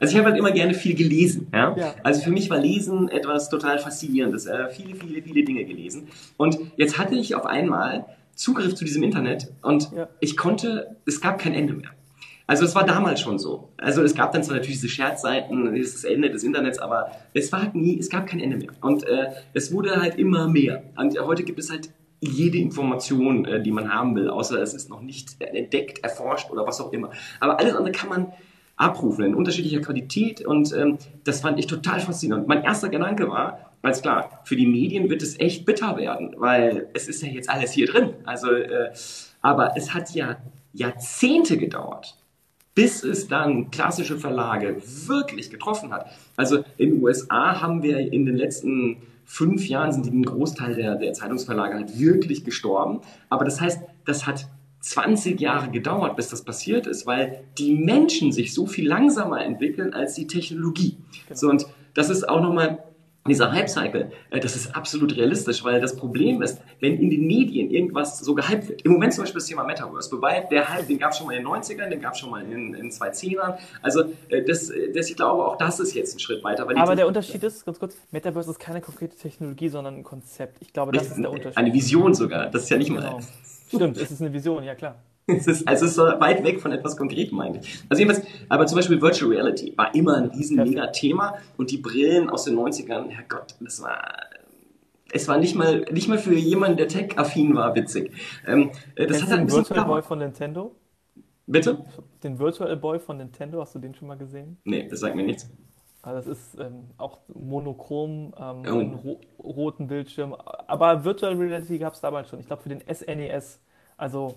Also ich habe halt immer gerne viel gelesen. Ja? ja? Also für mich war Lesen etwas total Faszinierendes. Äh, viele, viele, viele Dinge gelesen. Und jetzt hatte ich auf einmal Zugriff zu diesem Internet und ja. ich konnte, es gab kein Ende mehr. Also es war damals schon so. Also es gab dann zwar natürlich diese Scherzseiten, das Ende des Internets, aber es war halt nie, es gab kein Ende mehr. Und äh, es wurde halt immer mehr. Und heute gibt es halt jede Information, äh, die man haben will, außer es ist noch nicht entdeckt, erforscht oder was auch immer. Aber alles andere kann man abrufen in unterschiedlicher Qualität und ähm, das fand ich total faszinierend. Mein erster Gedanke war, ganz klar, für die Medien wird es echt bitter werden, weil es ist ja jetzt alles hier drin. Also, äh, aber es hat ja Jahrzehnte gedauert, bis es dann klassische Verlage wirklich getroffen hat. Also in den USA haben wir in den letzten fünf Jahren sind ein Großteil der, der Zeitungsverlage halt wirklich gestorben. Aber das heißt, das hat 20 Jahre gedauert, bis das passiert ist, weil die Menschen sich so viel langsamer entwickeln als die Technologie. Genau. So, und das ist auch nochmal dieser Hype-Cycle, äh, das ist absolut realistisch, weil das Problem ist, wenn in den Medien irgendwas so gehypt wird, im Moment zum Beispiel das Thema Metaverse, wobei der Hype, den gab es schon mal in den 90ern, den gab es schon mal in, in 2010ern, also äh, das, das, ich glaube auch das ist jetzt ein Schritt weiter.
Aber der Unterschied ist, ganz kurz, Metaverse ist keine konkrete Technologie, sondern ein Konzept. Ich glaube, das ist der Unterschied.
Eine Vision sogar, das ist ja nicht mal...
Stimmt, es ist eine Vision, ja klar.
Es ist, also es ist so weit weg von etwas Konkretem eigentlich. Also jedenfalls, aber zum Beispiel Virtual Reality war immer ein riesen mega Thema und die Brillen aus den 90ern, Herrgott, das war, es war nicht mal, nicht mal für jemanden, der tech-affin war, witzig.
Ähm, äh, das hat halt den Virtual Boy von Nintendo?
Bitte?
Den Virtual Boy von Nintendo, hast du den schon mal gesehen?
Nee, das sagt mir nichts.
Also das ist ähm, auch monochrom, ähm, oh. ro roten Bildschirm. Aber Virtual Reality gab es damals schon. Ich glaube für den SNES. Also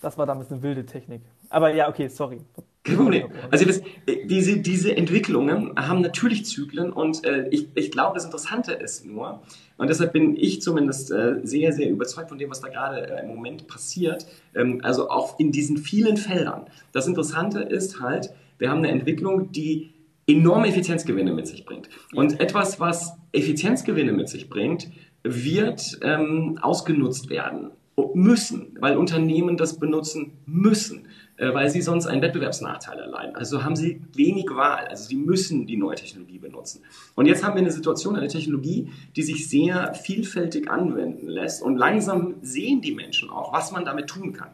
das war damals eine wilde Technik. Aber ja, okay, sorry.
Kein Problem. Also äh, diese, diese Entwicklungen haben natürlich Zyklen und äh, ich, ich glaube, das Interessante ist nur, und deshalb bin ich zumindest äh, sehr, sehr überzeugt von dem, was da gerade äh, im Moment passiert, ähm, also auch in diesen vielen Feldern. Das Interessante ist halt, wir haben eine Entwicklung, die enorme Effizienzgewinne mit sich bringt. Und etwas, was Effizienzgewinne mit sich bringt, wird ähm, ausgenutzt werden müssen, weil Unternehmen das benutzen müssen, äh, weil sie sonst einen Wettbewerbsnachteil erleiden. Also haben sie wenig Wahl, also sie müssen die neue Technologie benutzen. Und jetzt haben wir eine Situation, eine Technologie, die sich sehr vielfältig anwenden lässt und langsam sehen die Menschen auch, was man damit tun kann.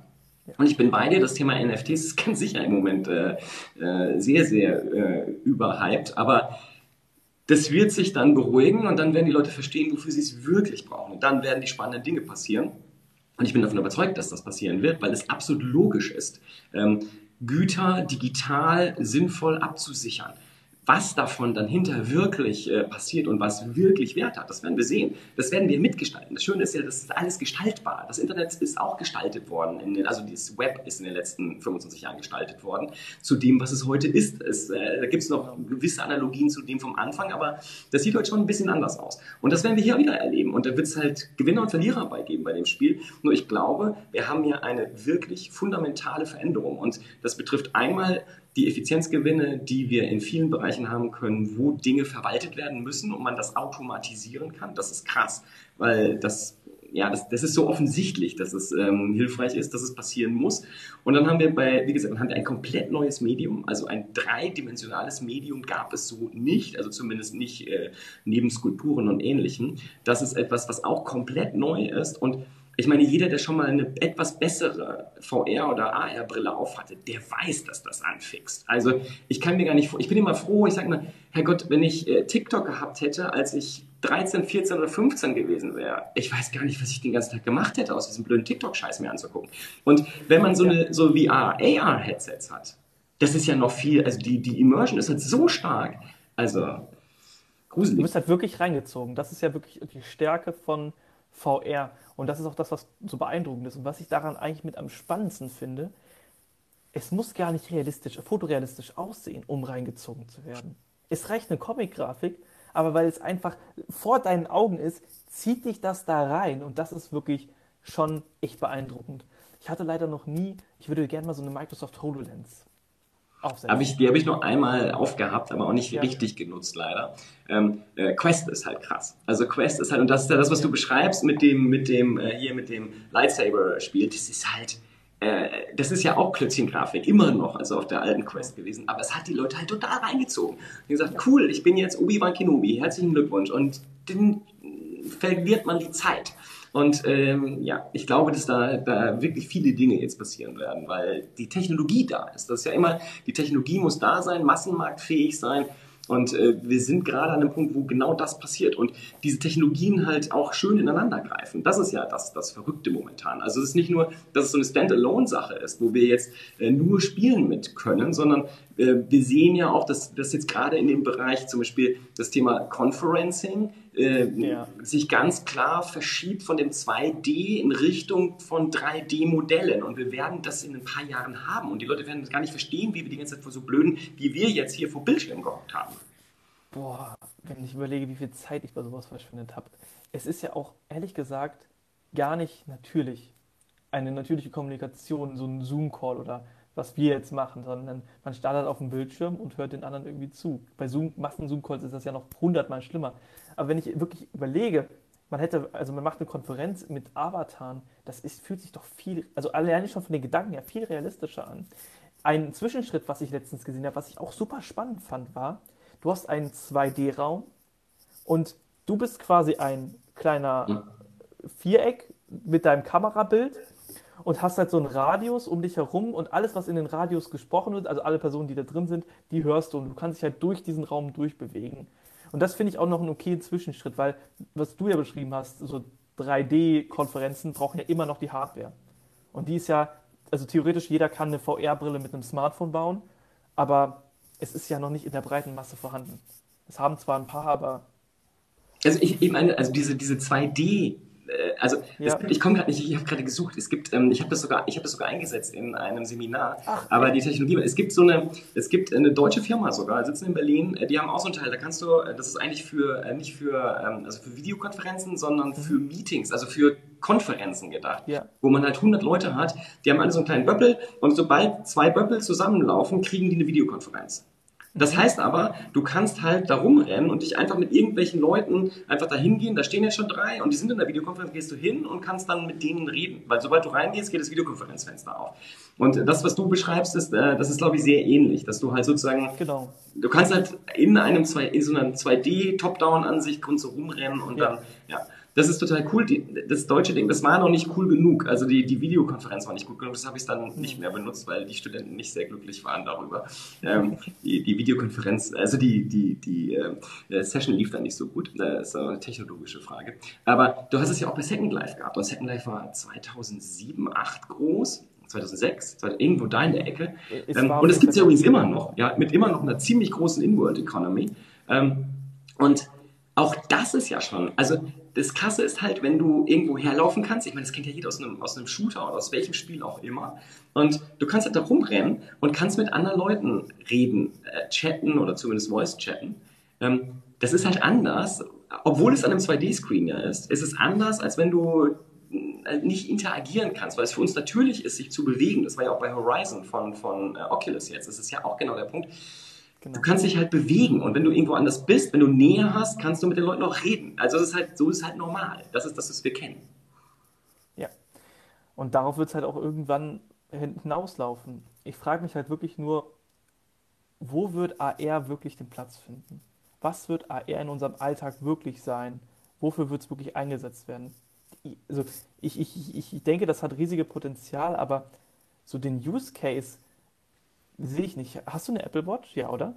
Und ich bin bei dir, das Thema NFTs ist ganz sicher im Moment äh, äh, sehr, sehr äh, überhyped, aber das wird sich dann beruhigen und dann werden die Leute verstehen, wofür sie es wirklich brauchen. Und dann werden die spannenden Dinge passieren. Und ich bin davon überzeugt, dass das passieren wird, weil es absolut logisch ist, ähm, Güter digital sinnvoll abzusichern. Was davon dann hinter wirklich äh, passiert und was wirklich Wert hat, das werden wir sehen. Das werden wir mitgestalten. Das Schöne ist ja, das ist alles gestaltbar. Das Internet ist auch gestaltet worden. Den, also das Web ist in den letzten 25 Jahren gestaltet worden zu dem, was es heute ist. Es, äh, da gibt es noch gewisse Analogien zu dem vom Anfang, aber das sieht heute schon ein bisschen anders aus. Und das werden wir hier wieder erleben. Und da wird es halt Gewinner und Verlierer beigeben bei dem Spiel. Nur ich glaube, wir haben hier eine wirklich fundamentale Veränderung. Und das betrifft einmal die Effizienzgewinne, die wir in vielen Bereichen haben können, wo Dinge verwaltet werden müssen und man das automatisieren kann. Das ist krass, weil das ja, das, das ist so offensichtlich, dass es ähm, hilfreich ist, dass es passieren muss. Und dann haben wir bei, wie gesagt, dann haben wir ein komplett neues Medium, also ein dreidimensionales Medium gab es so nicht, also zumindest nicht äh, neben Skulpturen und Ähnlichem. Das ist etwas, was auch komplett neu ist und ich meine, jeder, der schon mal eine etwas bessere VR- oder AR-Brille aufhatte, der weiß, dass das anfixt. Also ich kann mir gar nicht, ich bin immer froh, ich sage mal, Herrgott, wenn ich äh, TikTok gehabt hätte, als ich 13, 14 oder 15 gewesen wäre, ich weiß gar nicht, was ich den ganzen Tag gemacht hätte, aus diesem blöden TikTok-Scheiß mir anzugucken. Und wenn man so eine so VR, AR-Headsets hat, das ist ja noch viel, also die, die Immersion ist halt so stark. Also,
gruselig. Du bist halt wirklich reingezogen. Das ist ja wirklich die Stärke von VR. Und das ist auch das, was so beeindruckend ist. Und was ich daran eigentlich mit am spannendsten finde, es muss gar nicht realistisch, fotorealistisch aussehen, um reingezogen zu werden. Es reicht eine Comic-Grafik, aber weil es einfach vor deinen Augen ist, zieht dich das da rein. Und das ist wirklich schon echt beeindruckend. Ich hatte leider noch nie, ich würde gerne mal so eine Microsoft HoloLens
hab ich, die habe ich noch einmal aufgehabt, aber auch nicht ja. richtig genutzt, leider. Ähm, äh, Quest ist halt krass. Also Quest ist halt, und das ist ja das, was du beschreibst mit dem, mit dem, äh, hier mit dem Lightsaber-Spiel, das ist halt, äh, das ist ja auch Klötzchen-Grafik, immer noch, also auf der alten Quest gewesen, aber es hat die Leute halt total reingezogen. Die gesagt, cool, ich bin jetzt Obi-Wan Kenobi, herzlichen Glückwunsch. Und dann verliert man die Zeit. Und ähm, ja, ich glaube, dass da, da wirklich viele Dinge jetzt passieren werden, weil die Technologie da ist. Das ist ja immer, die Technologie muss da sein, massenmarktfähig sein. Und äh, wir sind gerade an einem Punkt, wo genau das passiert und diese Technologien halt auch schön ineinander greifen. Das ist ja das, das Verrückte momentan. Also es ist nicht nur, dass es so eine Standalone-Sache ist, wo wir jetzt äh, nur spielen mit können, sondern äh, wir sehen ja auch, dass, dass jetzt gerade in dem Bereich zum Beispiel das Thema Conferencing äh, ja. sich ganz klar verschiebt von dem 2D in Richtung von 3D-Modellen. Und wir werden das in ein paar Jahren haben. Und die Leute werden gar nicht verstehen, wie wir die ganze Zeit vor so blöden, wie wir jetzt hier vor Bildschirmen gehockt haben.
Boah, wenn ich überlege, wie viel Zeit ich bei sowas verschwendet habe. Es ist ja auch, ehrlich gesagt, gar nicht natürlich eine natürliche Kommunikation, so ein Zoom-Call oder was wir jetzt machen, sondern man startet auf dem Bildschirm und hört den anderen irgendwie zu. Bei Zoom, Massen-Zoom-Calls ist das ja noch hundertmal schlimmer. Aber wenn ich wirklich überlege, man hätte, also man macht eine Konferenz mit Avataren, das ist, fühlt sich doch viel, also alleine schon von den Gedanken her viel realistischer an. Ein Zwischenschritt, was ich letztens gesehen habe, was ich auch super spannend fand, war, du hast einen 2D-Raum und du bist quasi ein kleiner Viereck mit deinem Kamerabild und hast halt so einen Radius um dich herum und alles, was in den Radius gesprochen wird, also alle Personen, die da drin sind, die hörst du und du kannst dich halt durch diesen Raum durchbewegen. Und das finde ich auch noch einen okayen Zwischenschritt, weil, was du ja beschrieben hast, so 3D-Konferenzen brauchen ja immer noch die Hardware. Und die ist ja, also theoretisch jeder kann eine VR-Brille mit einem Smartphone bauen, aber es ist ja noch nicht in der breiten Masse vorhanden. Es haben zwar ein paar, aber.
Also ich, ich meine, also diese, diese 2D- äh, also ja. es, ich komme gerade nicht, ich habe gerade gesucht, es gibt, ähm, ich habe das sogar, ich habe das sogar eingesetzt in einem Seminar, Ach, aber die Technologie, es gibt so eine, es gibt eine deutsche Firma sogar, sitzen in Berlin, äh, die haben auch so einen Teil, da kannst du, äh, das ist eigentlich für, nicht für, ähm, also für Videokonferenzen, sondern mhm. für Meetings, also für Konferenzen gedacht, ja. wo man halt 100 Leute hat, die haben alle so einen kleinen Böppel und sobald zwei Böppel zusammenlaufen, kriegen die eine Videokonferenz. Das heißt aber, du kannst halt da rumrennen und dich einfach mit irgendwelchen Leuten einfach da hingehen, da stehen ja schon drei und die sind in der Videokonferenz, gehst du hin und kannst dann mit denen reden. Weil sobald du reingehst, geht das Videokonferenzfenster auf. Und das, was du beschreibst, ist, äh, das ist, glaube ich, sehr ähnlich, dass du halt sozusagen, genau. du kannst halt in einem, in so einer 2D-Top-Down-Ansicht so rumrennen und ja. dann. Das ist total cool. Die, das deutsche Ding, das war noch nicht cool genug. Also die, die Videokonferenz war nicht gut genug. Das habe ich dann nicht mehr benutzt, weil die Studenten nicht sehr glücklich waren darüber. Ähm, die, die Videokonferenz, also die, die, die äh, Session lief dann nicht so gut. Das ist eine technologische Frage. Aber du hast es ja auch bei Second Life gehabt. Und Second Life war 2007, 2008 groß. 2006, irgendwo da in der Ecke. Ähm, und es gibt es ja übrigens immer noch, ja, mit immer noch einer ziemlich großen In-World Economy. Ähm, und auch das ist ja schon, also das Krasse ist halt, wenn du irgendwo herlaufen kannst, ich meine, das kennt ja jeder aus einem, aus einem Shooter oder aus welchem Spiel auch immer, und du kannst halt da rumrennen und kannst mit anderen Leuten reden, äh, chatten oder zumindest Voice chatten. Ähm, das ist halt anders, obwohl es an einem 2D-Screen ja ist, ist es anders, als wenn du äh, nicht interagieren kannst, weil es für uns natürlich ist, sich zu bewegen. Das war ja auch bei Horizon von, von äh, Oculus jetzt. Das ist ja auch genau der Punkt. Genau. Du kannst dich halt bewegen und wenn du irgendwo anders bist, wenn du Nähe hast, kannst du mit den Leuten auch reden. Also das ist halt, so ist halt normal. Das ist das, was wir kennen.
Ja. Und darauf wird es halt auch irgendwann hinauslaufen. Ich frage mich halt wirklich nur, wo wird AR wirklich den Platz finden? Was wird AR in unserem Alltag wirklich sein? Wofür wird es wirklich eingesetzt werden? Also ich, ich, ich denke, das hat riesige Potenzial, aber so den Use Case, Sehe ich nicht. Hast du eine Apple Watch? Ja, oder?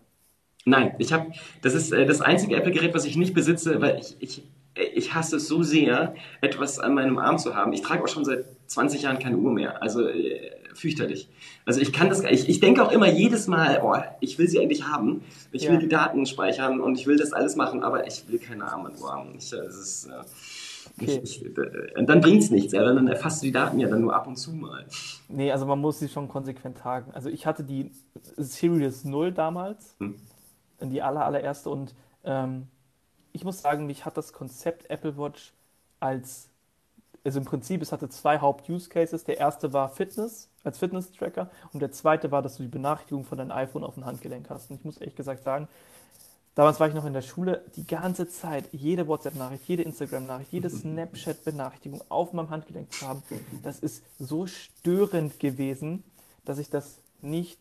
Nein, ich habe, das ist äh, das einzige Apple-Gerät, was ich nicht besitze, weil ich, ich, ich hasse es so sehr, etwas an meinem Arm zu haben. Ich trage auch schon seit 20 Jahren keine Uhr mehr. Also äh, fürchterlich. Also ich kann das, ich, ich denke auch immer jedes Mal, oh, ich will sie eigentlich haben. Ich ja. will die Daten speichern und ich will das alles machen, aber ich will keine Armbanduhr haben. Ich, das ist, äh, Okay. Ich, ich, äh, dann bringt es nichts, ja, dann erfasst du die Daten ja dann nur ab und zu mal.
Nee, also man muss sie schon konsequent tragen. Also ich hatte die Series 0 damals, hm. die aller, allererste und ähm, ich muss sagen, mich hat das Konzept Apple Watch als, also im Prinzip, es hatte zwei Haupt-Use-Cases. Der erste war Fitness, als Fitness-Tracker und der zweite war, dass du die Benachrichtigung von deinem iPhone auf dem Handgelenk hast. Und ich muss ehrlich gesagt sagen, Damals war ich noch in der Schule, die ganze Zeit, jede WhatsApp-Nachricht, jede Instagram-Nachricht, jede Snapchat-Benachrichtigung auf meinem Handgelenk zu haben, das ist so störend gewesen, dass ich das nicht,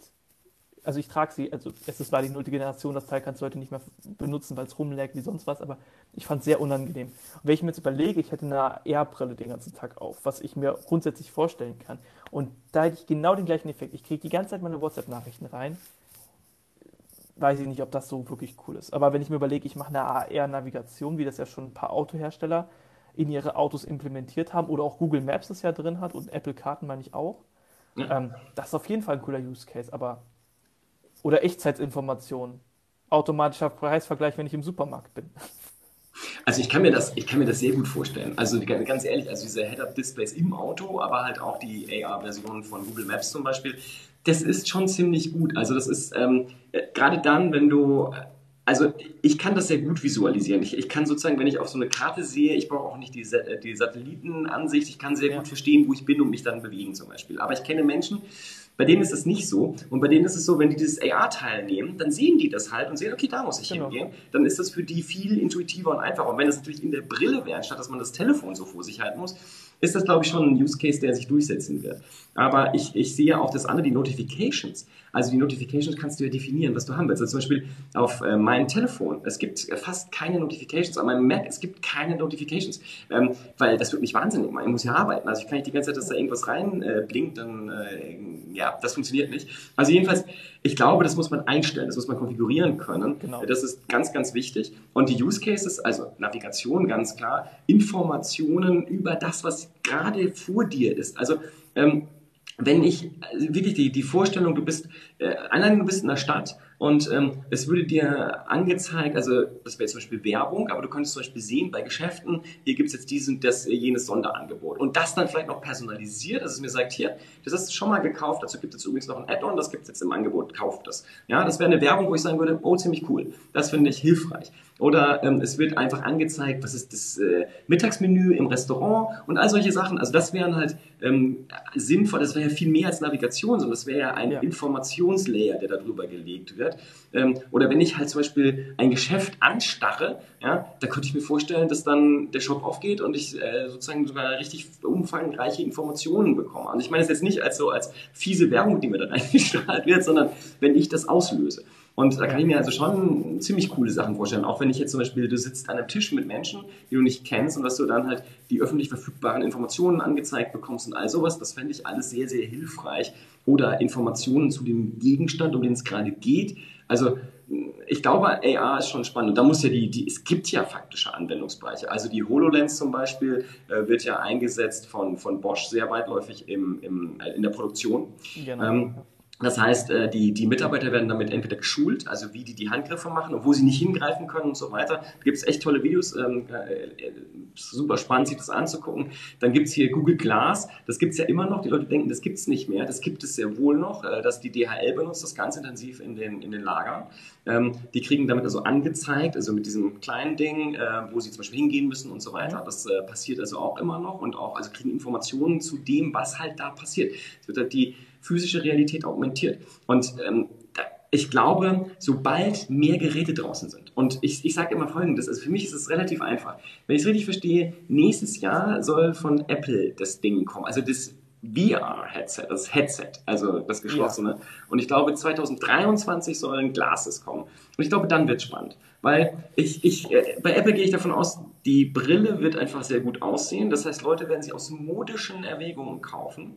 also ich trage sie, also es war die nullte Generation, das Teil kannst du heute nicht mehr benutzen, weil es rumlägt wie sonst was, aber ich fand es sehr unangenehm. Und wenn ich mir jetzt überlege, ich hätte eine AR-Brille den ganzen Tag auf, was ich mir grundsätzlich vorstellen kann, und da hätte ich genau den gleichen Effekt. Ich kriege die ganze Zeit meine WhatsApp-Nachrichten rein, weiß ich nicht, ob das so wirklich cool ist. Aber wenn ich mir überlege, ich mache eine AR-Navigation, wie das ja schon ein paar Autohersteller in ihre Autos implementiert haben, oder auch Google Maps das ja drin hat und Apple Karten meine ich auch. Ja. Ähm, das ist auf jeden Fall ein cooler Use Case, aber oder Echtzeitinformationen, automatischer Preisvergleich, wenn ich im Supermarkt bin.
Also ich kann mir das, ich kann mir das sehr gut vorstellen. Also ganz ehrlich, also diese Head-Up-Displays im Auto, aber halt auch die AR-Version von Google Maps zum Beispiel, das ist schon ziemlich gut. Also das ist ähm, äh, gerade dann, wenn du also ich kann das sehr gut visualisieren. Ich, ich, kann sozusagen, wenn ich auf so eine Karte sehe, ich brauche auch nicht die, die Satellitenansicht, ich kann sehr ja. gut verstehen, wo ich bin und mich dann bewegen zum Beispiel. Aber ich kenne Menschen, bei denen ist das nicht so. Und bei denen ist es so, wenn die dieses AR teilnehmen, dann sehen die das halt und sehen, okay, da muss ich genau. hingehen. Dann ist das für die viel intuitiver und einfacher. Und wenn das natürlich in der Brille wäre, statt dass man das Telefon so vor sich halten muss, ist das, glaube ich, schon ein Use Case, der sich durchsetzen wird. Aber ich, ich sehe auch das andere, die Notifications. Also die Notifications kannst du ja definieren, was du haben willst. Also zum Beispiel auf äh, meinem Telefon, es gibt fast keine Notifications. An meinem Mac, es gibt keine Notifications. Ähm, weil das wird mich wahnsinnig machen. Ich muss ja arbeiten. Also ich kann nicht die ganze Zeit, dass da irgendwas rein äh, blinkt, dann, äh, ja, das funktioniert nicht. Also jedenfalls, ich glaube, das muss man einstellen, das muss man konfigurieren können. Genau. Das ist ganz, ganz wichtig. Und die Use Cases, also Navigation ganz klar, Informationen über das, was gerade vor dir ist. Also ähm, wenn ich also wirklich die, die Vorstellung, du bist äh, allein du bist in der Stadt und ähm, es würde dir angezeigt, also das wäre zum Beispiel Werbung, aber du könntest zum Beispiel sehen bei Geschäften, hier gibt es jetzt diesen, das, jenes Sonderangebot. Und das dann vielleicht noch personalisiert, dass es mir sagt, hier, das hast du schon mal gekauft, dazu gibt es übrigens noch ein Add-on, das gibt es jetzt im Angebot, kauft das. Ja, das wäre eine Werbung, wo ich sagen würde, oh, ziemlich cool. Das finde ich hilfreich. Oder ähm, es wird einfach angezeigt, was ist das äh, Mittagsmenü im Restaurant und all solche Sachen. Also das wären halt ähm, sinnvoll, das wäre ja viel mehr als Navigation, sondern das wäre ja ein ja. Informationslayer, der darüber gelegt wird. Ähm, oder wenn ich halt zum Beispiel ein Geschäft anstarre, ja, da könnte ich mir vorstellen, dass dann der Shop aufgeht und ich äh, sozusagen sogar richtig umfangreiche Informationen bekomme. Und ich meine das jetzt nicht als so als fiese Werbung, die mir dann eingestrahlt wird, sondern wenn ich das auslöse. Und da kann ich mir also schon ziemlich coole Sachen vorstellen. Auch wenn ich jetzt zum Beispiel, du sitzt an einem Tisch mit Menschen, die du nicht kennst und dass du dann halt die öffentlich verfügbaren Informationen angezeigt bekommst und all sowas. Das fände ich alles sehr, sehr hilfreich. Oder Informationen zu dem Gegenstand, um den es gerade geht. Also ich glaube, AR ist schon spannend. Und da muss ja die, die, es gibt ja faktische Anwendungsbereiche. Also die HoloLens zum Beispiel äh, wird ja eingesetzt von, von Bosch sehr weitläufig im, im, in der Produktion. Genau. Ähm, das heißt, äh, die, die Mitarbeiter werden damit entweder geschult, also wie die die Handgriffe machen und wo sie nicht hingreifen können und so weiter. Da gibt es echt tolle Videos, ähm, äh, super spannend, sich das anzugucken. Dann gibt es hier Google Glass, das gibt es ja immer noch. Die Leute denken, das gibt es nicht mehr. Das gibt es sehr wohl noch, äh, dass die DHL benutzt das ganz intensiv in den, in den Lagern. Ähm, die kriegen damit also angezeigt, also mit diesem kleinen Ding, äh, wo sie zum Beispiel hingehen müssen und so weiter. Das äh, passiert also auch immer noch und auch, also kriegen Informationen zu dem, was halt da passiert. Es wird halt die physische Realität augmentiert. Und ähm, ich glaube, sobald mehr Geräte draußen sind, und ich, ich sage immer Folgendes, also für mich ist es relativ einfach. Wenn ich es richtig verstehe, nächstes Jahr soll von Apple das Ding kommen, also das VR-Headset, das Headset, also das geschlossene. Ja. Und ich glaube, 2023 sollen Glasses kommen. Und ich glaube, dann wird es spannend. Weil ich, ich, äh, bei Apple gehe ich davon aus, die Brille wird einfach sehr gut aussehen. Das heißt, Leute werden sie aus modischen Erwägungen kaufen.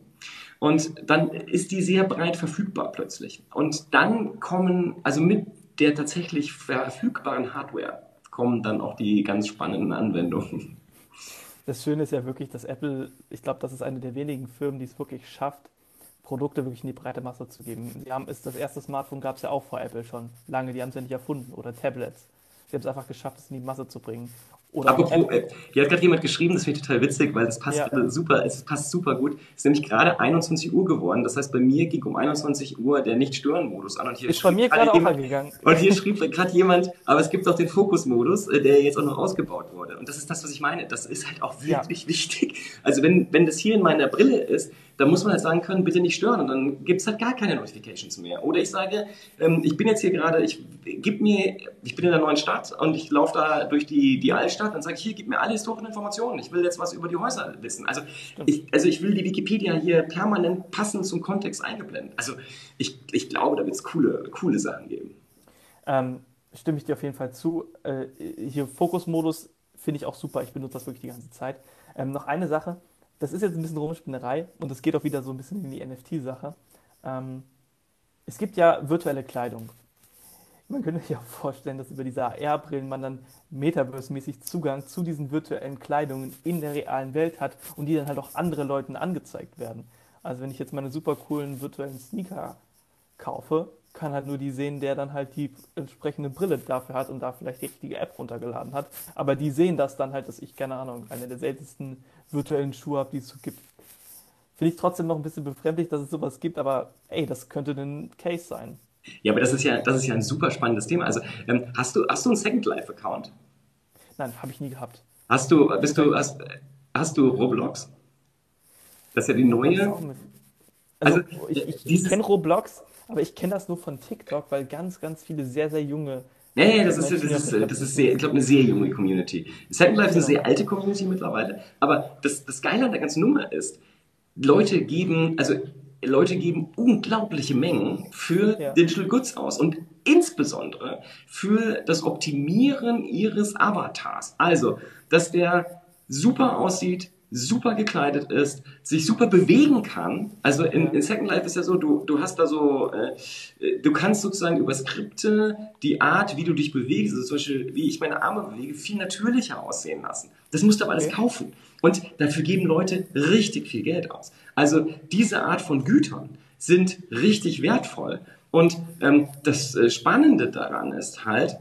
Und dann ist die sehr breit verfügbar plötzlich. Und dann kommen, also mit der tatsächlich verfügbaren Hardware, kommen dann auch die ganz spannenden Anwendungen.
Das Schöne ist ja wirklich, dass Apple, ich glaube, das ist eine der wenigen Firmen, die es wirklich schafft, Produkte wirklich in die breite Masse zu geben. Sie haben, ist, das erste Smartphone gab es ja auch vor Apple schon lange, die haben es ja nicht erfunden. Oder Tablets. Sie haben es einfach geschafft, es in die Masse zu bringen.
Oder Apropos, äh, hier hat gerade jemand geschrieben, das finde ich total witzig, weil es passt ja. super, es passt super gut. Es ist nämlich gerade 21 Uhr geworden. Das heißt, bei mir ging um 21 Uhr der Nicht-Stören-Modus an. Und hier
ist bei mir gerade auch angegangen.
Und hier schrieb gerade jemand, aber es gibt auch den Fokus-Modus, äh, der jetzt auch noch ausgebaut wurde. Und das ist das, was ich meine. Das ist halt auch wirklich ja. wichtig. Also wenn, wenn das hier in meiner Brille ist, dann muss man halt sagen können, bitte nicht stören und dann gibt es halt gar keine Notifications mehr. Oder ich sage, ähm, ich bin jetzt hier gerade, ich gib mir, ich bin in der neuen Stadt und ich laufe da durch die, die Altstadt, dann sage ich, hier, gib mir alle historischen Informationen. Ich will jetzt was über die Häuser wissen. Also ich, also ich will die Wikipedia hier permanent passend zum Kontext eingeblendet. Also ich, ich glaube, da wird es coole, coole Sachen geben.
Ähm, stimme ich dir auf jeden Fall zu. Äh, hier Fokusmodus finde ich auch super. Ich benutze das wirklich die ganze Zeit. Ähm, noch eine Sache das ist jetzt ein bisschen Rumspinnerei und es geht auch wieder so ein bisschen in die NFT-Sache. Ähm, es gibt ja virtuelle Kleidung. Man könnte sich auch vorstellen, dass über diese AR-Brillen man dann Metaverse-mäßig Zugang zu diesen virtuellen Kleidungen in der realen Welt hat und die dann halt auch andere Leuten angezeigt werden. Also wenn ich jetzt meine super coolen virtuellen Sneaker kaufe, kann halt nur die sehen, der dann halt die entsprechende Brille dafür hat und da vielleicht die richtige App runtergeladen hat. Aber die sehen das dann halt, dass ich, keine Ahnung, eine der seltensten virtuellen Schuhe habe, die es so gibt. Finde ich trotzdem noch ein bisschen befremdlich, dass es sowas gibt, aber ey, das könnte ein Case sein.
Ja, aber das ist ja, das ist ja ein super spannendes Thema. Also, ähm, hast du, hast du einen Second Life Account?
Nein, habe ich nie gehabt.
Hast du, bist du, hast, hast du Roblox? Das ist ja die neue.
Also, also ich, ich kenne Roblox, aber ich kenne das nur von TikTok, weil ganz, ganz viele sehr, sehr junge
Nee, nee, das ist, das ist, das ist sehr, ich glaube, eine sehr junge Community. Second Life ist eine sehr alte Community mittlerweile, aber das, das Geile an der ganzen Nummer ist, Leute geben, also Leute geben unglaubliche Mengen für ja. Digital Goods aus und insbesondere für das Optimieren ihres Avatars. Also, dass der super aussieht, super gekleidet ist, sich super bewegen kann. Also in, in Second Life ist ja so, du, du hast da so, äh, du kannst sozusagen über Skripte die Art, wie du dich bewegst, also zum Beispiel, wie ich meine Arme bewege, viel natürlicher aussehen lassen. Das musst du aber alles okay. kaufen. Und dafür geben Leute richtig viel Geld aus. Also diese Art von Gütern sind richtig wertvoll. Und ähm, das äh, Spannende daran ist halt,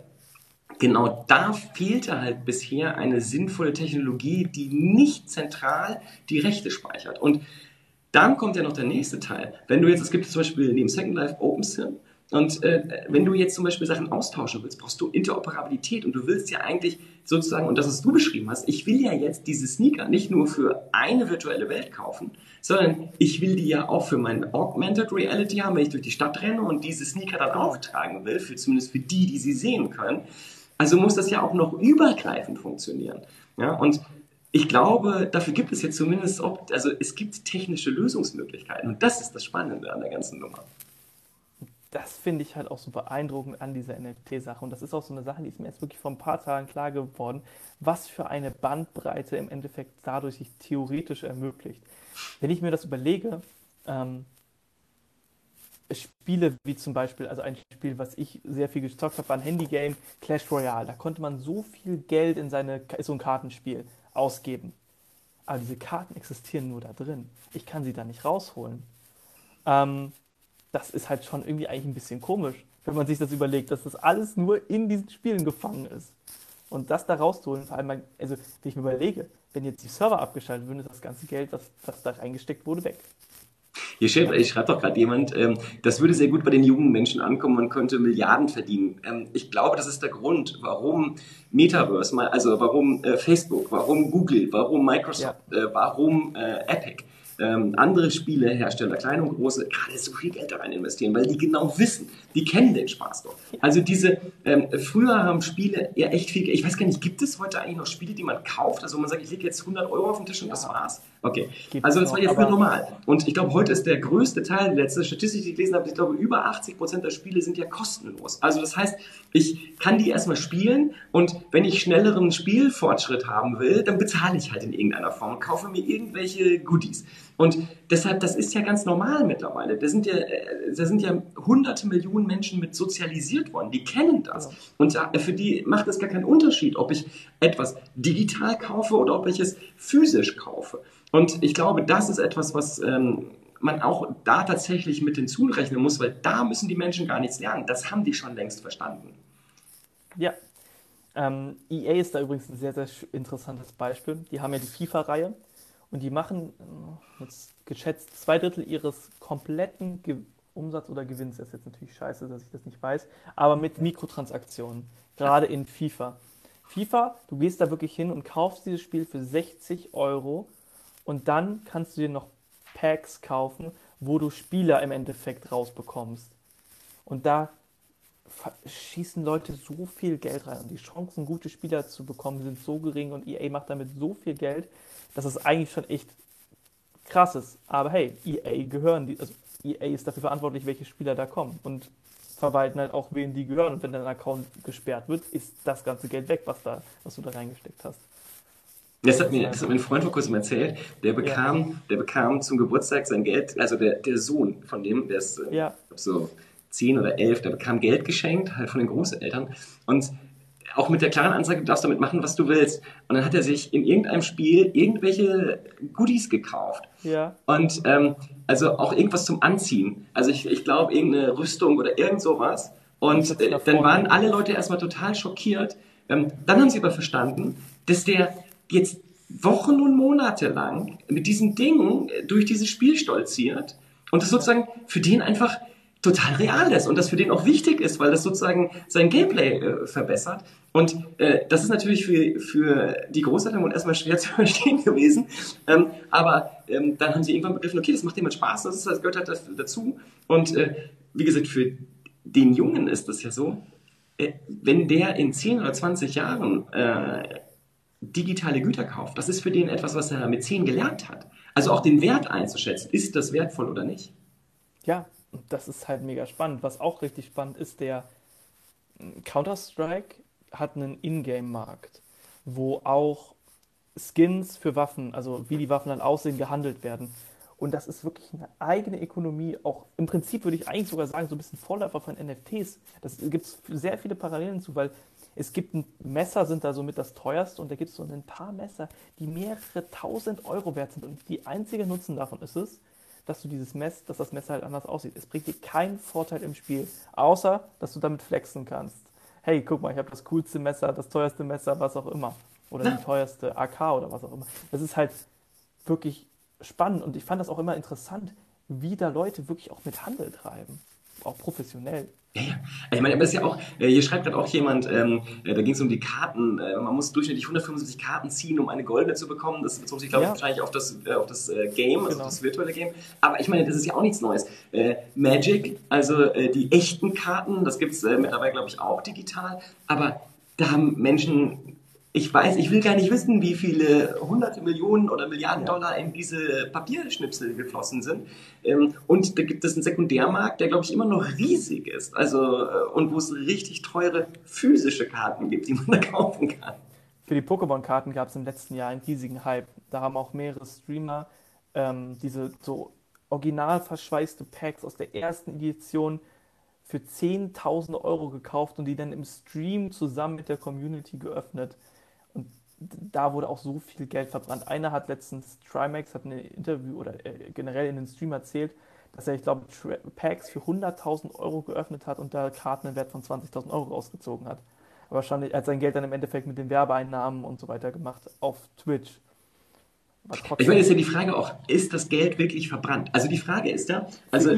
genau da fehlte halt bisher eine sinnvolle Technologie, die nicht zentral die Rechte speichert. Und dann kommt ja noch der nächste Teil. Wenn du jetzt, es gibt zum Beispiel neben Second Life OpenSim, und äh, wenn du jetzt zum Beispiel Sachen austauschen willst, brauchst du Interoperabilität und du willst ja eigentlich sozusagen, und das, was du beschrieben hast, ich will ja jetzt diese Sneaker nicht nur für eine virtuelle Welt kaufen, sondern ich will die ja auch für mein Augmented Reality haben, wenn ich durch die Stadt renne und diese Sneaker dann auch tragen will, für, zumindest für die, die sie sehen können. Also muss das ja auch noch übergreifend funktionieren. Ja, und ich glaube, dafür gibt es jetzt zumindest, also es gibt technische Lösungsmöglichkeiten und das ist das Spannende an der ganzen Nummer.
das finde ich halt auch so beeindruckend an dieser NFT-Sache. Und das ist auch so eine Sache, die ist mir jetzt wirklich vor ein paar Tagen klar geworden, was für eine Bandbreite im Endeffekt dadurch sich theoretisch ermöglicht. Wenn ich mir das überlege, ähm, Spiele wie zum Beispiel, also ein Spiel, was ich sehr viel gezockt habe, war ein Handygame, Clash Royale. Da konnte man so viel Geld in seine, so ein Kartenspiel ausgeben. Aber diese Karten existieren nur da drin. Ich kann sie da nicht rausholen. Ähm, das ist halt schon irgendwie eigentlich ein bisschen komisch, wenn man sich das überlegt, dass das alles nur in diesen Spielen gefangen ist. Und das da rauszuholen, vor allem, also wenn ich mir überlege, wenn jetzt die Server abgeschaltet würden, ist das ganze Geld, was, was da reingesteckt wurde, weg.
Hier schreibt, schreibt doch gerade jemand, ähm, das würde sehr gut bei den jungen Menschen ankommen, man könnte Milliarden verdienen. Ähm, ich glaube, das ist der Grund, warum Metaverse, also warum äh, Facebook, warum Google, warum Microsoft, ja. äh, warum äh, Epic ähm, andere Spielehersteller, kleine und große, gerade so viel Geld da rein investieren, weil die genau wissen, die kennen den Spaß doch. Also diese, ähm, früher haben Spiele ja echt viel, ich weiß gar nicht, gibt es heute eigentlich noch Spiele, die man kauft? Also man sagt, ich lege jetzt 100 Euro auf den Tisch und ja. das war's. Okay. Also das war ja früher normal. Und ich glaube, heute ist der größte Teil, die letzte Statistik, die ich gelesen habe, ich glaube, über 80 Prozent der Spiele sind ja kostenlos. Also das heißt, ich kann die erstmal spielen und wenn ich schnelleren Spielfortschritt haben will, dann bezahle ich halt in irgendeiner Form und kaufe mir irgendwelche Goodies. Und deshalb, das ist ja ganz normal mittlerweile. Da sind ja, äh, da sind ja hunderte Millionen Menschen mit sozialisiert worden, die kennen das. Und für die macht es gar keinen Unterschied, ob ich etwas digital kaufe oder ob ich es physisch kaufe. Und ich glaube, das ist etwas, was ähm, man auch da tatsächlich mit hinzurechnen muss, weil da müssen die Menschen gar nichts lernen. Das haben die schon längst verstanden.
Ja. Ähm, EA ist da übrigens ein sehr, sehr interessantes Beispiel. Die haben ja die FIFA-Reihe und die machen äh, jetzt geschätzt zwei Drittel ihres kompletten Ge Umsatz oder Gewinns. Das ist jetzt natürlich scheiße, dass ich das nicht weiß, aber mit Mikrotransaktionen, gerade in FIFA. FIFA, du gehst da wirklich hin und kaufst dieses Spiel für 60 Euro und dann kannst du dir noch Packs kaufen, wo du Spieler im Endeffekt rausbekommst. Und da schießen Leute so viel Geld rein und die Chancen, gute Spieler zu bekommen, sind so gering und EA macht damit so viel Geld, dass es eigentlich schon echt krass ist. Aber hey, EA gehören die, also EA ist dafür verantwortlich, welche Spieler da kommen und verwalten halt auch, wen die gehören. Und wenn dein Account gesperrt wird, ist das ganze Geld weg, was, da, was du da reingesteckt hast.
Das hat, mir, das hat mir ein Freund vor kurzem erzählt, der bekam, ja. der bekam zum Geburtstag sein Geld, also der, der Sohn von dem, der ist äh, ja. so zehn oder elf, der bekam Geld geschenkt, halt von den Großeltern. Und auch mit der klaren Ansage, du darfst damit machen, was du willst. Und dann hat er sich in irgendeinem Spiel irgendwelche Goodies gekauft. Ja. Und ähm, also auch irgendwas zum Anziehen. Also ich, ich glaube, irgendeine Rüstung oder irgend sowas. Und äh, dann waren alle Leute erstmal total schockiert. Ähm, dann haben sie aber verstanden, dass der jetzt Wochen und Monate lang mit diesen Dingen durch dieses Spiel stolziert und das sozusagen für den einfach total real ist und das für den auch wichtig ist, weil das sozusagen sein Gameplay äh, verbessert. Und äh, das ist natürlich für, für die Großeltern erstmal schwer zu verstehen gewesen. Ähm, aber ähm, dann haben sie irgendwann begriffen, okay, das macht jemand Spaß, das, ist, das gehört halt dazu. Und äh, wie gesagt, für den Jungen ist das ja so, äh, wenn der in 10 oder 20 Jahren äh, digitale Güter kauft, das ist für den etwas, was er mit 10 gelernt hat. Also auch den Wert einzuschätzen, ist das wertvoll oder nicht?
Ja, das ist halt mega spannend. Was auch richtig spannend ist, der Counter-Strike hat einen Ingame-Markt, wo auch Skins für Waffen, also wie die Waffen dann aussehen, gehandelt werden. Und das ist wirklich eine eigene Ökonomie. Auch im Prinzip würde ich eigentlich sogar sagen, so ein bisschen Vorläufer von NFTs. Das gibt es sehr viele Parallelen zu, weil es gibt ein Messer, sind da somit das teuerste und da gibt es so ein paar Messer, die mehrere tausend Euro wert sind. Und die einzige Nutzen davon ist es, dass du dieses Mess, dass das Messer halt anders aussieht. Es bringt dir keinen Vorteil im Spiel, außer dass du damit flexen kannst. Hey, guck mal, ich habe das coolste Messer, das teuerste Messer, was auch immer. Oder die teuerste AK oder was auch immer. Das ist halt wirklich spannend und ich fand das auch immer interessant, wie da Leute wirklich auch mit Handel treiben. Auch professionell.
Ja, ja. Ich meine, aber ist ja auch, äh, hier schreibt gerade auch jemand, ähm, äh, da ging es um die Karten, äh, man muss durchschnittlich 175 Karten ziehen, um eine goldene zu bekommen. Das bezog sich, glaube ich, ja. wahrscheinlich auf das, äh, auf das äh, Game, also genau. das virtuelle Game. Aber ich meine, das ist ja auch nichts Neues. Magic, also die echten Karten, das gibt es mittlerweile, glaube ich, auch digital. Aber da haben Menschen ich weiß, ich will gar nicht wissen, wie viele hunderte Millionen oder Milliarden Dollar in diese Papierschnipsel geflossen sind. Ähm, und da gibt es einen Sekundärmarkt, der, glaube ich, immer noch riesig ist. Also, äh, und wo es richtig teure physische Karten gibt, die man da kaufen kann.
Für die Pokémon-Karten gab es im letzten Jahr einen riesigen Hype. Da haben auch mehrere Streamer ähm, diese so original verschweißte Packs aus der ersten Edition für 10.000 Euro gekauft und die dann im Stream zusammen mit der Community geöffnet. Da wurde auch so viel Geld verbrannt. Einer hat letztens, Trimax hat in einem Interview oder äh, generell in den Stream erzählt, dass er, ich glaube, Packs für 100.000 Euro geöffnet hat und da Karten im Wert von 20.000 Euro rausgezogen hat. Aber wahrscheinlich hat sein Geld dann im Endeffekt mit den Werbeeinnahmen und so weiter gemacht auf Twitch.
Ich meine, ist ja die Frage auch, ist das Geld wirklich verbrannt? Also die Frage ist da, also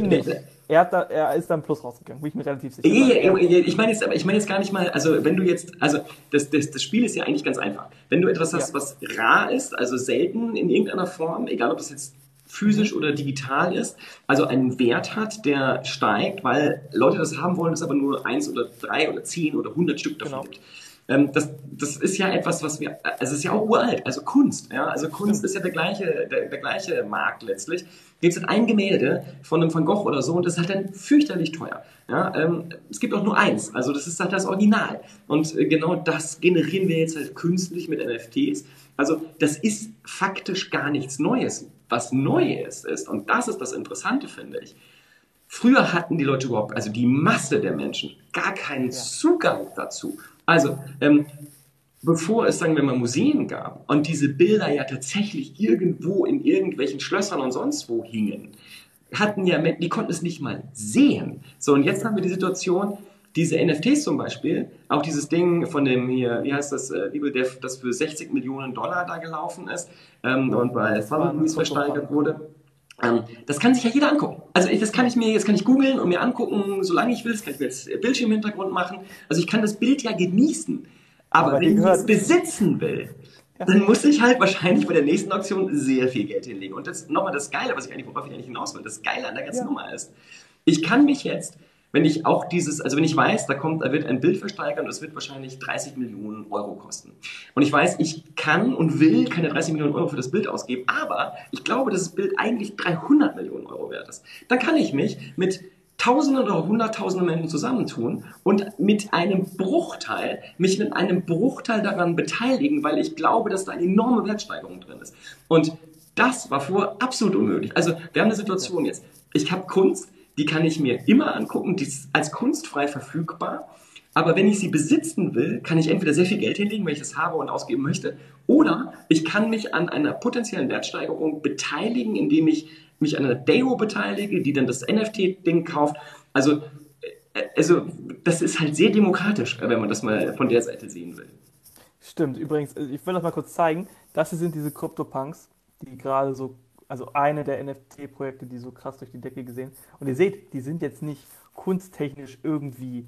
er, da, er ist dann Plus rausgegangen, bin ich mir relativ sicher.
Ich meine jetzt, ich meine jetzt gar nicht mal, also wenn du jetzt, also das, das, das Spiel ist ja eigentlich ganz einfach. Wenn du etwas hast, ja. was rar ist, also selten in irgendeiner Form, egal ob das jetzt physisch oder digital ist, also einen Wert hat, der steigt, weil Leute das haben wollen, es aber nur eins oder drei oder zehn oder hundert Stück davon genau. gibt ähm, das, das ist ja etwas, was wir, also es ist ja auch uralt, also Kunst, ja, also Kunst ist ja der gleiche, der, der gleiche Markt letztlich. Gibt es ein Gemälde von einem Van Gogh oder so und das ist halt dann fürchterlich teuer. Ja, ähm, es gibt auch nur eins, also das ist halt das Original. Und äh, genau das generieren wir jetzt halt künstlich mit NFTs. Also das ist faktisch gar nichts Neues. Was Neues ist, und das ist das Interessante, finde ich, Früher hatten die Leute überhaupt, also die Masse der Menschen, gar keinen Zugang dazu. Also, ähm, bevor es, sagen wir mal, Museen gab und diese Bilder ja tatsächlich irgendwo in irgendwelchen Schlössern und sonst wo hingen, hatten ja, die konnten es nicht mal sehen. So, und jetzt haben wir die Situation, diese NFTs zum Beispiel, auch dieses Ding von dem hier, wie heißt das, äh, das für 60 Millionen Dollar da gelaufen ist ähm, und bei Sotheby's versteigert wurde. Ähm, das kann sich ja jeder angucken. Also das kann ich mir, jetzt kann ich googeln und mir angucken, solange ich will. Das kann ich mir jetzt Bildschirmhintergrund machen. Also ich kann das Bild ja genießen. Aber, Aber wenn ich es besitzen will, ja. dann muss ich halt wahrscheinlich bei der nächsten Auktion sehr viel Geld hinlegen. Und das nochmal das Geile, was ich eigentlich, worauf ich eigentlich hinaus will, das Geile an der ganzen ja. Nummer ist, ich kann mich jetzt wenn ich auch dieses, also wenn ich weiß, da kommt, da wird ein Bild versteigert und es wird wahrscheinlich 30 Millionen Euro kosten. Und ich weiß, ich kann und will keine 30 Millionen Euro für das Bild ausgeben, aber ich glaube, dass das Bild eigentlich 300 Millionen Euro wert ist. Dann kann ich mich mit Tausenden oder Hunderttausenden Menschen zusammentun und mit einem Bruchteil, mich mit einem Bruchteil daran beteiligen, weil ich glaube, dass da eine enorme Wertsteigerung drin ist. Und das war vorher absolut unmöglich. Also wir haben eine Situation jetzt. Ich habe Kunst, die kann ich mir immer angucken, die ist als kunstfrei verfügbar. Aber wenn ich sie besitzen will, kann ich entweder sehr viel Geld hinlegen, wenn ich das habe und ausgeben möchte, oder ich kann mich an einer potenziellen Wertsteigerung beteiligen, indem ich mich an einer DAO beteilige, die dann das NFT-Ding kauft. Also, äh, also das ist halt sehr demokratisch, wenn man das mal von der Seite sehen will.
Stimmt, übrigens, ich will das mal kurz zeigen. Das hier sind diese Crypto-Punks, die gerade so also eine der NFT-Projekte, die so krass durch die Decke gesehen. Und ihr seht, die sind jetzt nicht kunsttechnisch irgendwie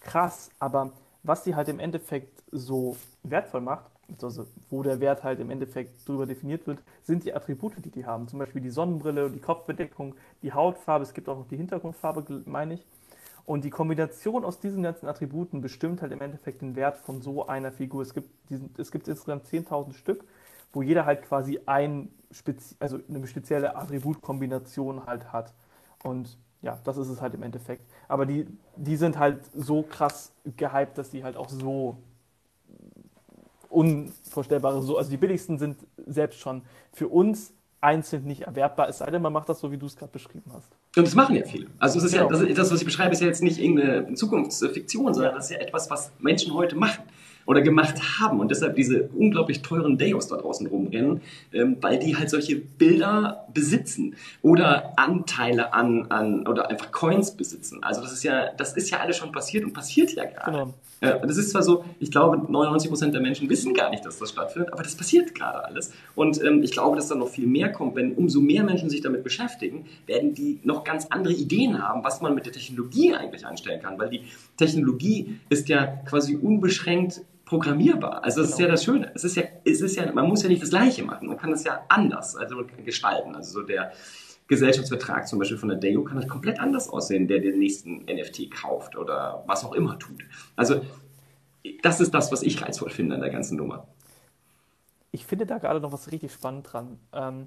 krass, aber was sie halt im Endeffekt so wertvoll macht, also wo der Wert halt im Endeffekt drüber definiert wird, sind die Attribute, die die haben. Zum Beispiel die Sonnenbrille, die Kopfbedeckung, die Hautfarbe, es gibt auch noch die Hintergrundfarbe, meine ich. Und die Kombination aus diesen ganzen Attributen bestimmt halt im Endeffekt den Wert von so einer Figur. Es gibt, es gibt insgesamt 10.000 Stück wo jeder halt quasi ein Spezi also eine spezielle Attributkombination halt hat. Und ja, das ist es halt im Endeffekt. Aber die, die sind halt so krass gehypt, dass die halt auch so unvorstellbare, so, also die billigsten sind selbst schon für uns einzeln nicht erwerbbar, es sei denn, man macht das so, wie du es gerade beschrieben hast.
Und das machen ja viele. Also es ist genau. ja, das, das, was ich beschreibe, ist ja jetzt nicht irgendeine Zukunftsfiktion, sondern das ist ja etwas, was Menschen heute machen oder gemacht haben und deshalb diese unglaublich teuren Deos da draußen rumrennen, ähm, weil die halt solche Bilder besitzen oder Anteile an, an oder einfach Coins besitzen. Also das ist ja, das ist ja alles schon passiert und passiert ja gerade. Genau. Ja, das ist zwar so, ich glaube, 99 Prozent der Menschen wissen gar nicht, dass das stattfindet, aber das passiert gerade alles. Und ähm, ich glaube, dass da noch viel mehr kommt. Wenn umso mehr Menschen sich damit beschäftigen, werden die noch ganz andere Ideen haben, was man mit der Technologie eigentlich anstellen kann. Weil die Technologie ist ja quasi unbeschränkt programmierbar. Also das genau. ist ja genau. das Schöne. Es ist ja, es ist ja, man muss ja nicht das Gleiche machen. Man kann das ja anders, also gestalten. Also so der Gesellschaftsvertrag zum Beispiel von der DAO kann halt komplett anders aussehen, der den nächsten NFT kauft oder was auch immer tut. Also das ist das, was ich reizvoll finde an der ganzen Nummer.
Ich finde da gerade noch was richtig spannend dran. Ähm,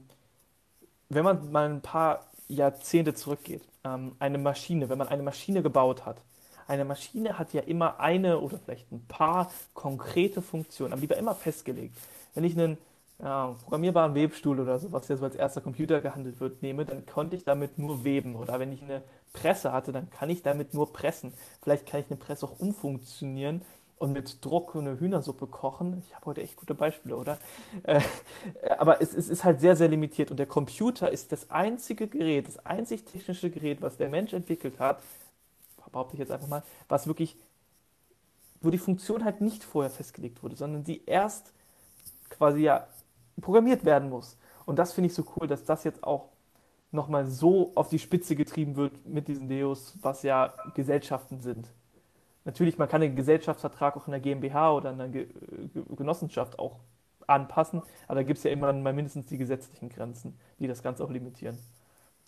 wenn man mal ein paar Jahrzehnte zurückgeht, ähm, eine Maschine, wenn man eine Maschine gebaut hat, eine Maschine hat ja immer eine oder vielleicht ein paar konkrete Funktionen, aber die war immer festgelegt. Wenn ich einen ja, programmierbaren Webstuhl oder so, was jetzt als erster Computer gehandelt wird, nehme, dann konnte ich damit nur weben. Oder wenn ich eine Presse hatte, dann kann ich damit nur pressen. Vielleicht kann ich eine Presse auch umfunktionieren und mit Druck eine Hühnersuppe kochen. Ich habe heute echt gute Beispiele, oder? Äh, aber es, es, ist halt sehr, sehr limitiert. Und der Computer ist das einzige Gerät, das einzig technische Gerät, was der Mensch entwickelt hat, behaupte ich jetzt einfach mal, was wirklich, wo die Funktion halt nicht vorher festgelegt wurde, sondern sie erst quasi ja programmiert werden muss. Und das finde ich so cool, dass das jetzt auch nochmal so auf die Spitze getrieben wird mit diesen Deos, was ja Gesellschaften sind. Natürlich, man kann den Gesellschaftsvertrag auch in der GmbH oder in der Genossenschaft auch anpassen, aber da gibt es ja immer mal mindestens die gesetzlichen Grenzen, die das Ganze auch limitieren.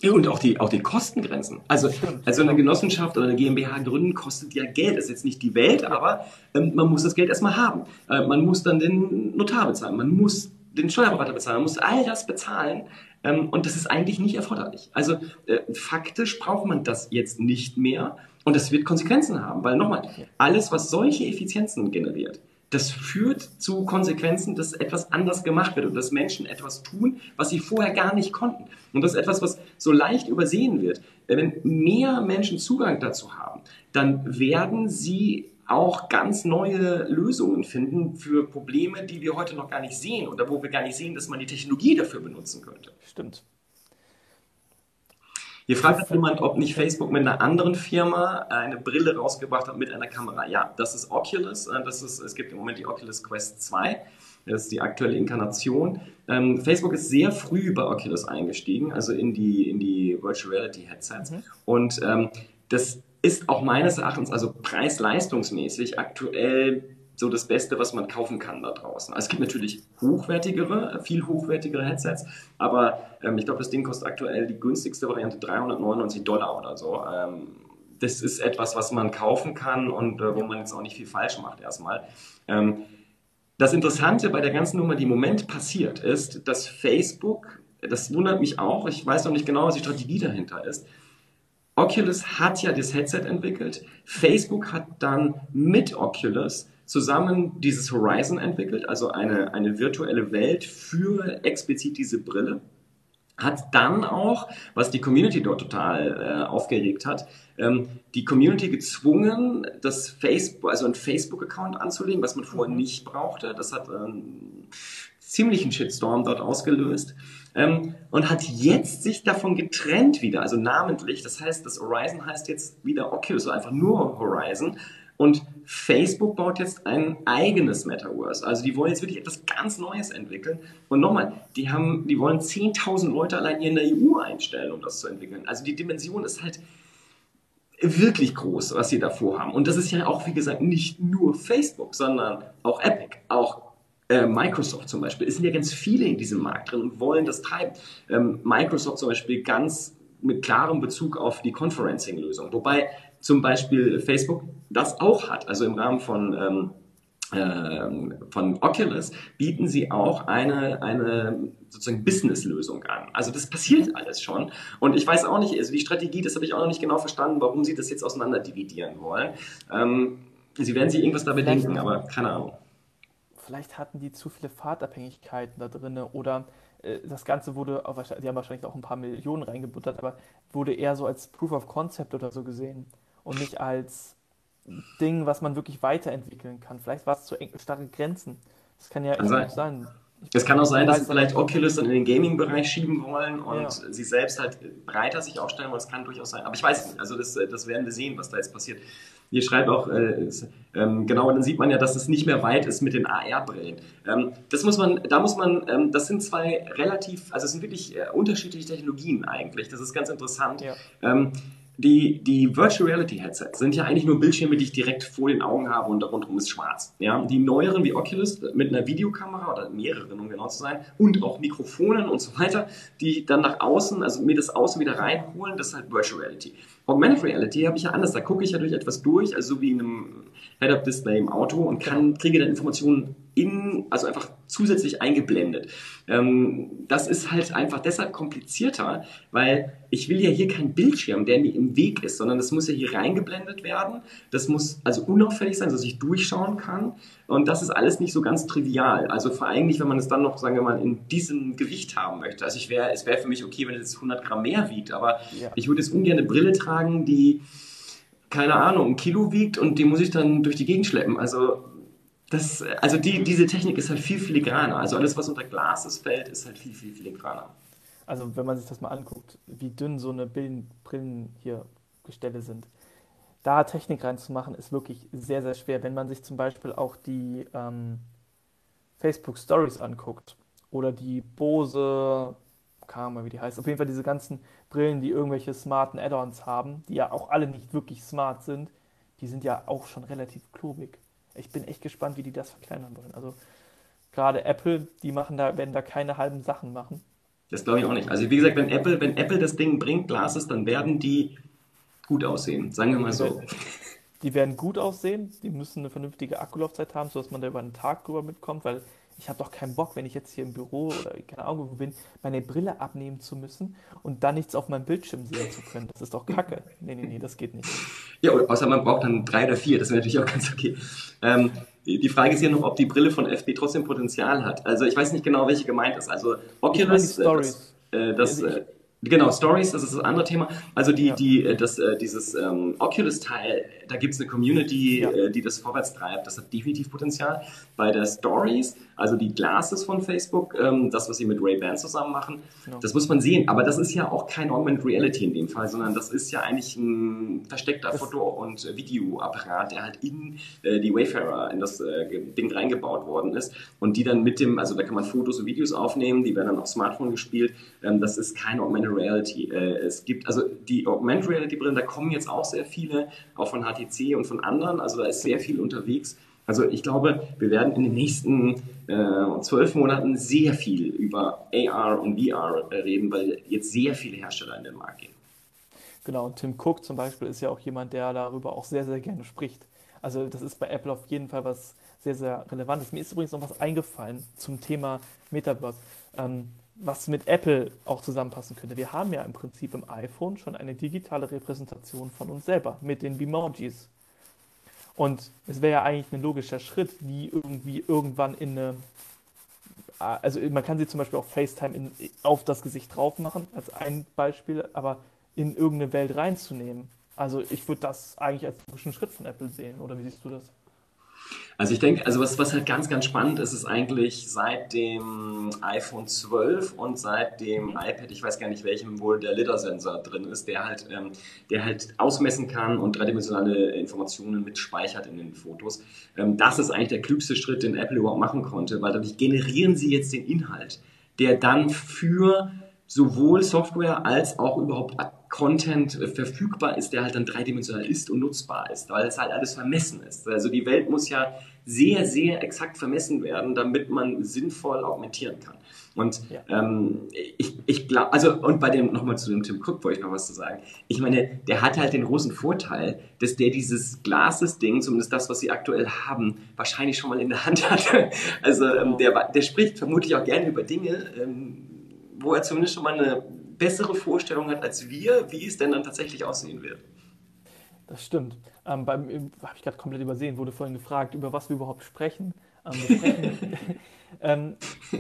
Ja, und auch die, auch die Kostengrenzen. Also, also eine Genossenschaft oder eine GmbH gründen kostet ja Geld. Das ist jetzt nicht die Welt, aber ähm, man muss das Geld erstmal haben. Äh, man muss dann den Notar bezahlen. Man muss den Steuerberater bezahlen, man muss all das bezahlen ähm, und das ist eigentlich nicht erforderlich. Also äh, faktisch braucht man das jetzt nicht mehr und das wird Konsequenzen haben, weil nochmal, alles, was solche Effizienzen generiert, das führt zu Konsequenzen, dass etwas anders gemacht wird und dass Menschen etwas tun, was sie vorher gar nicht konnten. Und das ist etwas, was so leicht übersehen wird. Wenn mehr Menschen Zugang dazu haben, dann werden sie auch ganz neue Lösungen finden für Probleme, die wir heute noch gar nicht sehen oder wo wir gar nicht sehen, dass man die Technologie dafür benutzen könnte.
Stimmt.
Hier fragt jemand, ob nicht Facebook mit einer anderen Firma eine Brille rausgebracht hat mit einer Kamera. Ja, das ist Oculus. Äh, das ist, es gibt im Moment die Oculus Quest 2. Das ist die aktuelle Inkarnation. Ähm, Facebook ist sehr früh bei Oculus eingestiegen, also in die, in die Virtual Reality Headsets. Mhm. Und ähm, das ist auch meines Erachtens, also preis-leistungsmäßig, aktuell so das Beste, was man kaufen kann da draußen. Also es gibt natürlich hochwertigere, viel hochwertigere Headsets, aber ähm, ich glaube, das Ding kostet aktuell die günstigste Variante 399 Dollar oder so. Ähm, das ist etwas, was man kaufen kann und äh, wo man jetzt auch nicht viel falsch macht erstmal. Ähm, das Interessante bei der ganzen Nummer, die im Moment passiert, ist, dass Facebook, das wundert mich auch, ich weiß noch nicht genau, was die Strategie dahinter ist, Oculus hat ja das Headset entwickelt. Facebook hat dann mit Oculus zusammen dieses Horizon entwickelt, also eine, eine virtuelle Welt für explizit diese Brille. Hat dann auch, was die Community dort total äh, aufgeregt hat, ähm, die Community gezwungen, das Facebook, also einen Facebook-Account anzulegen, was man vorher mhm. nicht brauchte. Das hat ähm, ziemlichen Shitstorm dort ausgelöst ähm, und hat jetzt sich davon getrennt wieder, also namentlich. Das heißt, das Horizon heißt jetzt wieder Oculus, also einfach nur Horizon. Und Facebook baut jetzt ein eigenes Metaverse. Also die wollen jetzt wirklich etwas ganz Neues entwickeln. Und nochmal, die haben, die wollen 10.000 Leute allein hier in der EU einstellen, um das zu entwickeln. Also die Dimension ist halt wirklich groß, was sie da vorhaben. Und das ist ja auch, wie gesagt, nicht nur Facebook, sondern auch Epic, auch äh, Microsoft zum Beispiel. Es sind ja ganz viele in diesem Markt drin und wollen das treiben. Ähm, Microsoft zum Beispiel ganz mit klarem Bezug auf die Conferencing-Lösung. Wobei zum Beispiel Facebook das auch hat. Also im Rahmen von, ähm, äh, von Oculus bieten sie auch eine, eine sozusagen Business-Lösung an. Also das passiert alles schon. Und ich weiß auch nicht, also die Strategie, das habe ich auch noch nicht genau verstanden, warum sie das jetzt auseinander dividieren wollen. Ähm, sie werden sich irgendwas da bedenken, aber keine Ahnung
vielleicht hatten die zu viele Fahrtabhängigkeiten da drin oder äh, das Ganze wurde, die haben wahrscheinlich auch ein paar Millionen reingebuttert, aber wurde eher so als Proof of Concept oder so gesehen und nicht als Ding, was man wirklich weiterentwickeln kann. Vielleicht war es zu eng, starke Grenzen. Das kann ja kann
sein. sein. Es kann auch sein, dass sie vielleicht Oculus dann in den Gaming-Bereich schieben wollen und ja. sie selbst halt breiter sich aufstellen wollen. Das kann durchaus sein. Aber ich weiß nicht. Also das, das werden wir sehen, was da jetzt passiert. Hier schreibt auch, äh, ist, ähm, genau, dann sieht man ja, dass es nicht mehr weit ist mit den AR-Brillen. Ähm, das muss man, da muss man, ähm, das sind zwei relativ, also es sind wirklich äh, unterschiedliche Technologien eigentlich. Das ist ganz interessant. Ja. Die, die Virtual Reality Headsets sind ja eigentlich nur Bildschirme, die ich direkt vor den Augen habe und rundherum ist schwarz. Ja? Die neueren wie Oculus mit einer Videokamera oder mehreren, um genau zu sein, und auch Mikrofonen und so weiter, die dann nach außen, also mir das außen wieder reinholen, das ist halt Virtual Reality. Augmented Reality habe ich ja anders. Da gucke ich ja durch etwas durch, also so wie in einem Head-Up-Display im Auto und kann, genau. kriege dann Informationen in, also einfach zusätzlich eingeblendet. Ähm, das ist halt einfach deshalb komplizierter, weil ich will ja hier keinen Bildschirm, der mir im Weg ist, sondern das muss ja hier reingeblendet werden. Das muss also unauffällig sein, dass ich durchschauen kann. Und das ist alles nicht so ganz trivial. Also vor allem nicht, wenn man es dann noch, sagen wir mal, in diesem Gewicht haben möchte. Also ich wäre, es wäre für mich okay, wenn es jetzt 100 Gramm mehr wiegt, aber ja. ich würde jetzt ungern eine Brille tragen, die keine Ahnung, ein Kilo wiegt und die muss ich dann durch die Gegend schleppen. Also das, also die, diese Technik ist halt viel filigraner. Also alles, was unter Glas ist, fällt, ist halt viel, viel filigraner.
Also wenn man sich das mal anguckt, wie dünn so eine Brillen, Brillen hier Gestelle sind, da Technik reinzumachen, ist wirklich sehr, sehr schwer. Wenn man sich zum Beispiel auch die ähm, Facebook Stories anguckt oder die Bose, keine Ahnung, wie die heißt, auf jeden Fall diese ganzen Brillen, die irgendwelche smarten Add-ons haben, die ja auch alle nicht wirklich smart sind, die sind ja auch schon relativ klobig. Ich bin echt gespannt, wie die das verkleinern wollen. Also gerade Apple, die machen da, werden da keine halben Sachen machen.
Das glaube ich auch nicht. Also wie gesagt, wenn Apple, wenn Apple das Ding bringt, Glasses, dann werden die gut aussehen. Sagen wir mal so.
Die werden gut aussehen, die müssen eine vernünftige Akkulaufzeit haben, sodass man da über einen Tag drüber mitkommt, weil ich habe doch keinen Bock, wenn ich jetzt hier im Büro oder keine Ahnung wo bin, meine Brille abnehmen zu müssen und dann nichts auf meinem Bildschirm sehen zu können. Das ist doch Kacke. Nee, nee, nee, das geht nicht.
Ja, außer man braucht dann drei oder vier, das wäre natürlich auch ganz okay. Ähm, die Frage ist hier noch, ob die Brille von FB trotzdem Potenzial hat. Also ich weiß nicht genau, welche gemeint ist. Also Oculus, äh, das, äh, das, also äh, Genau, Stories, das ist das andere Thema. Also die, ja. die, äh, das, äh, dieses ähm, Oculus-Teil, da gibt es eine Community, ja. äh, die das vorwärts treibt. Das hat definitiv Potenzial. Bei der Stories, also die Glasses von Facebook, ähm, das, was sie mit Ray-Ban zusammen machen, genau. das muss man sehen. Aber das ist ja auch kein Augmented Reality in dem Fall, sondern das ist ja eigentlich ein versteckter das Foto- und Videoapparat, der halt in äh, die Wayfarer, in das äh, Ding reingebaut worden ist. Und die dann mit dem, also da kann man Fotos und Videos aufnehmen, die werden dann auf Smartphone gespielt. Ähm, das ist kein Augmented Reality. Äh, es gibt also die Augmented Reality Brillen, da kommen jetzt auch sehr viele, auch von HTC und von anderen. Also da ist sehr viel unterwegs. Also ich glaube, wir werden in den nächsten äh, zwölf Monaten sehr viel über AR und VR äh, reden, weil jetzt sehr viele Hersteller in den Markt gehen.
Genau, und Tim Cook zum Beispiel ist ja auch jemand, der darüber auch sehr, sehr gerne spricht. Also das ist bei Apple auf jeden Fall was sehr, sehr Relevantes. Mir ist übrigens noch was eingefallen zum Thema Metaverse. Ähm, was mit Apple auch zusammenpassen könnte. Wir haben ja im Prinzip im iPhone schon eine digitale Repräsentation von uns selber mit den Bemojis. Und es wäre ja eigentlich ein logischer Schritt, die irgendwie irgendwann in eine, also man kann sie zum Beispiel auch FaceTime in, auf das Gesicht drauf machen, als ein Beispiel, aber in irgendeine Welt reinzunehmen. Also ich würde das eigentlich als logischen Schritt von Apple sehen, oder wie siehst du das?
Also ich denke, also was, was halt ganz, ganz spannend ist, ist eigentlich seit dem iPhone 12 und seit dem iPad, ich weiß gar nicht welchem wohl der LIDAR-Sensor drin ist, der halt, ähm, der halt ausmessen kann und dreidimensionale Informationen mitspeichert in den Fotos. Ähm, das ist eigentlich der klügste Schritt, den Apple überhaupt machen konnte, weil dadurch generieren sie jetzt den Inhalt, der dann für sowohl Software als auch überhaupt Content verfügbar ist, der halt dann dreidimensional ist und nutzbar ist, weil es halt alles vermessen ist. Also die Welt muss ja sehr, sehr exakt vermessen werden, damit man sinnvoll augmentieren kann. Und ja. ähm, ich, ich glaube, also und bei dem nochmal zu dem Tim Cook wollte ich noch was zu sagen. Ich meine, der hat halt den großen Vorteil, dass der dieses Glases-Ding, zumindest das, was sie aktuell haben, wahrscheinlich schon mal in der Hand hatte. Also ähm, der, der spricht vermutlich auch gerne über Dinge, ähm, wo er zumindest schon mal eine bessere Vorstellung hat als wir, wie es denn dann tatsächlich aussehen wird.
Das stimmt. Ähm, habe ich gerade komplett übersehen, wurde vorhin gefragt, über was wir überhaupt sprechen. Ähm, sprechen ähm,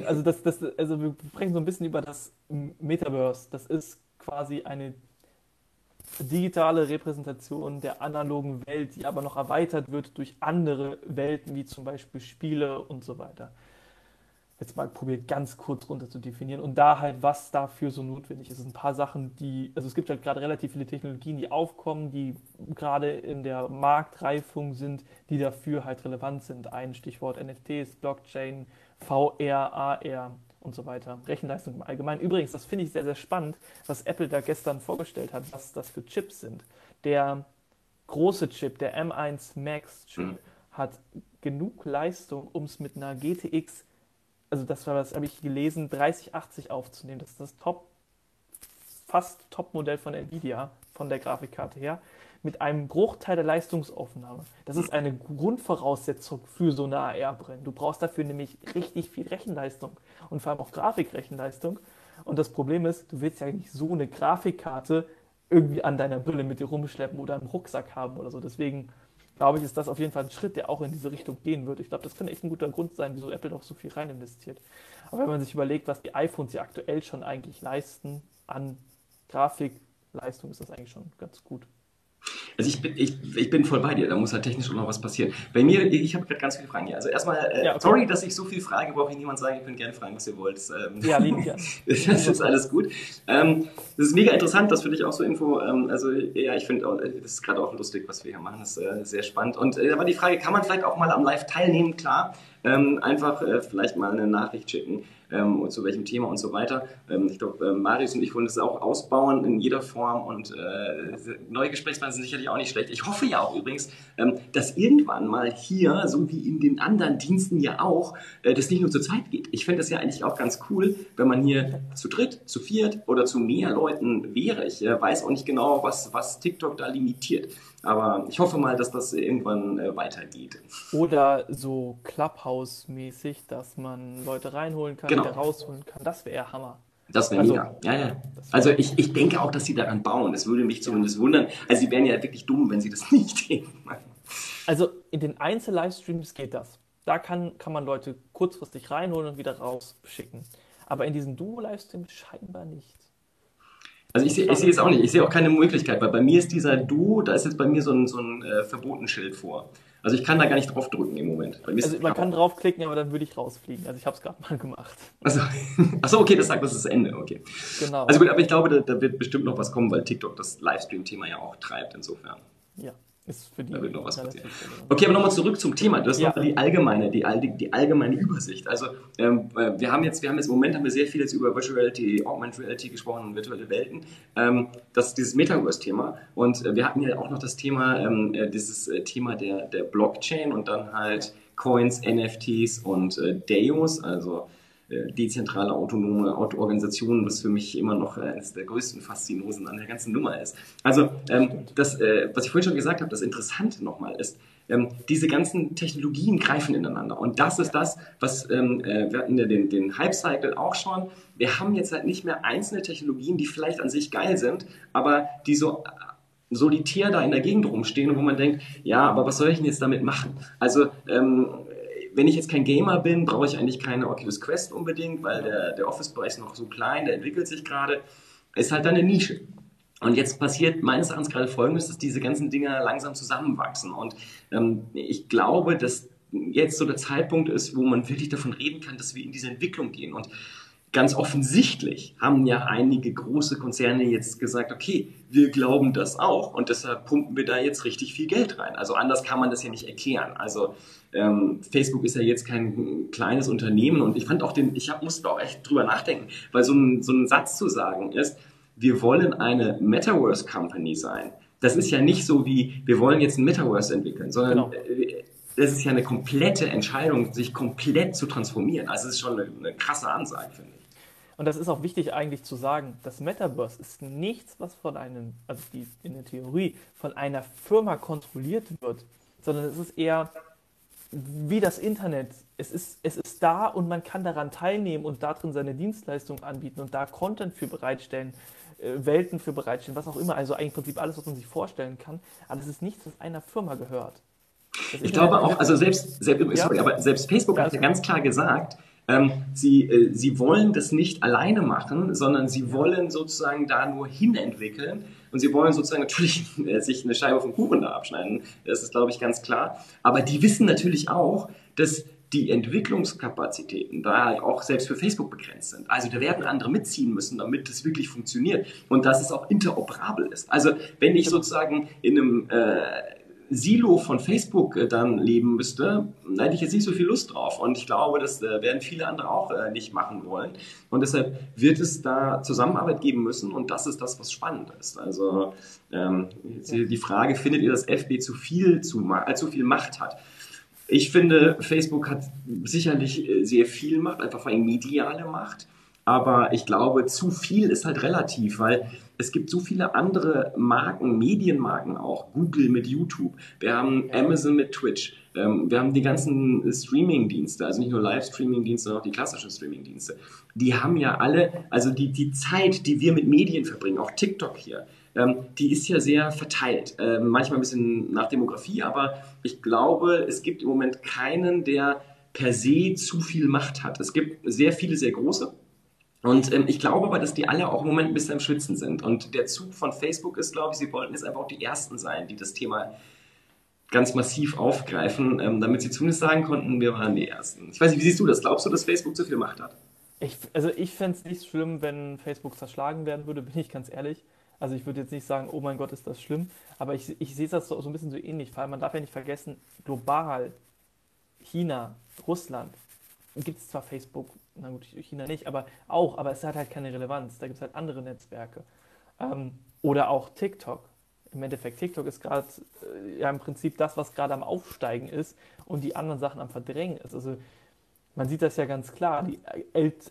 also, das, das, also wir sprechen so ein bisschen über das Metaverse. Das ist quasi eine digitale Repräsentation der analogen Welt, die aber noch erweitert wird durch andere Welten, wie zum Beispiel Spiele und so weiter jetzt mal probiert, ganz kurz runter zu definieren und da halt, was dafür so notwendig ist. Es sind ein paar Sachen, die, also es gibt halt gerade relativ viele Technologien, die aufkommen, die gerade in der Marktreifung sind, die dafür halt relevant sind. Ein Stichwort NFTs, Blockchain, VR, AR und so weiter. Rechenleistung im Allgemeinen. Übrigens, das finde ich sehr, sehr spannend, was Apple da gestern vorgestellt hat, was das für Chips sind. Der große Chip, der M1 Max Chip, mhm. hat genug Leistung, um es mit einer GTX also das war, das habe ich gelesen, 3080 aufzunehmen. Das ist das Top, fast Top-Modell von Nvidia von der Grafikkarte her mit einem Bruchteil der Leistungsaufnahme. Das ist eine Grundvoraussetzung für so eine AR-Brille. Du brauchst dafür nämlich richtig viel Rechenleistung und vor allem auch Grafikrechenleistung. Und das Problem ist, du willst ja nicht so eine Grafikkarte irgendwie an deiner Brille mit dir rumschleppen oder im Rucksack haben oder so. Deswegen glaube ich, ist das auf jeden Fall ein Schritt, der auch in diese Richtung gehen wird. Ich glaube, das könnte echt ein guter Grund sein, wieso Apple noch so viel rein investiert. Aber wenn man sich überlegt, was die iPhones ja aktuell schon eigentlich leisten an Grafikleistung, ist das eigentlich schon ganz gut.
Also ich bin, ich, ich bin voll bei dir, da muss halt technisch auch noch was passieren. Bei mir, ich habe gerade ganz viele Fragen hier. Also erstmal, äh, ja, okay. sorry, dass ich so viel frage, brauche ich niemand sagen, ich könnt gerne fragen, was ihr wollt. Ähm, ja, lieben gerne. das ist alles gut. Ähm, das ist mega interessant, das finde ich auch so Info. Ähm, also ja, ich finde, das ist gerade auch lustig, was wir hier machen, das ist äh, sehr spannend. Und äh, aber die Frage, kann man vielleicht auch mal am Live teilnehmen? Klar, ähm, einfach äh, vielleicht mal eine Nachricht schicken ähm, und zu welchem Thema und so weiter. Ähm, ich glaube, äh, Marius und ich wollen das auch ausbauen in jeder Form und äh, neue Gesprächspartner sind sicherlich auch nicht schlecht. Ich hoffe ja auch übrigens, ähm, dass irgendwann mal hier, so wie in den anderen Diensten ja auch, äh, das nicht nur zu zweit geht. Ich fände das ja eigentlich auch ganz cool, wenn man hier zu dritt, zu viert oder zu mehr Leuten wäre. Ich äh, weiß auch nicht genau, was, was TikTok da limitiert. Aber ich hoffe mal, dass das irgendwann äh, weitergeht.
Oder so Clubhouse-mäßig, dass man Leute reinholen kann, genau. wieder rausholen kann. Das wäre Hammer.
Das wäre also, mega. Ja, ja. Also ich, ich denke auch, dass sie daran bauen. Das würde mich zumindest wundern. Also sie wären ja wirklich dumm, wenn sie das nicht denken.
Also in den Einzel-Livestreams geht das. Da kann, kann man Leute kurzfristig reinholen und wieder rausschicken. Aber in diesen Duo-Livestreams scheinbar nicht.
Also ich sehe ich seh es auch nicht. Ich sehe auch keine Möglichkeit, weil bei mir ist dieser Du, da ist jetzt bei mir so ein, so ein äh, Verbotenschild vor. Also ich kann da gar nicht drauf drücken im Moment.
also man kann draufklicken, aber dann würde ich rausfliegen. Also ich habe es gerade mal gemacht.
Achso. Achso, okay, das sagt, das ist das Ende. Okay. Genau. Also gut, aber ich glaube, da, da wird bestimmt noch was kommen, weil TikTok das Livestream-Thema ja auch treibt insofern.
Ja. Ist für die
da wird noch was passieren. Okay, aber nochmal zurück zum Thema. Du hast ja. noch die allgemeine, die, die allgemeine Übersicht. Also ähm, äh, wir haben jetzt, wir haben jetzt im Moment haben wir sehr viel jetzt über Virtual Reality, Augmented Reality gesprochen und virtuelle Welten. Ähm, das ist dieses Metaverse-Thema. Und äh, wir hatten ja auch noch das Thema, ähm, äh, dieses äh, Thema der, der Blockchain und dann halt Coins, NFTs und äh, DAOs, also dezentrale autonome Organisation, was für mich immer noch eines der größten Faszinosen an der ganzen Nummer ist. Also ähm, das, äh, was ich vorhin schon gesagt habe, das Interessante nochmal ist, ähm, diese ganzen Technologien greifen ineinander. Und das ist das, was ähm, äh, wir hatten ja den, den Hype-Cycle auch schon. Wir haben jetzt halt nicht mehr einzelne Technologien, die vielleicht an sich geil sind, aber die so solitär da in der Gegend rumstehen, wo man denkt, ja, aber was soll ich denn jetzt damit machen? Also ähm, wenn ich jetzt kein Gamer bin, brauche ich eigentlich keine Oculus Quest unbedingt, weil der, der Office-Bereich ist noch so klein, der entwickelt sich gerade. Ist halt eine Nische. Und jetzt passiert meines Erachtens gerade Folgendes, dass diese ganzen Dinger langsam zusammenwachsen. Und ähm, ich glaube, dass jetzt so der Zeitpunkt ist, wo man wirklich davon reden kann, dass wir in diese Entwicklung gehen. Und ganz offensichtlich haben ja einige große Konzerne jetzt gesagt, okay, wir glauben das auch und deshalb pumpen wir da jetzt richtig viel Geld rein. Also anders kann man das ja nicht erklären. Also ähm, Facebook ist ja jetzt kein kleines Unternehmen und ich fand auch den, ich hab, musste auch echt drüber nachdenken, weil so ein, so ein Satz zu sagen ist, wir wollen eine Metaverse Company sein. Das ist ja nicht so wie, wir wollen jetzt ein Metaverse entwickeln, sondern genau. Äh, das ist ja eine komplette Entscheidung, sich komplett zu transformieren. Also es ist schon eine, eine krasse Ansage, finde ich.
Und das ist auch wichtig eigentlich zu sagen, das Metaverse ist nichts, was von einem, also die, in der Theorie, von einer Firma kontrolliert wird, sondern es ist eher wie das Internet. Es ist, es ist da und man kann daran teilnehmen und darin seine Dienstleistung anbieten und da Content für bereitstellen, äh, Welten für bereitstellen, was auch immer. Also eigentlich im Prinzip alles, was man sich vorstellen kann. Aber es ist nichts, was einer Firma gehört.
ich glaube auch, also selbst, selbst, ja. aber selbst Facebook hat ja ganz klar gesagt, ähm, sie, äh, sie wollen das nicht alleine machen, sondern sie wollen sozusagen da nur hinentwickeln und sie wollen sozusagen natürlich äh, sich eine Scheibe vom Kuchen da abschneiden. Das ist, glaube ich, ganz klar. Aber die wissen natürlich auch, dass die Entwicklungskapazitäten da halt auch selbst für Facebook begrenzt sind. Also da werden andere mitziehen müssen, damit das wirklich funktioniert und dass es auch interoperabel ist. Also wenn ich sozusagen in einem äh, Silo von Facebook äh, dann leben müsste, da hätte ich jetzt nicht so viel Lust drauf. Und ich glaube, das äh, werden viele andere auch äh, nicht machen wollen. Und deshalb wird es da Zusammenarbeit geben müssen. Und das ist das, was spannend ist. Also ähm, die Frage, findet ihr, dass FB zu viel, zu, äh, zu viel Macht hat? Ich finde, Facebook hat sicherlich sehr viel Macht, einfach vor allem mediale Macht. Aber ich glaube, zu viel ist halt relativ, weil es gibt so viele andere Marken, Medienmarken auch. Google mit YouTube. Wir haben Amazon mit Twitch. Ähm, wir haben die ganzen Streaming-Dienste, also nicht nur Live-Streaming-Dienste, sondern auch die klassischen Streaming-Dienste. Die haben ja alle, also die, die Zeit, die wir mit Medien verbringen, auch TikTok hier, ähm, die ist ja sehr verteilt. Ähm, manchmal ein bisschen nach Demografie, aber ich glaube, es gibt im Moment keinen, der per se zu viel Macht hat. Es gibt sehr viele, sehr große und ähm, ich glaube aber, dass die alle auch im Moment ein bisschen am Schwitzen sind. Und der Zug von Facebook ist, glaube ich, sie wollten jetzt einfach auch die Ersten sein, die das Thema ganz massiv aufgreifen, ähm, damit sie zumindest sagen konnten, wir waren die Ersten. Ich weiß nicht, wie siehst du das? Glaubst du, dass Facebook zu viel Macht hat?
Ich, also ich fände es nicht schlimm, wenn Facebook zerschlagen werden würde, bin ich ganz ehrlich. Also ich würde jetzt nicht sagen, oh mein Gott, ist das schlimm, aber ich, ich sehe das so, so ein bisschen so ähnlich, vor allem man darf ja nicht vergessen, global, China, Russland, gibt es zwar Facebook, na gut, China nicht, aber auch, aber es hat halt keine Relevanz. Da gibt es halt andere Netzwerke. Ähm, oder auch TikTok. Im Endeffekt, TikTok ist gerade äh, ja im Prinzip das, was gerade am Aufsteigen ist und die anderen Sachen am Verdrängen ist. Also man sieht das ja ganz klar. Die,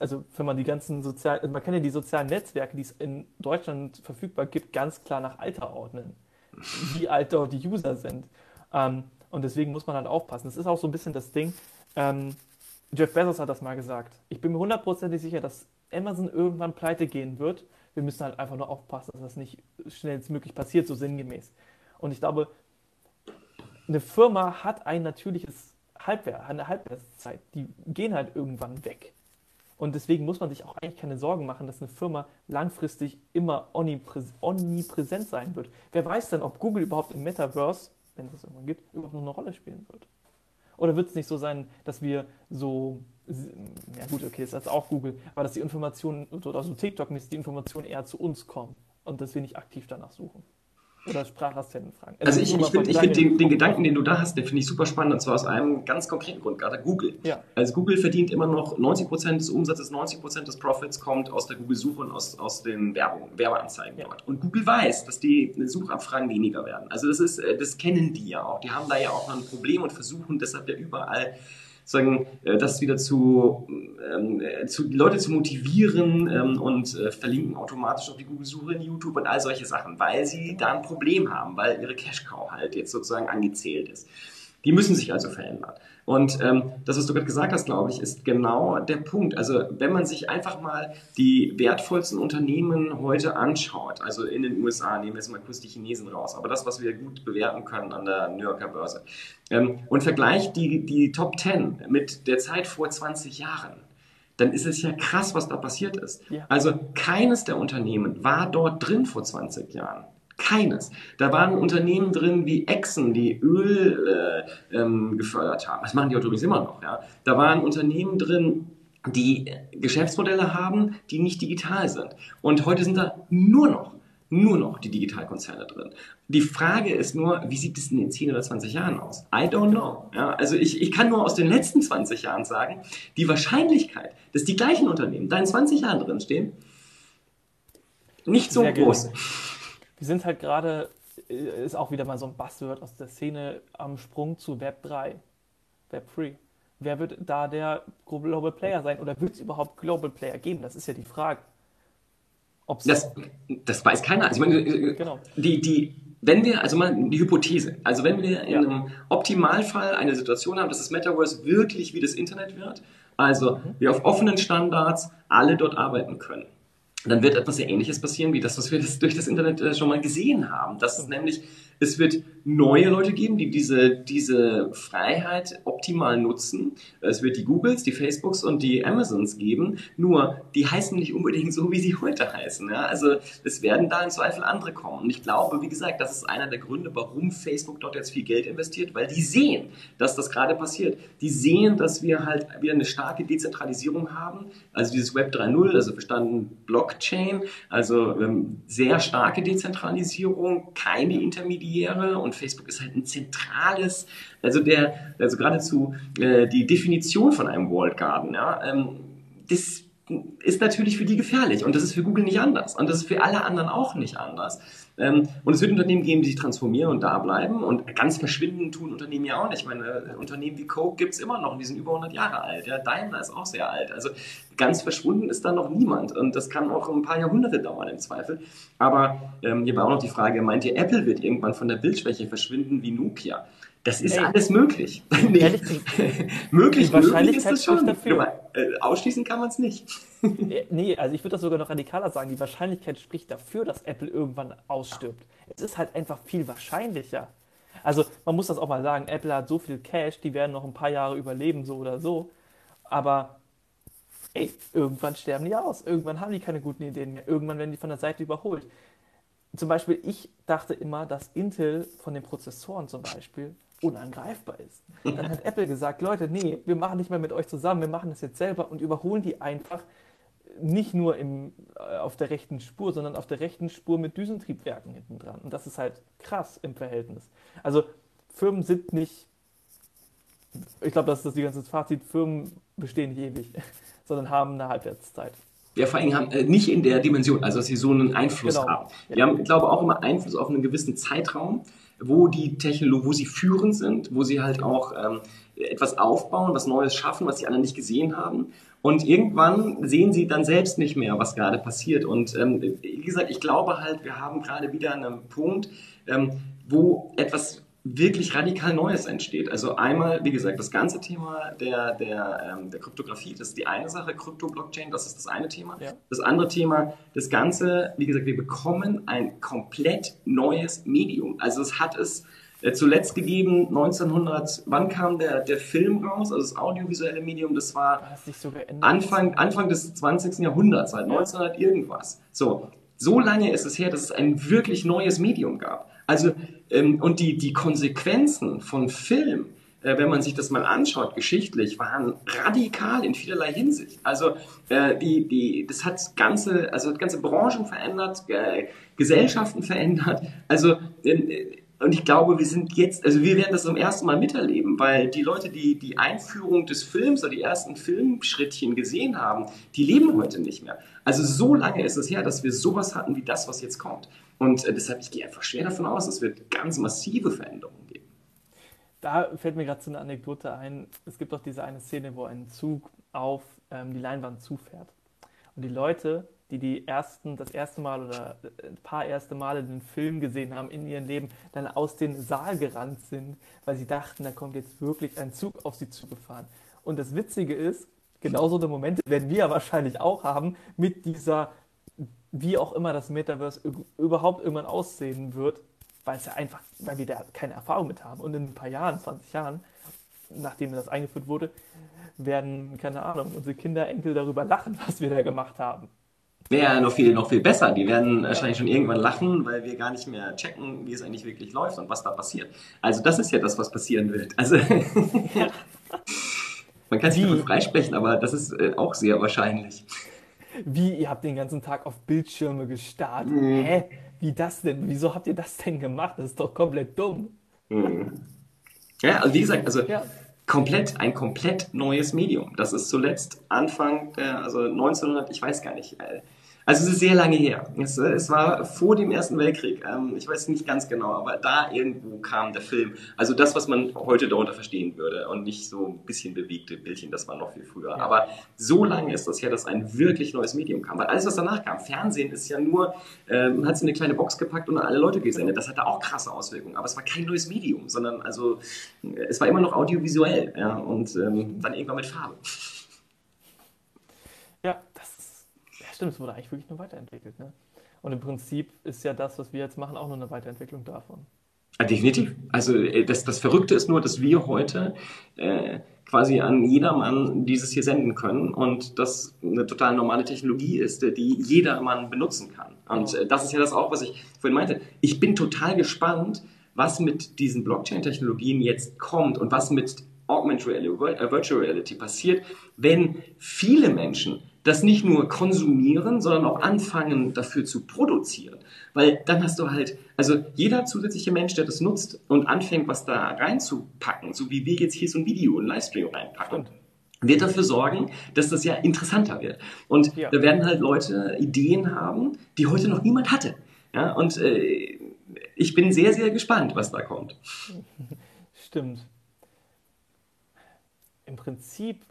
also wenn man die ganzen sozialen, also man kann ja die sozialen Netzwerke, die es in Deutschland verfügbar gibt, ganz klar nach Alter ordnen. Wie alt dort die User sind. Ähm, und deswegen muss man halt aufpassen. Das ist auch so ein bisschen das Ding. Ähm, Jeff Bezos hat das mal gesagt. Ich bin mir hundertprozentig sicher, dass Amazon irgendwann pleite gehen wird. Wir müssen halt einfach nur aufpassen, dass das nicht schnellstmöglich passiert, so sinngemäß. Und ich glaube, eine Firma hat ein natürliches Halbwehr, eine Halbwertszeit. Die gehen halt irgendwann weg. Und deswegen muss man sich auch eigentlich keine Sorgen machen, dass eine Firma langfristig immer omnipräsent sein wird. Wer weiß denn, ob Google überhaupt im Metaverse, wenn es das irgendwann gibt, überhaupt noch eine Rolle spielen wird? Oder wird es nicht so sein, dass wir so, ja gut, okay, ist jetzt auch Google, aber dass die Informationen, oder so TikTok-mäßig die Informationen eher zu uns kommen und dass wir nicht aktiv danach suchen? Oder Sprachassistenten fragen.
Also, also ich, ich finde find den, den, Gedanken, den du da hast, den finde ich super spannend. Und zwar aus einem ganz konkreten Grund, gerade Google. Ja. Also Google verdient immer noch 90% des Umsatzes, 90% des Profits kommt aus der Google-Suche und aus, aus den Werbung, Werbeanzeigen ja. dort. Und Google weiß, dass die Suchabfragen weniger werden. Also das ist, äh, das kennen die ja auch. Die haben da ja auch ein Problem und versuchen deshalb ja überall sagen, äh, das wieder zu, ähm, äh, zu Leute zu motivieren ähm, und äh, verlinken automatisch auf die Google-Suche in YouTube und all solche Sachen, weil sie da ein Problem haben, weil ihre Cash-Cow halt jetzt sozusagen angezählt ist. Die müssen sich also verändern. Und ähm, das, was du gerade gesagt hast, glaube ich, ist genau der Punkt. Also wenn man sich einfach mal die wertvollsten Unternehmen heute anschaut, also in den USA, nehmen wir jetzt mal kurz die Chinesen raus, aber das, was wir gut bewerten können an der New Yorker Börse, ähm, und vergleicht die, die Top 10 mit der Zeit vor 20 Jahren, dann ist es ja krass, was da passiert ist. Ja. Also keines der Unternehmen war dort drin vor 20 Jahren. Keines. Da waren Unternehmen drin wie Exxon, die Öl äh, ähm, gefördert haben. Das machen die übrigens immer noch. Ja. Da waren Unternehmen drin, die Geschäftsmodelle haben, die nicht digital sind. Und heute sind da nur noch, nur noch die Digitalkonzerne drin. Die Frage ist nur, wie sieht es in den 10 oder 20 Jahren aus? I don't know. Ja, also ich, ich kann nur aus den letzten 20 Jahren sagen, die Wahrscheinlichkeit, dass die gleichen Unternehmen da in 20 Jahren drin stehen, nicht so Sehr groß. Gering
wir sind halt gerade, äh, ist auch wieder mal so ein Buzzword aus der Szene am Sprung zu Web 3, Web 3. Wer wird da der Global Player sein oder wird es überhaupt Global Player geben? Das ist ja die Frage.
Das, das weiß keiner. Also ich meine, äh, genau. die, die, wenn wir, also mal die Hypothese, also wenn wir in einem Optimalfall eine Situation haben, dass das Metaverse wirklich wie das Internet wird, also mhm. wir auf offenen Standards alle dort arbeiten können, dann wird etwas sehr Ähnliches passieren, wie das, was wir das durch das Internet äh, schon mal gesehen haben. Das ist nämlich es wird neue Leute geben, die diese, diese Freiheit optimal nutzen. Es wird die Googles, die Facebooks und die Amazons geben. Nur, die heißen nicht unbedingt so, wie sie heute heißen. Ja? Also, es werden da im Zweifel andere kommen. Und ich glaube, wie gesagt, das ist einer der Gründe, warum Facebook dort jetzt viel Geld investiert, weil die sehen, dass das gerade passiert. Die sehen, dass wir halt wieder eine starke Dezentralisierung haben. Also dieses Web 3.0, also verstanden Blockchain, also ähm, sehr starke Dezentralisierung, keine Intermediäre Karriere und Facebook ist halt ein zentrales, also der, also geradezu äh, die Definition von einem Walled Garden, ja, ähm, das ist natürlich für die gefährlich und das ist für Google nicht anders und das ist für alle anderen auch nicht anders. Ähm, und es wird Unternehmen geben, die sich transformieren und da bleiben und ganz verschwinden tun Unternehmen ja auch nicht. Ich meine, äh, Unternehmen wie Coke gibt es immer noch und die sind über 100 Jahre alt. Ja, Daimler ist auch sehr alt. Also ganz verschwunden ist da noch niemand und das kann auch ein paar Jahrhunderte dauern im Zweifel. Aber ähm, hier war auch noch die Frage, meint ihr, Apple wird irgendwann von der Bildschwäche verschwinden wie Nokia? Das ist Ey, alles möglich. nee. Ehrlich, möglich, möglich ist das schon. Dafür. Äh, ausschließen kann man es nicht.
nee, also ich würde das sogar noch radikaler sagen. Die Wahrscheinlichkeit spricht dafür, dass Apple irgendwann ausstirbt. Es ist halt einfach viel wahrscheinlicher. Also man muss das auch mal sagen, Apple hat so viel Cash, die werden noch ein paar Jahre überleben, so oder so. Aber ey, irgendwann sterben die aus. Irgendwann haben die keine guten Ideen mehr. Irgendwann werden die von der Seite überholt. Zum Beispiel, ich dachte immer, dass Intel von den Prozessoren zum Beispiel unangreifbar ist. Dann hat Apple gesagt, Leute, nee, wir machen nicht mehr mit euch zusammen, wir machen das jetzt selber und überholen die einfach nicht nur im, äh, auf der rechten Spur, sondern auf der rechten Spur mit Düsentriebwerken hinten dran. Und das ist halt krass im Verhältnis. Also Firmen sind nicht, ich glaube, das ist das die ganze Fazit, Firmen bestehen nicht ewig, sondern haben eine Halbwertszeit.
Ja, vor allem haben äh, nicht in der Dimension, also dass sie so einen Einfluss genau. haben. Wir haben, ich glaube, auch immer Einfluss auf einen gewissen Zeitraum wo die Technologie, wo sie führend sind, wo sie halt auch ähm, etwas aufbauen, was Neues schaffen, was die anderen nicht gesehen haben. Und irgendwann sehen sie dann selbst nicht mehr, was gerade passiert. Und ähm, wie gesagt, ich glaube halt, wir haben gerade wieder einen Punkt, ähm, wo etwas wirklich radikal Neues entsteht. Also einmal, wie gesagt, das ganze Thema der, der, ähm, der Kryptographie, das ist die eine Sache, Krypto-Blockchain, das ist das eine Thema. Ja. Das andere Thema, das Ganze, wie gesagt, wir bekommen ein komplett neues Medium. Also es hat es äh, zuletzt gegeben, 1900, wann kam der, der Film raus, also das audiovisuelle Medium, das war Anfang, Anfang des 20. Jahrhunderts, halt 1900 irgendwas. So, so lange ist es her, dass es ein wirklich neues Medium gab. Also, ähm, und die, die Konsequenzen von Film, äh, wenn man sich das mal anschaut, geschichtlich, waren radikal in vielerlei Hinsicht. Also, äh, die, die, das hat ganze, also hat ganze Branchen verändert, äh, Gesellschaften verändert. Also, äh, und ich glaube, wir sind jetzt, also wir werden das zum ersten Mal miterleben, weil die Leute, die die Einführung des Films oder die ersten Filmschrittchen gesehen haben, die leben heute nicht mehr. Also so lange ist es her, dass wir sowas hatten wie das, was jetzt kommt. Und äh, deshalb, ich gehe einfach schwer davon aus, es wird ganz massive Veränderungen geben.
Da fällt mir gerade so eine Anekdote ein. Es gibt doch diese eine Szene, wo ein Zug auf ähm, die Leinwand zufährt. Und die Leute, die, die ersten, das erste Mal oder ein paar erste Male den Film gesehen haben in ihrem Leben, dann aus dem Saal gerannt sind, weil sie dachten, da kommt jetzt wirklich ein Zug auf sie zugefahren. Und das Witzige ist, genauso eine Momente werden wir ja wahrscheinlich auch haben mit dieser wie auch immer das Metaverse überhaupt irgendwann aussehen wird, weil es ja einfach, weil wir da keine Erfahrung mit haben. Und in ein paar Jahren, 20 Jahren, nachdem das eingeführt wurde, werden, keine Ahnung, unsere Kinder, Enkel darüber lachen, was wir da gemacht haben.
Wäre noch viel, noch viel besser. Die werden wahrscheinlich schon irgendwann lachen, weil wir gar nicht mehr checken, wie es eigentlich wirklich läuft und was da passiert. Also das ist ja das, was passieren wird. Also man kann sich davon freisprechen, aber das ist äh, auch sehr wahrscheinlich.
Wie, ihr habt den ganzen Tag auf Bildschirme gestarrt. Mhm. Hä? Wie das denn? Wieso habt ihr das denn gemacht? Das ist doch komplett dumm.
Mhm. Ja, also wie gesagt, also ja. komplett, ein komplett neues Medium. Das ist zuletzt Anfang der, also 1900, ich weiß gar nicht, äh, also es ist sehr lange her. Es, äh, es war vor dem Ersten Weltkrieg. Ähm, ich weiß nicht ganz genau, aber da irgendwo kam der Film. Also das, was man heute darunter verstehen würde und nicht so ein bisschen bewegte Bildchen, das war noch viel früher. Ja. Aber so lange ist das her, dass ein wirklich neues Medium kam. Weil alles, was danach kam, Fernsehen ist ja nur, äh, man hat es in eine kleine Box gepackt und an alle Leute gesendet. Das hatte auch krasse Auswirkungen. Aber es war kein neues Medium, sondern also es war immer noch audiovisuell ja, und ähm, dann irgendwann mit Farbe.
Stimmt, es wurde eigentlich wirklich nur weiterentwickelt. Ne? Und im Prinzip ist ja das, was wir jetzt machen, auch nur eine Weiterentwicklung davon.
Ja, definitiv. Also äh, das, das Verrückte ist nur, dass wir heute äh, quasi an jedermann dieses hier senden können und das eine total normale Technologie ist, die jedermann benutzen kann. Und äh, das ist ja das auch, was ich vorhin meinte. Ich bin total gespannt, was mit diesen Blockchain-Technologien jetzt kommt und was mit Augmented Reality, äh, Virtual Reality passiert, wenn viele Menschen das nicht nur konsumieren, sondern auch anfangen dafür zu produzieren. Weil dann hast du halt, also jeder zusätzliche Mensch, der das nutzt und anfängt, was da reinzupacken, so wie wir jetzt hier so ein Video, ein Livestream reinpacken. Wird dafür sorgen, dass das ja interessanter wird. Und ja. da werden halt Leute Ideen haben, die heute noch niemand hatte. Ja, und äh, ich bin sehr, sehr gespannt, was da kommt.
Stimmt. Im Prinzip,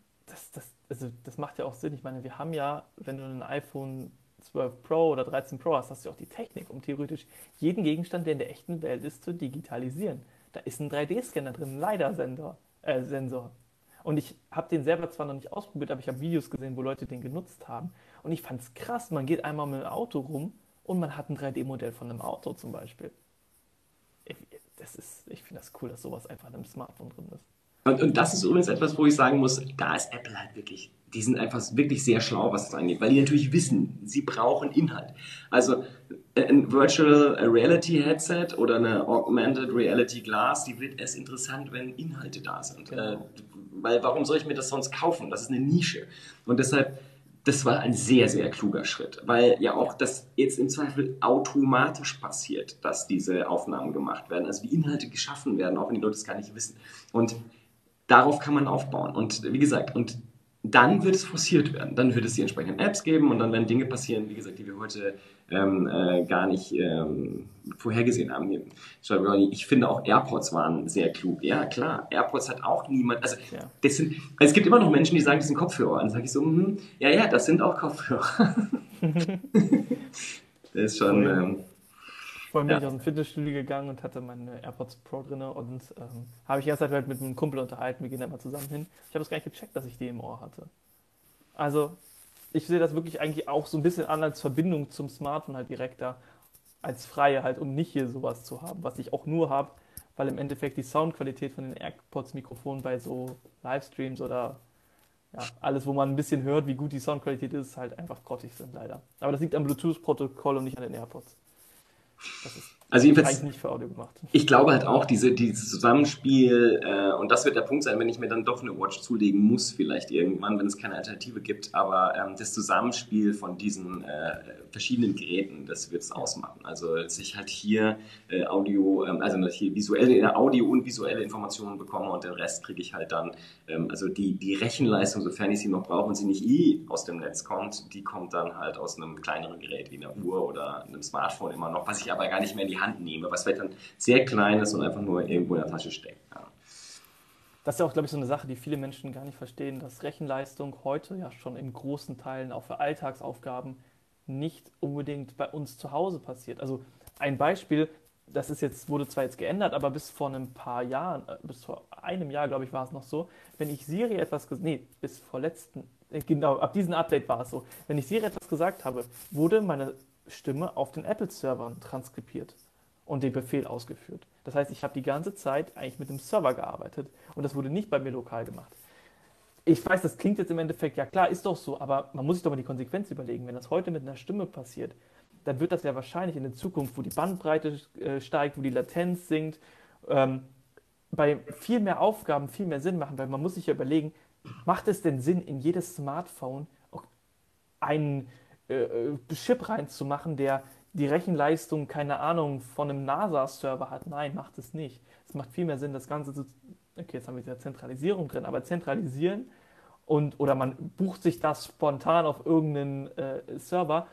also das macht ja auch Sinn. Ich meine, wir haben ja, wenn du ein iPhone 12 Pro oder 13 Pro hast, hast du auch die Technik, um theoretisch jeden Gegenstand, der in der echten Welt ist, zu digitalisieren. Da ist ein 3D-Scanner drin, ein LiDAR-Sensor. Äh. Und ich habe den selber zwar noch nicht ausprobiert, aber ich habe Videos gesehen, wo Leute den genutzt haben. Und ich fand es krass. Man geht einmal mit dem Auto rum und man hat ein 3D-Modell von einem Auto zum Beispiel. Das ist, ich finde das cool, dass sowas einfach in einem Smartphone drin ist.
Und, und das ist übrigens etwas, wo ich sagen muss, da ist Apple halt wirklich, die sind einfach wirklich sehr schlau, was das angeht, weil die natürlich wissen, sie brauchen Inhalt. Also ein Virtual Reality Headset oder eine Augmented Reality Glass, die wird erst interessant, wenn Inhalte da sind. Genau. Äh, weil warum soll ich mir das sonst kaufen? Das ist eine Nische. Und deshalb, das war ein sehr, sehr kluger Schritt, weil ja auch das jetzt im Zweifel automatisch passiert, dass diese Aufnahmen gemacht werden, also die Inhalte geschaffen werden, auch wenn die Leute es gar nicht wissen. Und darauf kann man aufbauen. Und wie gesagt, und dann wird es forciert werden. Dann wird es die entsprechenden Apps geben und dann werden Dinge passieren, wie gesagt, die wir heute ähm, äh, gar nicht ähm, vorhergesehen haben. Ich finde auch AirPods waren sehr klug. Ja, klar, AirPods hat auch niemand. Also, ja. das sind, also es gibt immer noch Menschen, die sagen, das sind Kopfhörer. Und dann sage ich so, hm, ja, ja, das sind auch Kopfhörer. das ist schon. Ähm,
Vorhin bin ja. ich aus dem Fitnessstudio gegangen und hatte meine AirPods Pro drin und ähm, habe ich erst halt mit einem Kumpel unterhalten. Wir gehen da mal zusammen hin. Ich habe es gar nicht gecheckt, dass ich die im Ohr hatte. Also, ich sehe das wirklich eigentlich auch so ein bisschen an als Verbindung zum Smartphone halt direkt da, als freie halt, um nicht hier sowas zu haben, was ich auch nur habe, weil im Endeffekt die Soundqualität von den AirPods-Mikrofonen bei so Livestreams oder ja, alles, wo man ein bisschen hört, wie gut die Soundqualität ist, halt einfach grottig sind leider. Aber das liegt am Bluetooth-Protokoll und nicht an den AirPods.
Das ist also jedenfalls, nicht für Audio gemacht. Ich glaube halt auch, diese, dieses Zusammenspiel, äh, und das wird der Punkt sein, wenn ich mir dann doch eine Watch zulegen muss, vielleicht irgendwann, wenn es keine Alternative gibt, aber ähm, das Zusammenspiel von diesen äh, verschiedenen Geräten, das wird es ausmachen. Also, dass ich halt hier äh, Audio, ähm, also dass ich hier visuelle, äh, Audio und visuelle Informationen bekomme und den Rest kriege ich halt dann, ähm, also die, die Rechenleistung, sofern ich sie noch brauche und sie nicht eh aus dem Netz kommt, die kommt dann halt aus einem kleineren Gerät wie einer Uhr oder einem Smartphone immer noch, was ich aber gar nicht mehr in die Hand nehme, was vielleicht dann sehr klein ist und einfach nur irgendwo in der Tasche steckt. Ja.
Das ist ja auch, glaube ich, so eine Sache, die viele Menschen gar nicht verstehen, dass Rechenleistung heute ja schon in großen Teilen auch für Alltagsaufgaben nicht unbedingt bei uns zu Hause passiert. Also ein Beispiel, das ist jetzt, wurde zwar jetzt geändert, aber bis vor ein paar Jahren, äh, bis vor einem Jahr, glaube ich, war es noch so, wenn ich Siri etwas, nee, bis vor letzten, äh, genau, ab diesem Update war es so, wenn ich Siri etwas gesagt habe, wurde meine Stimme auf den Apple-Servern transkribiert und den Befehl ausgeführt. Das heißt, ich habe die ganze Zeit eigentlich mit dem Server gearbeitet und das wurde nicht bei mir lokal gemacht. Ich weiß, das klingt jetzt im Endeffekt, ja klar, ist doch so, aber man muss sich doch mal die Konsequenz überlegen. Wenn das heute mit einer Stimme passiert, dann wird das ja wahrscheinlich in der Zukunft, wo die Bandbreite äh, steigt, wo die Latenz sinkt, ähm, bei viel mehr Aufgaben viel mehr Sinn machen, weil man muss sich ja überlegen, macht es denn Sinn, in jedes Smartphone einen äh, äh, Chip reinzumachen, der die Rechenleistung, keine Ahnung, von einem NASA-Server hat. Nein, macht es nicht. Es macht viel mehr Sinn, das Ganze zu, okay, jetzt haben wir wieder Zentralisierung drin, aber zentralisieren und, oder man bucht sich das spontan auf irgendeinen äh, Server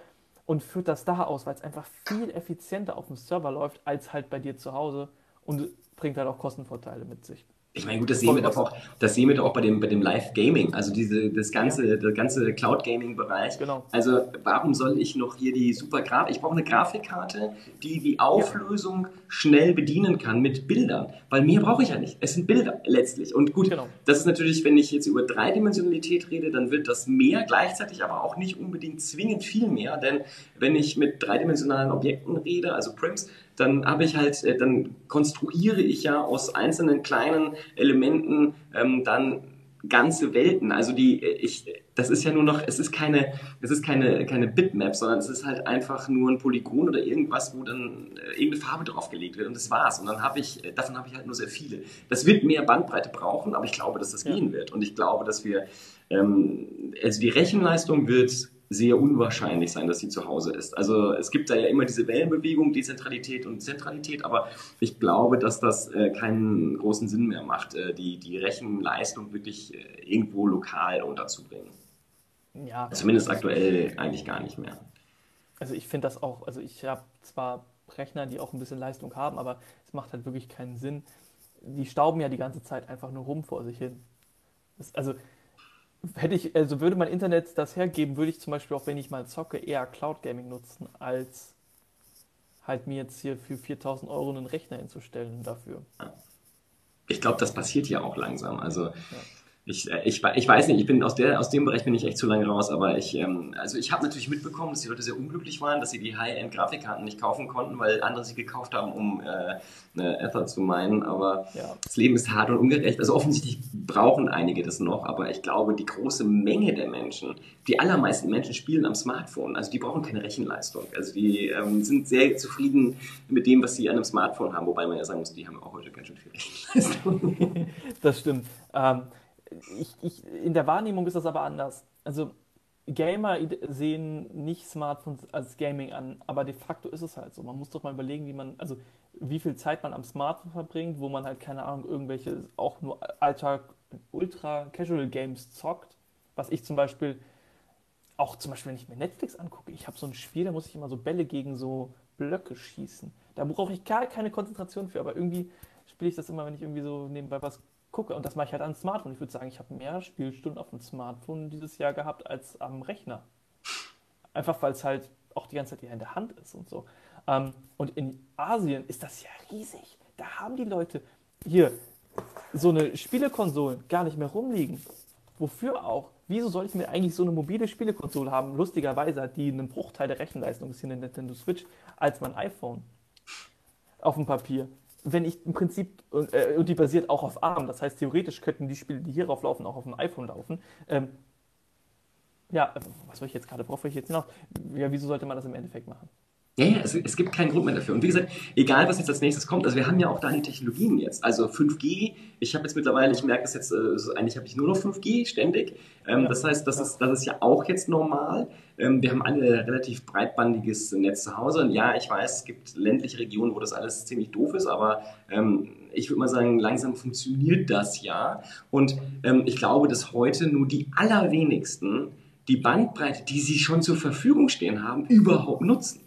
und führt das da aus, weil es einfach viel effizienter auf dem Server läuft, als halt bei dir zu Hause und bringt halt auch Kostenvorteile mit sich.
Ich meine, gut, das sehen wir doch auch, das sehen wir doch auch bei dem, bei dem Live-Gaming, also diese, das ganze, ja. der ganze Cloud-Gaming-Bereich. Genau. Also, warum soll ich noch hier die super Grafik, ich brauche eine Grafikkarte, die die Auflösung ja. schnell bedienen kann mit Bildern, weil mehr brauche ich ja nicht. Es sind Bilder letztlich. Und gut, genau. das ist natürlich, wenn ich jetzt über Dreidimensionalität rede, dann wird das mehr, gleichzeitig aber auch nicht unbedingt zwingend viel mehr, denn wenn ich mit dreidimensionalen Objekten rede, also Prims, dann habe ich halt, äh, dann konstruiere ich ja aus einzelnen kleinen Elementen ähm, dann ganze Welten. Also die, äh, ich, das ist ja nur noch, es ist keine, es ist keine, keine Bitmap, sondern es ist halt einfach nur ein Polygon oder irgendwas, wo dann äh, irgendeine Farbe draufgelegt wird und das war's. Und dann habe ich, davon habe ich halt nur sehr viele. Das wird mehr Bandbreite brauchen, aber ich glaube, dass das ja. gehen wird. Und ich glaube, dass wir, ähm, also die Rechenleistung wird sehr unwahrscheinlich sein, dass sie zu Hause ist. Also es gibt da ja immer diese Wellenbewegung, Dezentralität und Zentralität, aber ich glaube, dass das äh, keinen großen Sinn mehr macht, äh, die, die Rechenleistung wirklich äh, irgendwo lokal unterzubringen. Ja. Zumindest aktuell eigentlich gar nicht mehr.
Also ich finde das auch, also ich habe zwar Rechner, die auch ein bisschen Leistung haben, aber es macht halt wirklich keinen Sinn. Die stauben ja die ganze Zeit einfach nur rum vor sich hin. Das, also hätte ich, also würde mein Internet das hergeben, würde ich zum Beispiel auch, wenn ich mal zocke, eher Cloud Gaming nutzen, als halt mir jetzt hier für 4000 Euro einen Rechner hinzustellen dafür.
Ich glaube, das passiert ja auch langsam. Also ja ich, äh, ich, ich weiß nicht, ich bin aus, der, aus dem Bereich bin ich echt zu lange raus, aber ich, ähm, also ich habe natürlich mitbekommen, dass die Leute sehr unglücklich waren, dass sie die High-End-Grafikkarten nicht kaufen konnten, weil andere sie gekauft haben, um äh, eine Ether zu meinen. Aber ja. das Leben ist hart und ungerecht. Also offensichtlich brauchen einige das noch, aber ich glaube, die große Menge der Menschen, die allermeisten Menschen spielen am Smartphone, also die brauchen keine Rechenleistung. Also die ähm, sind sehr zufrieden mit dem, was sie an einem Smartphone haben, wobei man ja sagen muss, die haben auch heute ganz schön viel Rechenleistung.
das stimmt. Ähm, ich, ich, in der Wahrnehmung ist das aber anders. Also Gamer sehen nicht Smartphones als Gaming an, aber de facto ist es halt so. Man muss doch mal überlegen, wie man, also wie viel Zeit man am Smartphone verbringt, wo man halt, keine Ahnung, irgendwelche auch nur Alltag, Ultra-Casual-Games zockt. Was ich zum Beispiel, auch zum Beispiel, wenn ich mir Netflix angucke, ich habe so ein Spiel, da muss ich immer so Bälle gegen so Blöcke schießen. Da brauche ich gar keine Konzentration für, aber irgendwie spiele ich das immer, wenn ich irgendwie so nebenbei was gucke. Und das mache ich halt am Smartphone. Ich würde sagen, ich habe mehr Spielstunden auf dem Smartphone dieses Jahr gehabt als am Rechner. Einfach weil es halt auch die ganze Zeit in der Hand ist und so. Ähm, und in Asien ist das ja riesig. Da haben die Leute hier so eine Spielekonsole gar nicht mehr rumliegen. Wofür auch? Wieso soll ich mir eigentlich so eine mobile Spielekonsole haben? Lustigerweise hat die einen Bruchteil der Rechenleistung, ist hier eine Nintendo Switch, als mein iPhone. Auf dem Papier wenn ich im Prinzip, äh, und die basiert auch auf ARM, das heißt, theoretisch könnten die Spiele, die hierauf laufen, auch auf dem iPhone laufen. Ähm, ja, was soll ich jetzt gerade, worauf ich jetzt hinaus? Ja, wieso sollte man das im Endeffekt machen?
Ja, ja, es, es, gibt keinen Grund mehr dafür. Und wie gesagt, egal was jetzt als nächstes kommt, also wir haben ja auch da die Technologien jetzt. Also 5G, ich habe jetzt mittlerweile, ich merke es jetzt, äh, eigentlich habe ich nur noch 5G ständig. Ähm. Das heißt, das ist, das ist ja auch jetzt normal. Ähm, wir haben alle relativ breitbandiges Netz zu Hause. Und ja, ich weiß, es gibt ländliche Regionen, wo das alles ziemlich doof ist, aber ähm, ich würde mal sagen, langsam funktioniert das ja. Und ähm, ich glaube, dass heute nur die allerwenigsten die Bandbreite, die sie schon zur Verfügung stehen haben, überhaupt nutzen.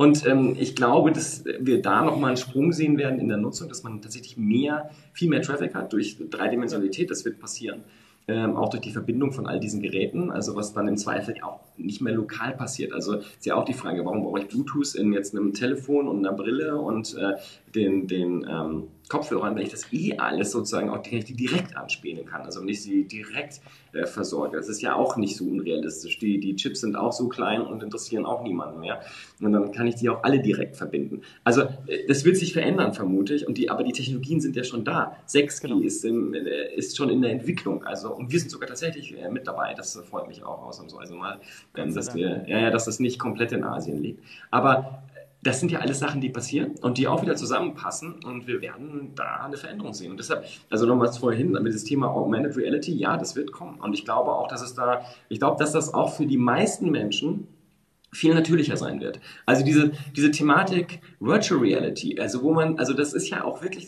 Und ähm, ich glaube, dass wir da nochmal einen Sprung sehen werden in der Nutzung, dass man tatsächlich mehr, viel mehr Traffic hat durch Dreidimensionalität. Das wird passieren. Ähm, auch durch die Verbindung von all diesen Geräten, also was dann im Zweifel auch nicht mehr lokal passiert. Also ist ja auch die Frage, warum brauche ich Bluetooth in jetzt einem Telefon und einer Brille und äh, den, den ähm, Kopfhörern, wenn ich das eh alles sozusagen auch die, direkt anspielen kann, also wenn ich sie direkt äh, versorge. Das ist ja auch nicht so unrealistisch. Die, die Chips sind auch so klein und interessieren auch niemanden mehr. Und dann kann ich die auch alle direkt verbinden. Also äh, das wird sich verändern, vermute ich. Und die, aber die Technologien sind ja schon da. 6G genau. ist, im, äh, ist schon in der Entwicklung. Also, und wir sind sogar tatsächlich äh, mit dabei. Das freut mich auch ausnahmsweise mal, ähm, dass, wir, ja, ja, dass das nicht komplett in Asien liegt. Aber das sind ja alles Sachen, die passieren und die auch wieder zusammenpassen und wir werden da eine Veränderung sehen. Und deshalb, also nochmals vorhin, mit das Thema Augmented Reality, ja, das wird kommen. Und ich glaube auch, dass es da, ich glaube, dass das auch für die meisten Menschen viel natürlicher sein wird. Also diese, diese Thematik Virtual Reality, also wo man, also das ist ja auch wirklich,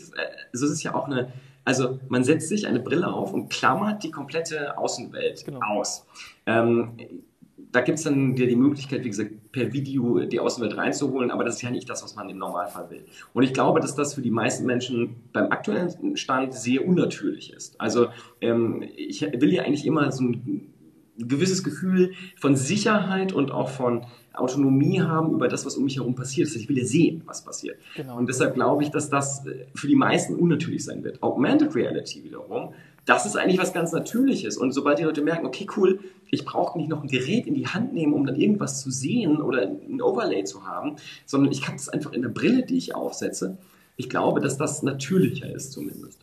also das ist ja auch eine, also man setzt sich eine Brille auf und klammert die komplette Außenwelt genau. aus. Ähm, da gibt es dann die, die Möglichkeit, wie gesagt, per Video die Außenwelt reinzuholen, aber das ist ja nicht das, was man im Normalfall will. Und ich glaube, dass das für die meisten Menschen beim aktuellen Stand sehr unnatürlich ist. Also ähm, ich will ja eigentlich immer so ein gewisses Gefühl von Sicherheit und auch von Autonomie haben über das, was um mich herum passiert. Das heißt, ich will ja sehen, was passiert. Genau. Und deshalb glaube ich, dass das für die meisten unnatürlich sein wird. Augmented Reality wiederum das ist eigentlich was ganz Natürliches. Und sobald die Leute merken, okay, cool, ich brauche nicht noch ein Gerät in die Hand nehmen, um dann irgendwas zu sehen oder ein Overlay zu haben, sondern ich habe das einfach in der Brille, die ich aufsetze. Ich glaube, dass das natürlicher ist zumindest.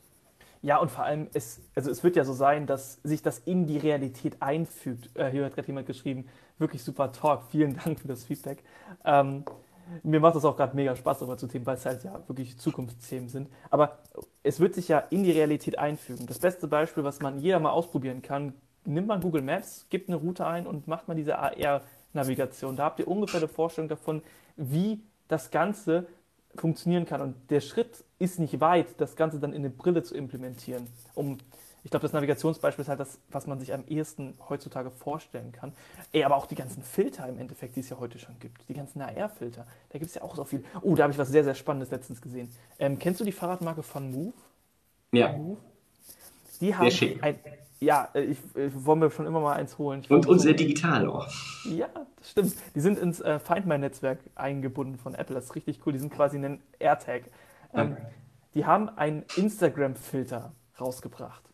Ja, und vor allem, es, also es wird ja so sein, dass sich das in die Realität einfügt. Äh, hier hat gerade jemand geschrieben, wirklich super Talk, vielen Dank für das Feedback. Ähm, mir macht das auch gerade mega Spaß, darüber zu themen, weil es halt ja wirklich Zukunftsthemen sind. Aber es wird sich ja in die Realität einfügen. Das beste Beispiel, was man jeder mal ausprobieren kann, nimmt man Google Maps, gibt eine Route ein und macht mal diese AR-Navigation. Da habt ihr ungefähr eine Vorstellung davon, wie das Ganze funktionieren kann. Und der Schritt ist nicht weit, das Ganze dann in eine Brille zu implementieren, um ich glaube, das Navigationsbeispiel ist halt das, was man sich am ehesten heutzutage vorstellen kann. Ey, aber auch die ganzen Filter im Endeffekt, die es ja heute schon gibt. Die ganzen AR-Filter. Da gibt es ja auch so viel. Oh, da habe ich was sehr, sehr Spannendes letztens gesehen. Ähm, kennst du die Fahrradmarke von Move?
Ja. Move?
Die haben ein, ja, äh, ich, ich wollte mir schon immer mal eins holen. Ich
und, und sehr digital auch.
Ja, das stimmt. Die sind ins äh, Find My-Netzwerk eingebunden von Apple. Das ist richtig cool. Die sind quasi ein AirTag. Ähm, okay. Die haben einen Instagram-Filter rausgebracht.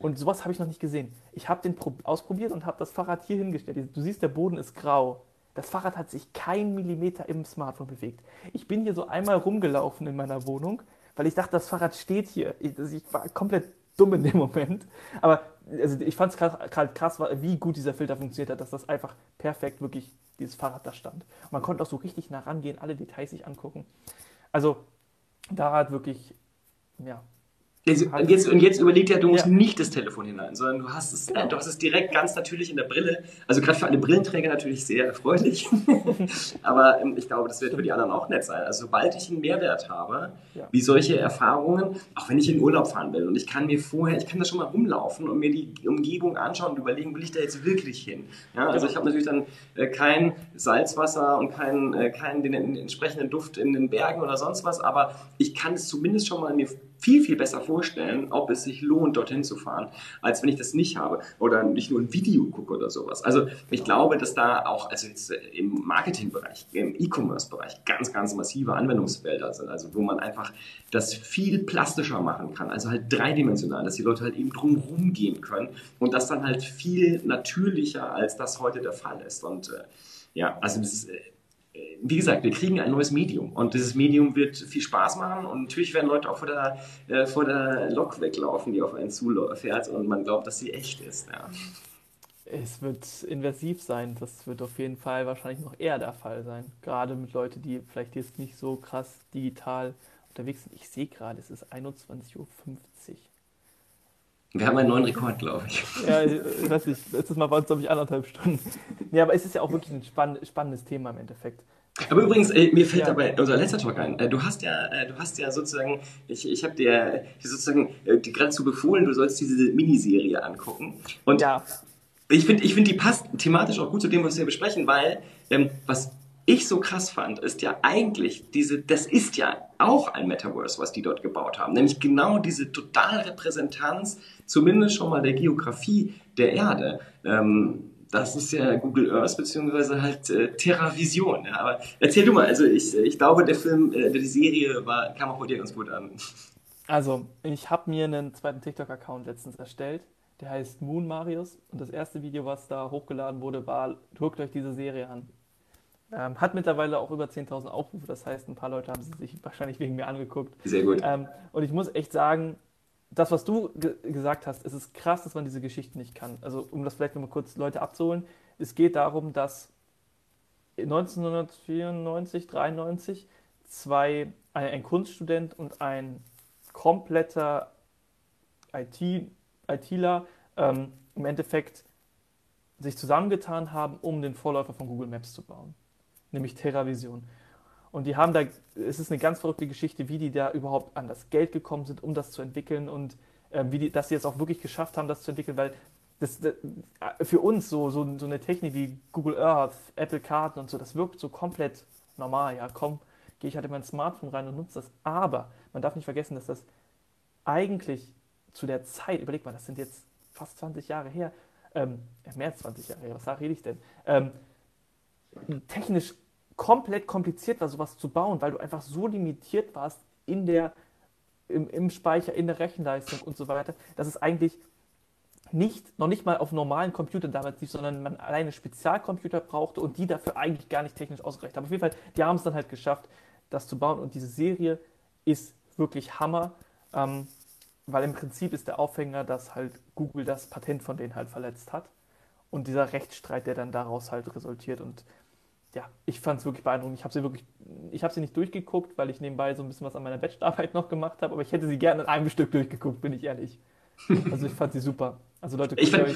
Und sowas habe ich noch nicht gesehen. Ich habe den ausprobiert und habe das Fahrrad hier hingestellt. Du siehst, der Boden ist grau. Das Fahrrad hat sich kein Millimeter im Smartphone bewegt. Ich bin hier so einmal rumgelaufen in meiner Wohnung, weil ich dachte, das Fahrrad steht hier. Ich, ich war komplett dumm in dem Moment. Aber also ich fand es gerade krass, wie gut dieser Filter funktioniert hat, dass das einfach perfekt wirklich dieses Fahrrad da stand. Und man konnte auch so richtig nah rangehen, alle Details sich angucken. Also da hat wirklich, ja,
Jetzt, und, jetzt, und jetzt überlegt ja, du musst ja. nicht das Telefon hinein, sondern du hast es, genau. du hast es direkt ganz natürlich in der Brille. Also gerade für alle Brillenträger natürlich sehr erfreulich. Aber ähm, ich glaube, das wird für die anderen auch nett sein. Also sobald ich einen Mehrwert habe, ja. wie solche Erfahrungen, auch wenn ich in Urlaub fahren will und ich kann mir vorher, ich kann da schon mal rumlaufen und mir die Umgebung anschauen und überlegen, will ich da jetzt wirklich hin? Ja, also ich habe natürlich dann äh, kein Salzwasser und keinen äh, kein, den, den entsprechenden Duft in den Bergen oder sonst was, aber ich kann es zumindest schon mal mir viel, viel besser vorstellen, ob es sich lohnt, dorthin zu fahren, als wenn ich das nicht habe oder nicht nur ein Video gucke oder sowas. Also ich glaube, dass da auch, also jetzt äh, im Marketingbereich, im E-Commerce-Bereich ganz, ganz massive Anwendungsfelder sind, also wo man einfach das viel plastischer machen kann, also halt dreidimensional, dass die Leute halt eben drumherum gehen können und das dann halt viel natürlicher, als das heute der Fall ist. Und äh, ja, also das ist äh, wie gesagt, wir kriegen ein neues Medium und dieses Medium wird viel Spaß machen und natürlich werden Leute auch vor der, äh, vor der Lok weglaufen, die auf einen zufährt und man glaubt, dass sie echt ist. Ja.
Es wird inversiv sein, das wird auf jeden Fall wahrscheinlich noch eher der Fall sein. Gerade mit Leuten, die vielleicht jetzt nicht so krass digital unterwegs sind. Ich sehe gerade, es ist 21.50 Uhr.
Wir haben einen neuen Rekord, glaube ich.
Ja, ich weiß nicht, letztes Mal waren es, glaube ich, anderthalb Stunden. Ja, aber es ist ja auch wirklich ein spann spannendes Thema im Endeffekt.
Aber übrigens, äh, mir fällt ja. dabei unser letzter Talk ein. Äh, du hast ja, äh, du hast ja sozusagen, ich, ich habe dir sozusagen äh, geradezu befohlen, du sollst diese Miniserie angucken. Und ja. ich finde, ich find, die passt thematisch auch gut zu dem, was wir besprechen, weil ähm, was ich so krass fand, ist ja eigentlich diese, das ist ja auch ein Metaverse, was die dort gebaut haben, nämlich genau diese Totalrepräsentanz, zumindest schon mal der Geografie der Erde. Ähm, das ist ja Google Earth beziehungsweise halt äh, TerraVision. Ja. Aber erzähl du mal, also ich, ich glaube, der Film, äh, die Serie war, kam auch bei dir ganz gut an.
Also, ich habe mir einen zweiten TikTok-Account letztens erstellt. Der heißt Moon Marius. Und das erste Video, was da hochgeladen wurde, war, guckt euch diese Serie an. Ähm, hat mittlerweile auch über 10.000 Aufrufe, das heißt, ein paar Leute haben sie sich wahrscheinlich wegen mir angeguckt.
Sehr gut.
Ähm, und ich muss echt sagen, das, was du ge gesagt hast, es ist krass, dass man diese Geschichten nicht kann. Also, um das vielleicht nochmal kurz Leute abzuholen, es geht darum, dass 1994, 93 zwei, ein, ein Kunststudent und ein kompletter IT, ITler ähm, im Endeffekt sich zusammengetan haben, um den Vorläufer von Google Maps zu bauen nämlich TerraVision. Und die haben da, es ist eine ganz verrückte Geschichte, wie die da überhaupt an das Geld gekommen sind, um das zu entwickeln und äh, wie die, dass sie es auch wirklich geschafft haben, das zu entwickeln, weil das, das für uns so, so, so eine Technik wie Google Earth, Apple Karten und so, das wirkt so komplett normal. Ja, komm, gehe ich halt in mein Smartphone rein und nutze das. Aber man darf nicht vergessen, dass das eigentlich zu der Zeit, überleg mal, das sind jetzt fast 20 Jahre her, ähm, mehr als 20 Jahre her, was rede ich denn? Ähm, technisch komplett kompliziert war, sowas zu bauen, weil du einfach so limitiert warst in der, im, im Speicher, in der Rechenleistung und so weiter, dass es eigentlich nicht, noch nicht mal auf normalen Computern damals lief, sondern man alleine Spezialcomputer brauchte und die dafür eigentlich gar nicht technisch ausgereicht haben. Auf jeden Fall, die haben es dann halt geschafft, das zu bauen und diese Serie ist wirklich Hammer, ähm, weil im Prinzip ist der Aufhänger, dass halt Google das Patent von denen halt verletzt hat und dieser Rechtsstreit, der dann daraus halt resultiert und ja, ich fand es wirklich beeindruckend. Ich habe sie wirklich, ich habe sie nicht durchgeguckt, weil ich nebenbei so ein bisschen was an meiner Bachelorarbeit noch gemacht habe, aber ich hätte sie gerne in einem Stück durchgeguckt, bin ich ehrlich. Also ich fand sie super. Also Leute,
ich fand,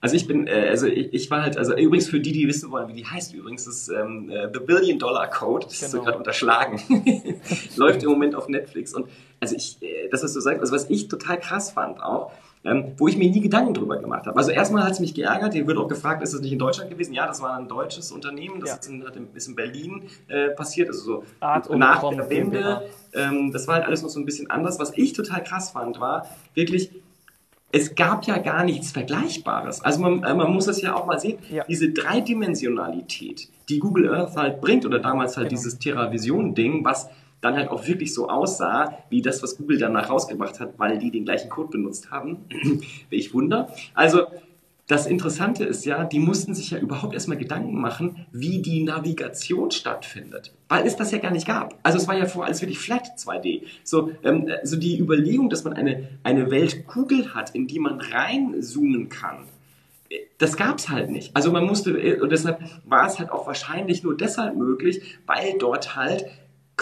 also ich bin, äh, also ich, ich, war halt, also übrigens für die, die wissen wollen, wie die heißt übrigens, das ist ähm, äh, The Billion Dollar Code, das genau. ist so genau. gerade unterschlagen, läuft im Moment auf Netflix und also ich, äh, das was du sagst, also was ich total krass fand auch, ähm, wo ich mir nie Gedanken drüber gemacht habe. Also erstmal hat es mich geärgert, hier wird auch gefragt, ist das nicht in Deutschland gewesen? Ja, das war ein deutsches Unternehmen, das ja. ist, in, ist, in, Berlin äh, passiert, also so Art nach der Wende. Ähm, das war halt alles noch so ein bisschen anders. Was ich total krass fand, war wirklich, es gab ja gar nichts Vergleichbares. Also man, äh, man muss das ja auch mal sehen, ja. diese Dreidimensionalität, die Google Earth halt bringt, oder damals halt genau. dieses TerraVision-Ding, was dann halt auch wirklich so aussah, wie das, was Google danach rausgebracht hat, weil die den gleichen Code benutzt haben. Welch Wunder. Also das Interessante ist ja, die mussten sich ja überhaupt erstmal Gedanken machen, wie die Navigation stattfindet. Weil es das ja gar nicht gab. Also es war ja vorher alles wirklich flat 2D. So, ähm, so die Überlegung, dass man eine, eine Weltkugel hat, in die man reinzoomen kann, äh, das gab es halt nicht. Also man musste, äh, und deshalb war es halt auch wahrscheinlich nur deshalb möglich, weil dort halt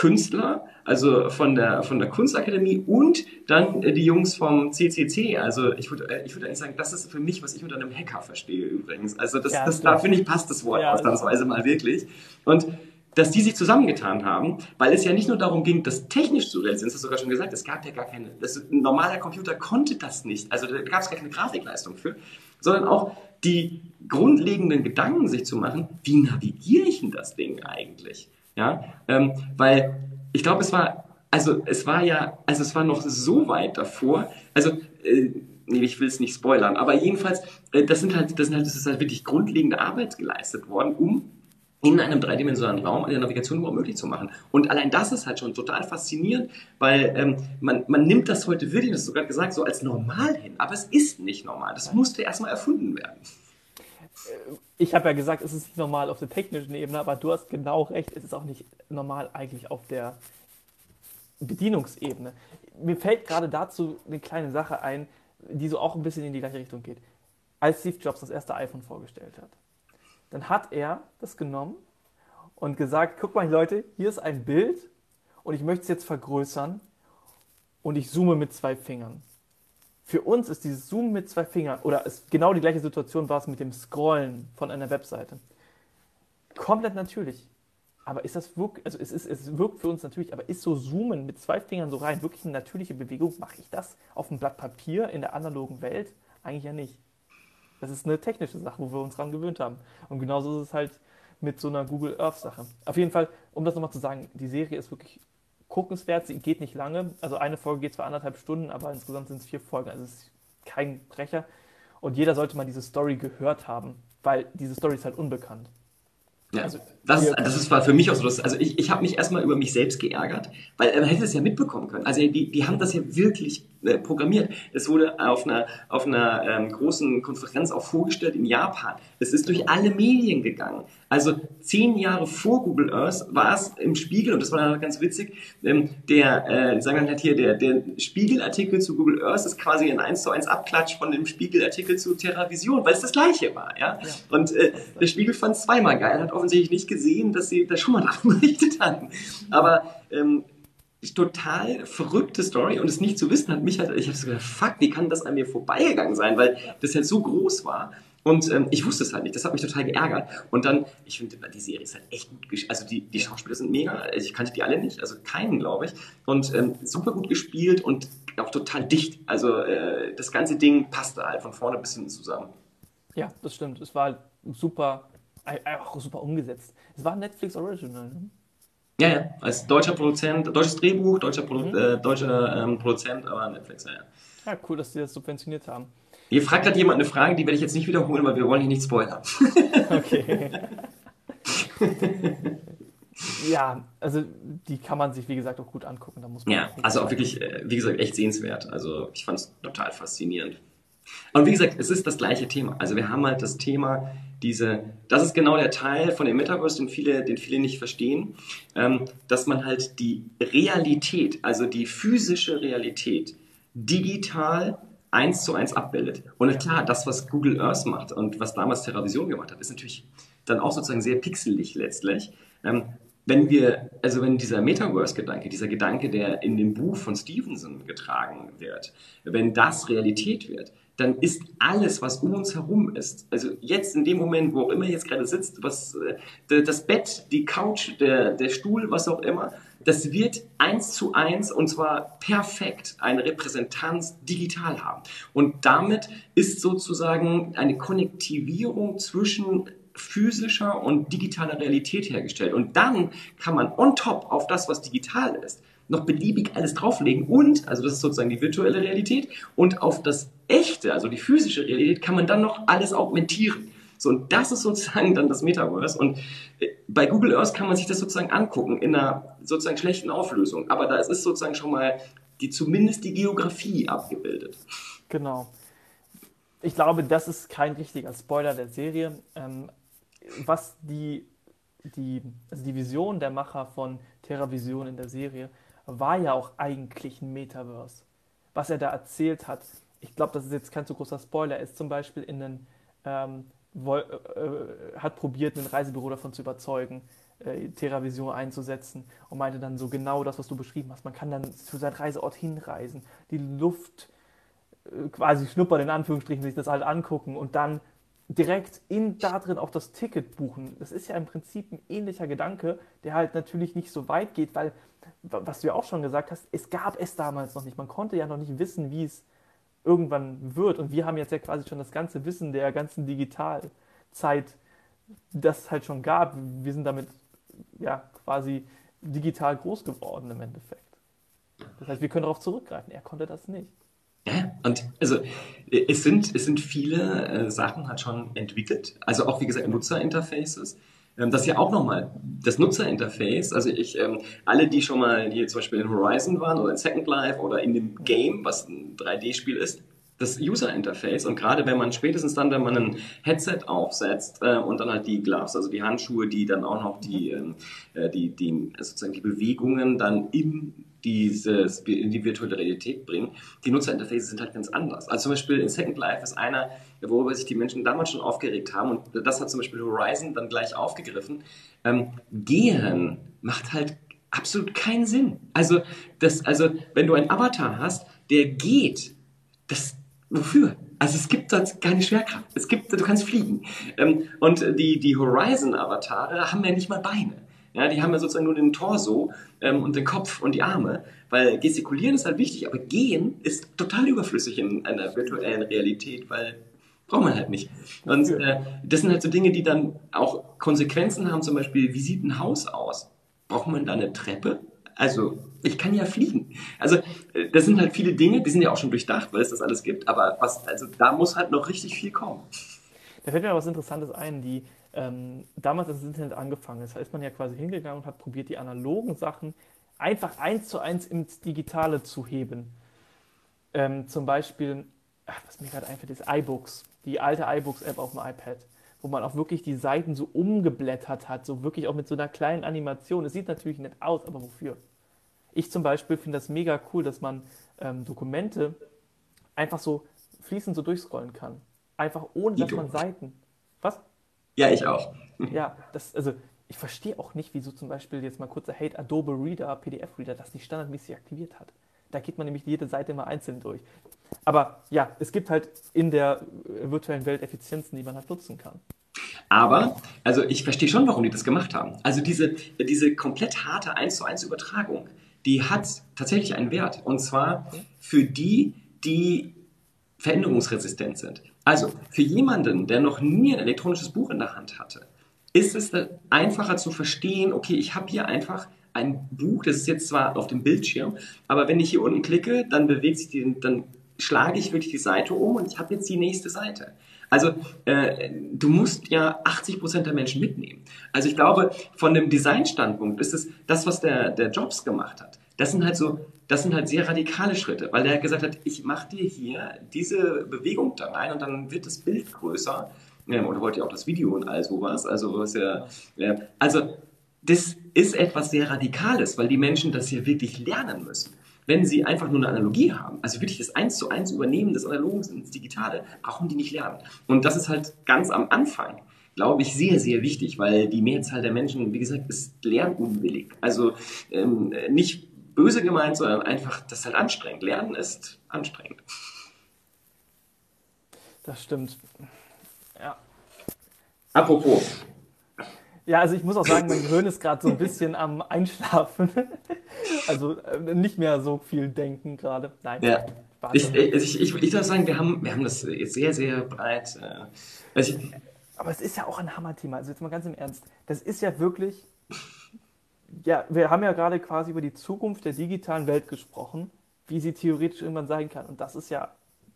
Künstler, also von der, von der Kunstakademie und dann äh, die Jungs vom CCC. Also ich würde äh, ich würde eigentlich sagen, das ist für mich, was ich unter einem Hacker verstehe übrigens. Also das, ja, das, da finde ich passt das Wort ja, ausnahmsweise mal wirklich. Und dass die sich zusammengetan haben, weil es ja nicht nur darum ging, das technisch zu realisieren, das hast du sogar schon gesagt, es gab ja gar keine, das, ein normaler Computer konnte das nicht, also da gab es gar keine Grafikleistung für, sondern auch die grundlegenden Gedanken sich zu machen, wie navigiere ich denn das Ding eigentlich? Ja, ähm, weil ich glaube, es war, also es war ja, also es war noch so weit davor, also äh, nee, ich will es nicht spoilern, aber jedenfalls, äh, das sind halt, das sind halt, das ist halt wirklich grundlegende Arbeit geleistet worden, um in einem dreidimensionalen Raum eine Navigation überhaupt möglich zu machen. Und allein das ist halt schon total faszinierend, weil ähm, man, man nimmt das heute wirklich, das hast du gerade gesagt, so als normal hin. Aber es ist nicht normal. Das musste erstmal erfunden werden.
Äh, ich habe ja gesagt, es ist nicht normal auf der technischen Ebene, aber du hast genau recht, es ist auch nicht normal eigentlich auf der Bedienungsebene. Mir fällt gerade dazu eine kleine Sache ein, die so auch ein bisschen in die gleiche Richtung geht. Als Steve Jobs das erste iPhone vorgestellt hat, dann hat er das genommen und gesagt, guck mal Leute, hier ist ein Bild und ich möchte es jetzt vergrößern und ich zoome mit zwei Fingern. Für uns ist dieses Zoom mit zwei Fingern, oder ist genau die gleiche Situation war es mit dem Scrollen von einer Webseite. Komplett natürlich. Aber ist das wirklich, also es, ist, es wirkt für uns natürlich, aber ist so Zoomen mit zwei Fingern so rein wirklich eine natürliche Bewegung? Mache ich das auf einem Blatt Papier in der analogen Welt? Eigentlich ja nicht. Das ist eine technische Sache, wo wir uns dran gewöhnt haben. Und genauso ist es halt mit so einer Google Earth Sache. Auf jeden Fall, um das nochmal zu sagen, die Serie ist wirklich guckenswert. Sie geht nicht lange. Also eine Folge geht zwar anderthalb Stunden, aber insgesamt sind es vier Folgen. Also es ist kein Brecher. Und jeder sollte mal diese Story gehört haben, weil diese Story ist halt unbekannt.
Ja, also, das, das ist, war für mich auch so. Das, also ich, ich habe mich erstmal über mich selbst geärgert, weil man hätte es ja mitbekommen können. Also die, die haben das ja wirklich äh, programmiert. Es wurde auf einer, auf einer ähm, großen Konferenz auch vorgestellt in Japan. Es ist durch alle Medien gegangen. Also zehn Jahre vor Google Earth war es im Spiegel, und das war dann ganz witzig, ähm, der, äh, sagen wir halt hier, der, der Spiegelartikel zu Google Earth ist quasi ein 1 zu 1 Abklatsch von dem Spiegelartikel zu TerraVision, weil es das gleiche war. Ja? ja. Und äh, der Spiegel fand es zweimal geil, hat offensichtlich nicht gesehen, dass sie da schon mal davon berichtet hatten. Aber ähm, total verrückte Story und es nicht zu wissen hat mich halt, ich habe so gedacht, fuck, wie kann das an mir vorbeigegangen sein, weil das halt so groß war. Und ähm, ich wusste es halt nicht, das hat mich total geärgert. Und dann, ich finde, die Serie ist halt echt gut gespielt. Also die, die Schauspieler sind mega, also ich kannte die alle nicht, also keinen, glaube ich. Und ähm, super gut gespielt und auch total dicht. Also äh, das ganze Ding passte halt von vorne bis hinten zusammen.
Ja, das stimmt. Es war halt super, auch super umgesetzt. Es war Netflix Original. Ne?
Ja, ja, als deutscher Produzent, deutsches Drehbuch, deutscher, Produ mhm. äh, deutscher ähm, Produzent, aber Netflix, ja.
Ja, cool, dass die das subventioniert haben.
Hier fragt gerade jemand eine Frage, die werde ich jetzt nicht wiederholen, weil wir wollen hier nicht spoilern. Okay.
ja, also die kann man sich, wie gesagt, auch gut angucken. Da muss man
ja, also auch wirklich, äh, wie gesagt, echt sehenswert. Also ich fand es total faszinierend. Und wie gesagt, es ist das gleiche Thema. Also wir haben halt das Thema, diese, das ist genau der Teil von dem Metaverse, den viele, den viele nicht verstehen, ähm, dass man halt die Realität, also die physische Realität, digital eins zu eins abbildet. Und klar, das, was Google Earth macht und was damals TerraVision gemacht hat, ist natürlich dann auch sozusagen sehr pixelig letztlich. Ähm, wenn wir, also wenn dieser Metaverse-Gedanke, dieser Gedanke, der in dem Buch von Stevenson getragen wird, wenn das Realität wird, dann ist alles, was um uns herum ist, also jetzt in dem Moment, wo auch immer jetzt gerade sitzt, was äh, das Bett, die Couch, der, der Stuhl, was auch immer, das wird eins zu eins und zwar perfekt eine Repräsentanz digital haben. Und damit ist sozusagen eine Konnektivierung zwischen physischer und digitaler Realität hergestellt. Und dann kann man on top auf das, was digital ist, noch beliebig alles drauflegen und, also das ist sozusagen die virtuelle Realität, und auf das echte, also die physische Realität, kann man dann noch alles augmentieren. So, und das ist sozusagen dann das Metaverse. Und äh, bei Google Earth kann man sich das sozusagen angucken in einer sozusagen schlechten Auflösung. Aber da ist sozusagen schon mal die, zumindest die Geografie abgebildet.
Genau. Ich glaube, das ist kein richtiger Spoiler der Serie. Ähm, was die, die, also die Vision der Macher von TerraVision in der Serie war ja auch eigentlich ein Metaverse. Was er da erzählt hat, ich glaube, das ist jetzt kein zu großer Spoiler, er ist zum Beispiel in einen, ähm, woll, äh, hat probiert, ein Reisebüro davon zu überzeugen, äh, TerraVision einzusetzen und meinte dann so genau das, was du beschrieben hast. Man kann dann zu seinem Reiseort hinreisen, die Luft äh, quasi schnuppern, in Anführungsstrichen, sich das halt angucken und dann direkt in da drin auch das Ticket buchen. Das ist ja im Prinzip ein ähnlicher Gedanke, der halt natürlich nicht so weit geht, weil, was du ja auch schon gesagt hast, es gab es damals noch nicht. Man konnte ja noch nicht wissen, wie es irgendwann wird. Und wir haben jetzt ja quasi schon das ganze Wissen der ganzen Digitalzeit, das es halt schon gab. Wir sind damit ja quasi digital groß geworden im Endeffekt. Das heißt, wir können darauf zurückgreifen. Er konnte das nicht.
Ja, und also es sind, es sind viele äh, Sachen halt schon entwickelt. Also auch wie gesagt Nutzerinterfaces. Ähm, das ja auch nochmal das Nutzerinterface. Also ich, ähm, alle, die schon mal hier zum Beispiel in Horizon waren oder in Second Life oder in dem Game, was ein 3D-Spiel ist, das User-Interface und gerade wenn man spätestens dann, wenn man ein Headset aufsetzt äh, und dann halt die Gloves, also die Handschuhe, die dann auch noch die, ähm, äh, die, die sozusagen die Bewegungen dann im dieses, in die virtuelle Realität bringen, die Nutzerinterfaces sind halt ganz anders. Also zum Beispiel in Second Life ist einer, worüber sich die Menschen damals schon aufgeregt haben und das hat zum Beispiel Horizon dann gleich aufgegriffen. Ähm, gehen macht halt absolut keinen Sinn. Also, das, also, wenn du einen Avatar hast, der geht, das, wofür? Also es gibt dort keine Schwerkraft. Es gibt, du kannst fliegen. Ähm, und die, die Horizon-Avatare haben ja nicht mal Beine. Ja, die haben ja sozusagen nur den Torso ähm, und den Kopf und die Arme, weil gestikulieren ist halt wichtig, aber gehen ist total überflüssig in einer virtuellen Realität, weil braucht man halt nicht. Und äh, das sind halt so Dinge, die dann auch Konsequenzen haben, zum Beispiel, wie sieht ein Haus aus? Braucht man da eine Treppe? Also, ich kann ja fliegen. Also, äh, das sind halt viele Dinge, die sind ja auch schon durchdacht, weil es das alles gibt, aber was, also da muss halt noch richtig viel kommen.
Da fällt mir was Interessantes ein, die ähm, damals, als das Internet angefangen ist, ist man ja quasi hingegangen und hat probiert, die analogen Sachen einfach eins zu eins ins Digitale zu heben. Ähm, zum Beispiel, ach, was mir gerade einfällt, ist iBooks, die alte iBooks-App auf dem iPad, wo man auch wirklich die Seiten so umgeblättert hat, so wirklich auch mit so einer kleinen Animation. Es sieht natürlich nett aus, aber wofür? Ich zum Beispiel finde das mega cool, dass man ähm, Dokumente einfach so fließend so durchscrollen kann. Einfach ohne, dass man Seiten. Was?
Ja, ich auch.
Ja, das, also ich verstehe auch nicht, wieso zum Beispiel jetzt mal kurzer Hate Adobe Reader, PDF Reader, das nicht standardmäßig aktiviert hat. Da geht man nämlich jede Seite immer einzeln durch. Aber ja, es gibt halt in der virtuellen Welt Effizienzen, die man halt nutzen kann.
Aber, also ich verstehe schon, warum die das gemacht haben. Also diese, diese komplett harte 1 zu 1 Übertragung, die hat tatsächlich einen Wert. Und zwar für die, die veränderungsresistent sind. Also für jemanden, der noch nie ein elektronisches Buch in der Hand hatte, ist es einfacher zu verstehen, okay, ich habe hier einfach ein Buch, das ist jetzt zwar auf dem Bildschirm, aber wenn ich hier unten klicke, dann bewegt sich die, dann schlage ich wirklich die Seite um und ich habe jetzt die nächste Seite. Also äh, du musst ja 80% der Menschen mitnehmen. Also ich glaube, von dem Designstandpunkt ist es das, was der, der Jobs gemacht hat. Das sind halt so das sind halt sehr radikale Schritte, weil er gesagt hat, ich mache dir hier diese Bewegung da rein und dann wird das Bild größer. Ja, oder wollte ja auch das Video und all sowas. Also, was ja, ja, also das ist etwas sehr Radikales, weil die Menschen das hier wirklich lernen müssen. Wenn sie einfach nur eine Analogie haben, also wirklich das eins zu eins Übernehmen des Analogen ins Digitale, brauchen die nicht lernen. Und das ist halt ganz am Anfang glaube ich, sehr, sehr wichtig, weil die Mehrzahl der Menschen, wie gesagt, ist lernunwillig. Also ähm, nicht böse gemeint, sondern einfach, das ist halt anstrengend. Lernen ist anstrengend.
Das stimmt. Ja.
Apropos.
Ja, also ich muss auch sagen, mein Gehirn ist gerade so ein bisschen am Einschlafen. Also äh, nicht mehr so viel denken gerade. Nein.
Ja. Ich, ich, ich, ich, darf sagen, wir haben, wir haben das sehr, sehr breit. Äh,
also ich, Aber es ist ja auch ein Hammerthema. Also jetzt mal ganz im Ernst. Das ist ja wirklich. Ja, wir haben ja gerade quasi über die Zukunft der digitalen Welt gesprochen, wie sie theoretisch irgendwann sein kann. Und das ist ja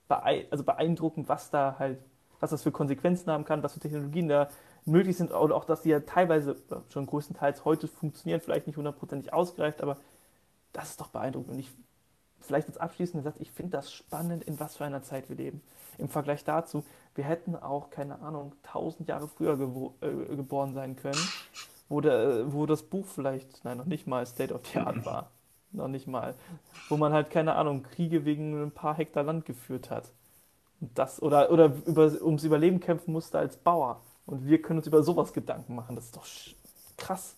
also beeindruckend, was da halt, was das für Konsequenzen haben kann, was für Technologien da möglich sind oder auch, dass die ja teilweise schon größtenteils heute funktionieren, vielleicht nicht hundertprozentig ausgereift, aber das ist doch beeindruckend. Und ich, vielleicht als abschließender Satz, ich finde das spannend, in was für einer Zeit wir leben. Im Vergleich dazu, wir hätten auch, keine Ahnung, tausend Jahre früher äh, geboren sein können, wo, der, wo das Buch vielleicht, nein, noch nicht mal State of the Art war. noch nicht mal. Wo man halt, keine Ahnung, Kriege wegen ein paar Hektar Land geführt hat. Und das, oder, oder über, ums Überleben kämpfen musste als Bauer. Und wir können uns über sowas Gedanken machen. Das ist doch krass.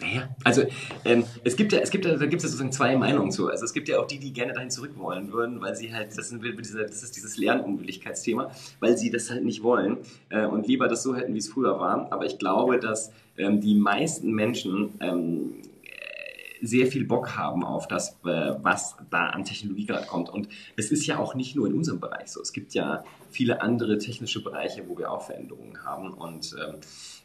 Ja, also ähm, es gibt ja, es gibt ja, da gibt es ja sozusagen zwei Meinungen zu. Also es gibt ja auch die, die gerne dahin zurück wollen würden, weil sie halt, das, sind, das ist dieses Lernunwilligkeitsthema, weil sie das halt nicht wollen äh, und lieber das so hätten, wie es früher war. Aber ich glaube, dass ähm, die meisten Menschen ähm, sehr viel Bock haben auf das, äh, was da an Technologie gerade kommt. Und es ist ja auch nicht nur in unserem Bereich so. Es gibt ja viele andere technische Bereiche, wo wir auch Veränderungen haben. Und ähm,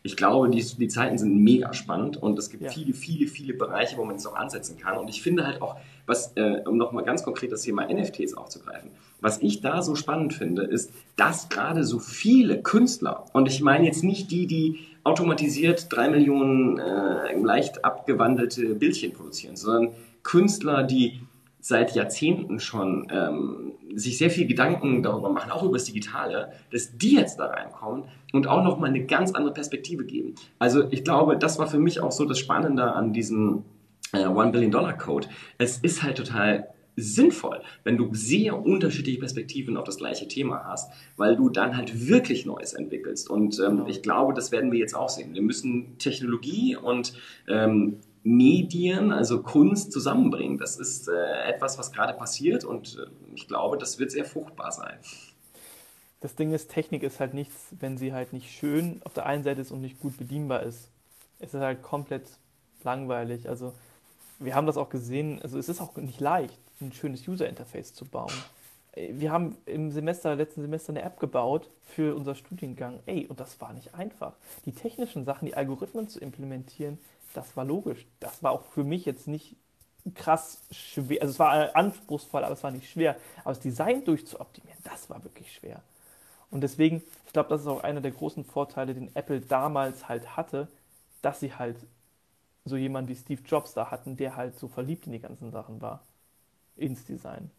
ich glaube, die, die Zeiten sind mega spannend und es gibt ja. viele, viele, viele Bereiche, wo man es auch ansetzen kann. Und ich finde halt auch, was, äh, um nochmal ganz konkret das Thema NFTs aufzugreifen, was ich da so spannend finde, ist, dass gerade so viele Künstler, und ich meine jetzt nicht die, die automatisiert drei Millionen äh, leicht abgewandelte Bildchen produzieren, sondern Künstler, die seit Jahrzehnten schon ähm, sich sehr viel Gedanken darüber machen, auch über das Digitale, dass die jetzt da reinkommen und auch nochmal eine ganz andere Perspektive geben. Also ich glaube, das war für mich auch so das Spannende an diesem äh, One Billion Dollar Code. Es ist halt total sinnvoll, wenn du sehr unterschiedliche Perspektiven auf das gleiche Thema hast, weil du dann halt wirklich Neues entwickelst. Und ähm, genau. ich glaube, das werden wir jetzt auch sehen. Wir müssen Technologie und ähm, Medien, also Kunst zusammenbringen. Das ist äh, etwas, was gerade passiert und äh, ich glaube, das wird sehr fruchtbar sein.
Das Ding ist, Technik ist halt nichts, wenn sie halt nicht schön auf der einen Seite ist und nicht gut bedienbar ist. Es ist halt komplett langweilig. Also wir haben das auch gesehen, also es ist auch nicht leicht, ein schönes User-Interface zu bauen. Wir haben im Semester, letzten Semester eine App gebaut für unser Studiengang. Ey, und das war nicht einfach. Die technischen Sachen, die Algorithmen zu implementieren, das war logisch. Das war auch für mich jetzt nicht krass schwer. Also es war anspruchsvoll, aber es war nicht schwer. Aber das Design durchzuoptimieren, das war wirklich schwer. Und deswegen, ich glaube, das ist auch einer der großen Vorteile, den Apple damals halt hatte, dass sie halt so jemanden wie Steve Jobs da hatten, der halt so verliebt in die ganzen Sachen war. Ins Design.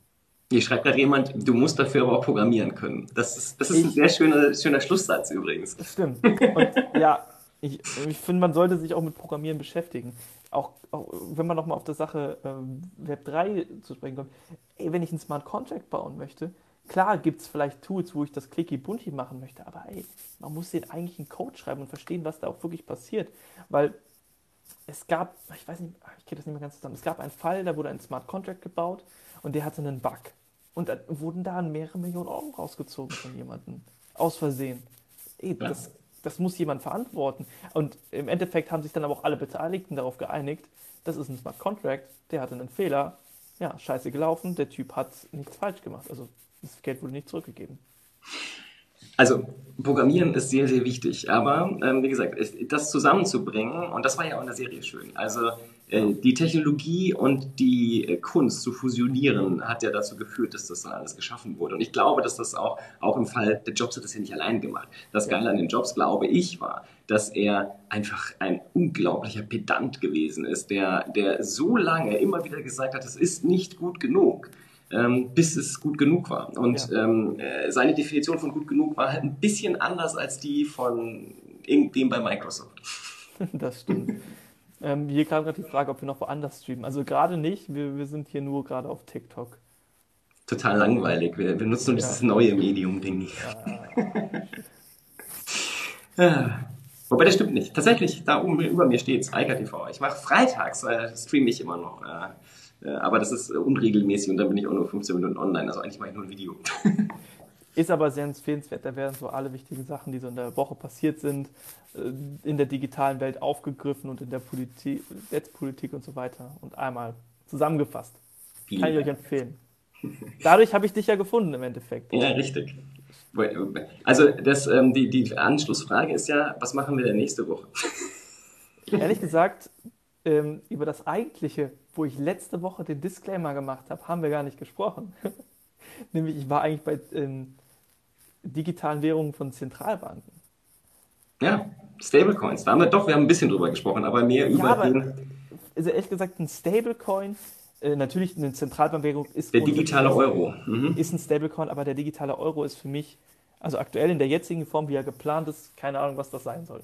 Hier schreibt gerade jemand, du musst dafür aber auch programmieren können. Das ist, das ist ich, ein sehr schöner, schöner Schlusssatz übrigens.
Das stimmt. Und ja, ich, ich finde, man sollte sich auch mit Programmieren beschäftigen. Auch, auch wenn man nochmal auf die Sache ähm, Web 3 zu sprechen kommt. Ey, wenn ich einen Smart Contract bauen möchte, klar gibt es vielleicht Tools, wo ich das clicky bunti machen möchte, aber ey, man muss den eigentlich einen Code schreiben und verstehen, was da auch wirklich passiert. Weil es gab, ich weiß nicht, ich kriege das nicht mehr ganz zusammen, es gab einen Fall, da wurde ein Smart Contract gebaut und der hatte einen Bug. Und dann wurden da mehrere Millionen Euro rausgezogen von jemandem. Aus Versehen. Ey, das, das muss jemand verantworten. Und im Endeffekt haben sich dann aber auch alle Beteiligten darauf geeinigt, das ist ein Smart Contract, der hatte einen Fehler, ja, scheiße gelaufen, der Typ hat nichts falsch gemacht. Also das Geld wurde nicht zurückgegeben.
Also Programmieren ist sehr, sehr wichtig, aber ähm, wie gesagt, das zusammenzubringen, und das war ja auch in der Serie schön, also äh, die Technologie und die äh, Kunst zu fusionieren, hat ja dazu geführt, dass das dann alles geschaffen wurde. Und ich glaube, dass das auch, auch im Fall der Jobs hat das ja nicht allein gemacht. Das Geile an den Jobs, glaube ich, war, dass er einfach ein unglaublicher Pedant gewesen ist, der, der so lange immer wieder gesagt hat, es ist nicht gut genug. Ähm, bis es gut genug war. Und ja. ähm, äh, seine Definition von gut genug war halt ein bisschen anders als die von irgendwem bei Microsoft.
Das stimmt. Ähm, hier kam gerade die Frage, ob wir noch woanders streamen. Also gerade nicht, wir, wir sind hier nur gerade auf TikTok.
Total langweilig. Wir benutzen nur ja. dieses neue Medium-Ding. Ja.
ja.
Wobei das stimmt nicht. Tatsächlich, da oben über mir steht Eika TV. Ich mache freitags, äh, streame ich immer noch. Äh, aber das ist äh, unregelmäßig und dann bin ich auch nur 15 Minuten online. Also eigentlich mache ich nur ein Video.
Ist aber sehr empfehlenswert. Da werden so alle wichtigen Sachen, die so in der Woche passiert sind, äh, in der digitalen Welt aufgegriffen und in der Politik, Netzpolitik und so weiter und einmal zusammengefasst. Vielen Kann ich euch empfehlen. Dadurch habe ich dich ja gefunden im Endeffekt.
Ja, richtig. Also das, ähm, die, die Anschlussfrage ist ja, was machen wir denn nächste Woche?
Ehrlich gesagt, ähm, über das Eigentliche, wo ich letzte Woche den Disclaimer gemacht habe, haben wir gar nicht gesprochen. Nämlich, ich war eigentlich bei ähm, digitalen Währungen von Zentralbanken.
Ja, Stablecoins. Da haben wir doch, wir haben ein bisschen drüber gesprochen, aber mehr über
ja, aber, den. Also ehrlich gesagt, ein Stablecoin, äh, natürlich eine Zentralbankwährung ist.
Der digitale Euro.
Mhm. Ist ein Stablecoin, aber der digitale Euro ist für mich, also aktuell in der jetzigen Form, wie er geplant ist, keine Ahnung, was das sein soll.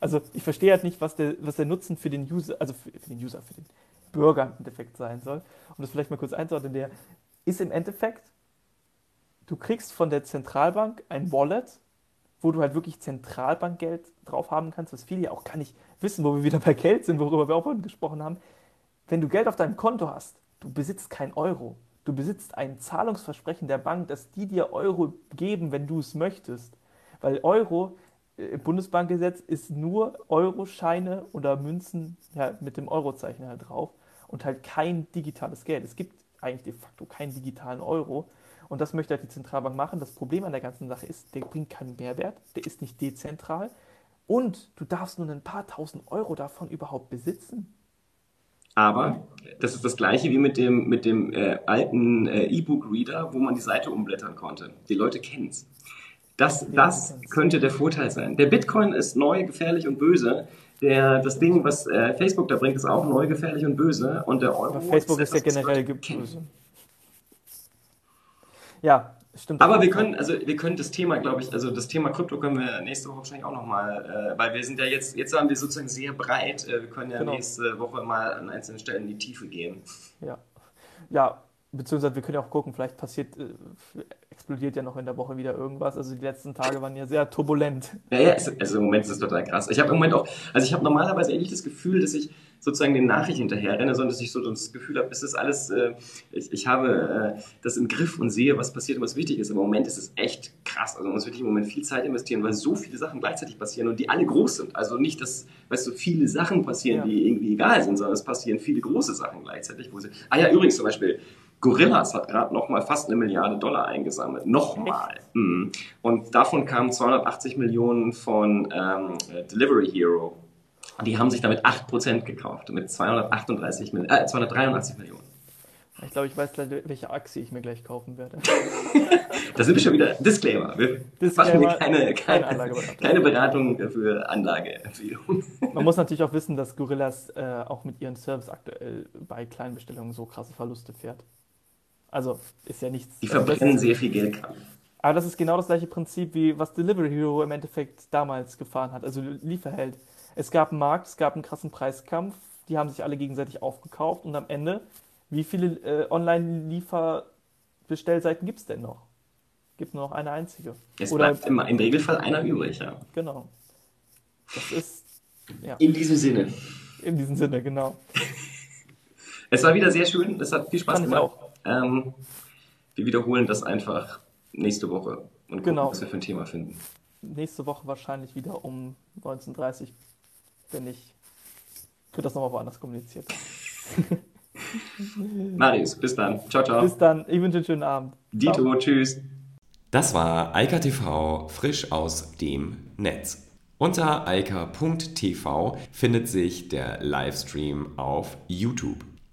Also ich verstehe halt nicht, was der, was der Nutzen für den User, also für, für den User, für den Bürger im Endeffekt sein soll. Um das vielleicht mal kurz einzuordnen, der ist im Endeffekt, du kriegst von der Zentralbank ein Wallet, wo du halt wirklich Zentralbankgeld drauf haben kannst, was viele ja auch gar nicht wissen, wo wir wieder bei Geld sind, worüber wir auch vorhin gesprochen haben. Wenn du Geld auf deinem Konto hast, du besitzt kein Euro. Du besitzt ein Zahlungsversprechen der Bank, dass die dir Euro geben, wenn du es möchtest. Weil Euro im Bundesbankgesetz ist nur Euroscheine oder Münzen ja, mit dem Eurozeichen halt drauf und halt kein digitales Geld. Es gibt eigentlich de facto keinen digitalen Euro. Und das möchte halt die Zentralbank machen. Das Problem an der ganzen Sache ist, der bringt keinen Mehrwert, der ist nicht dezentral und du darfst nur ein paar tausend Euro davon überhaupt besitzen.
Aber das ist das gleiche wie mit dem, mit dem äh, alten äh, E-Book-Reader, wo man die Seite umblättern konnte. Die Leute kennen es. Das, das könnte der Vorteil sein. Der Bitcoin ist neu, gefährlich und böse. Der, das Ding, was äh, Facebook da bringt, ist auch neu, gefährlich und böse. Und der
Euro Aber Facebook ist, ist ja generell böse. Ja, stimmt.
Aber wir können, also wir können das Thema, glaube ich, also das Thema Krypto können wir nächste Woche wahrscheinlich auch nochmal, äh, weil wir sind ja jetzt, jetzt haben wir sozusagen sehr breit, äh, wir können ja genau. nächste Woche mal an einzelnen Stellen in die Tiefe gehen.
Ja. Ja, beziehungsweise wir können ja auch gucken, vielleicht passiert, äh, explodiert ja noch in der Woche wieder irgendwas. Also die letzten Tage waren ja sehr turbulent.
Ja, ja, also im Moment ist es total krass. Ich habe im Moment auch, also ich habe normalerweise ehrlich das Gefühl, dass ich sozusagen den Nachrichten hinterher renne, sondern dass ich so das Gefühl habe, es ist alles, äh, ich, ich habe äh, das im Griff und sehe, was passiert und was wichtig ist. Im Moment ist es echt krass. Also man muss wirklich im Moment viel Zeit investieren, weil so viele Sachen gleichzeitig passieren und die alle groß sind. Also nicht, dass, weißt du, viele Sachen passieren, ja. die irgendwie egal sind, sondern es passieren viele große Sachen gleichzeitig. Wo sie, ah ja, übrigens zum Beispiel, Gorillas hat gerade noch mal fast eine Milliarde Dollar eingesammelt. Nochmal. Mhm. Und davon kamen 280 Millionen von ähm, Delivery Hero. Die haben sich damit 8% gekauft, mit 238 Mil äh, 283 Millionen.
Ich glaube, ich weiß gleich, welche Aktie ich mir gleich kaufen werde.
da sind wir schon wieder. Disclaimer. Wir Disclaimer, machen keine, keine, keine, keine Beratung für Anlageempfehlungen.
Man muss natürlich auch wissen, dass Gorillas äh, auch mit ihren Service aktuell bei Kleinbestellungen so krasse Verluste fährt. Also ist ja nichts.
Die verbrennen sehr viel Geld.
Aber das ist genau das gleiche Prinzip, wie was Delivery Hero im Endeffekt damals gefahren hat, also Lieferheld. Es gab einen Markt, es gab einen krassen Preiskampf, die haben sich alle gegenseitig aufgekauft und am Ende, wie viele äh, Online-Lieferbestellseiten gibt es denn noch? Gibt nur noch eine einzige.
Es Oder bleibt immer im Regelfall einer übrig, ja.
Genau. Das ist.
Ja. In diesem Sinne.
In diesem Sinne, genau.
es war wieder sehr schön, es hat viel Spaß Fand gemacht. auch. Ähm, wir wiederholen das einfach nächste Woche und gucken, genau. was wir für ein Thema finden.
Nächste Woche wahrscheinlich wieder um 19.30 Uhr, wenn ich für das nochmal woanders kommuniziert.
Marius, bis dann. Ciao, ciao.
Bis dann. Ich wünsche einen schönen Abend.
Dito, ciao. tschüss. Das war Eika TV frisch aus dem Netz. Unter eika.tv findet sich der Livestream auf YouTube.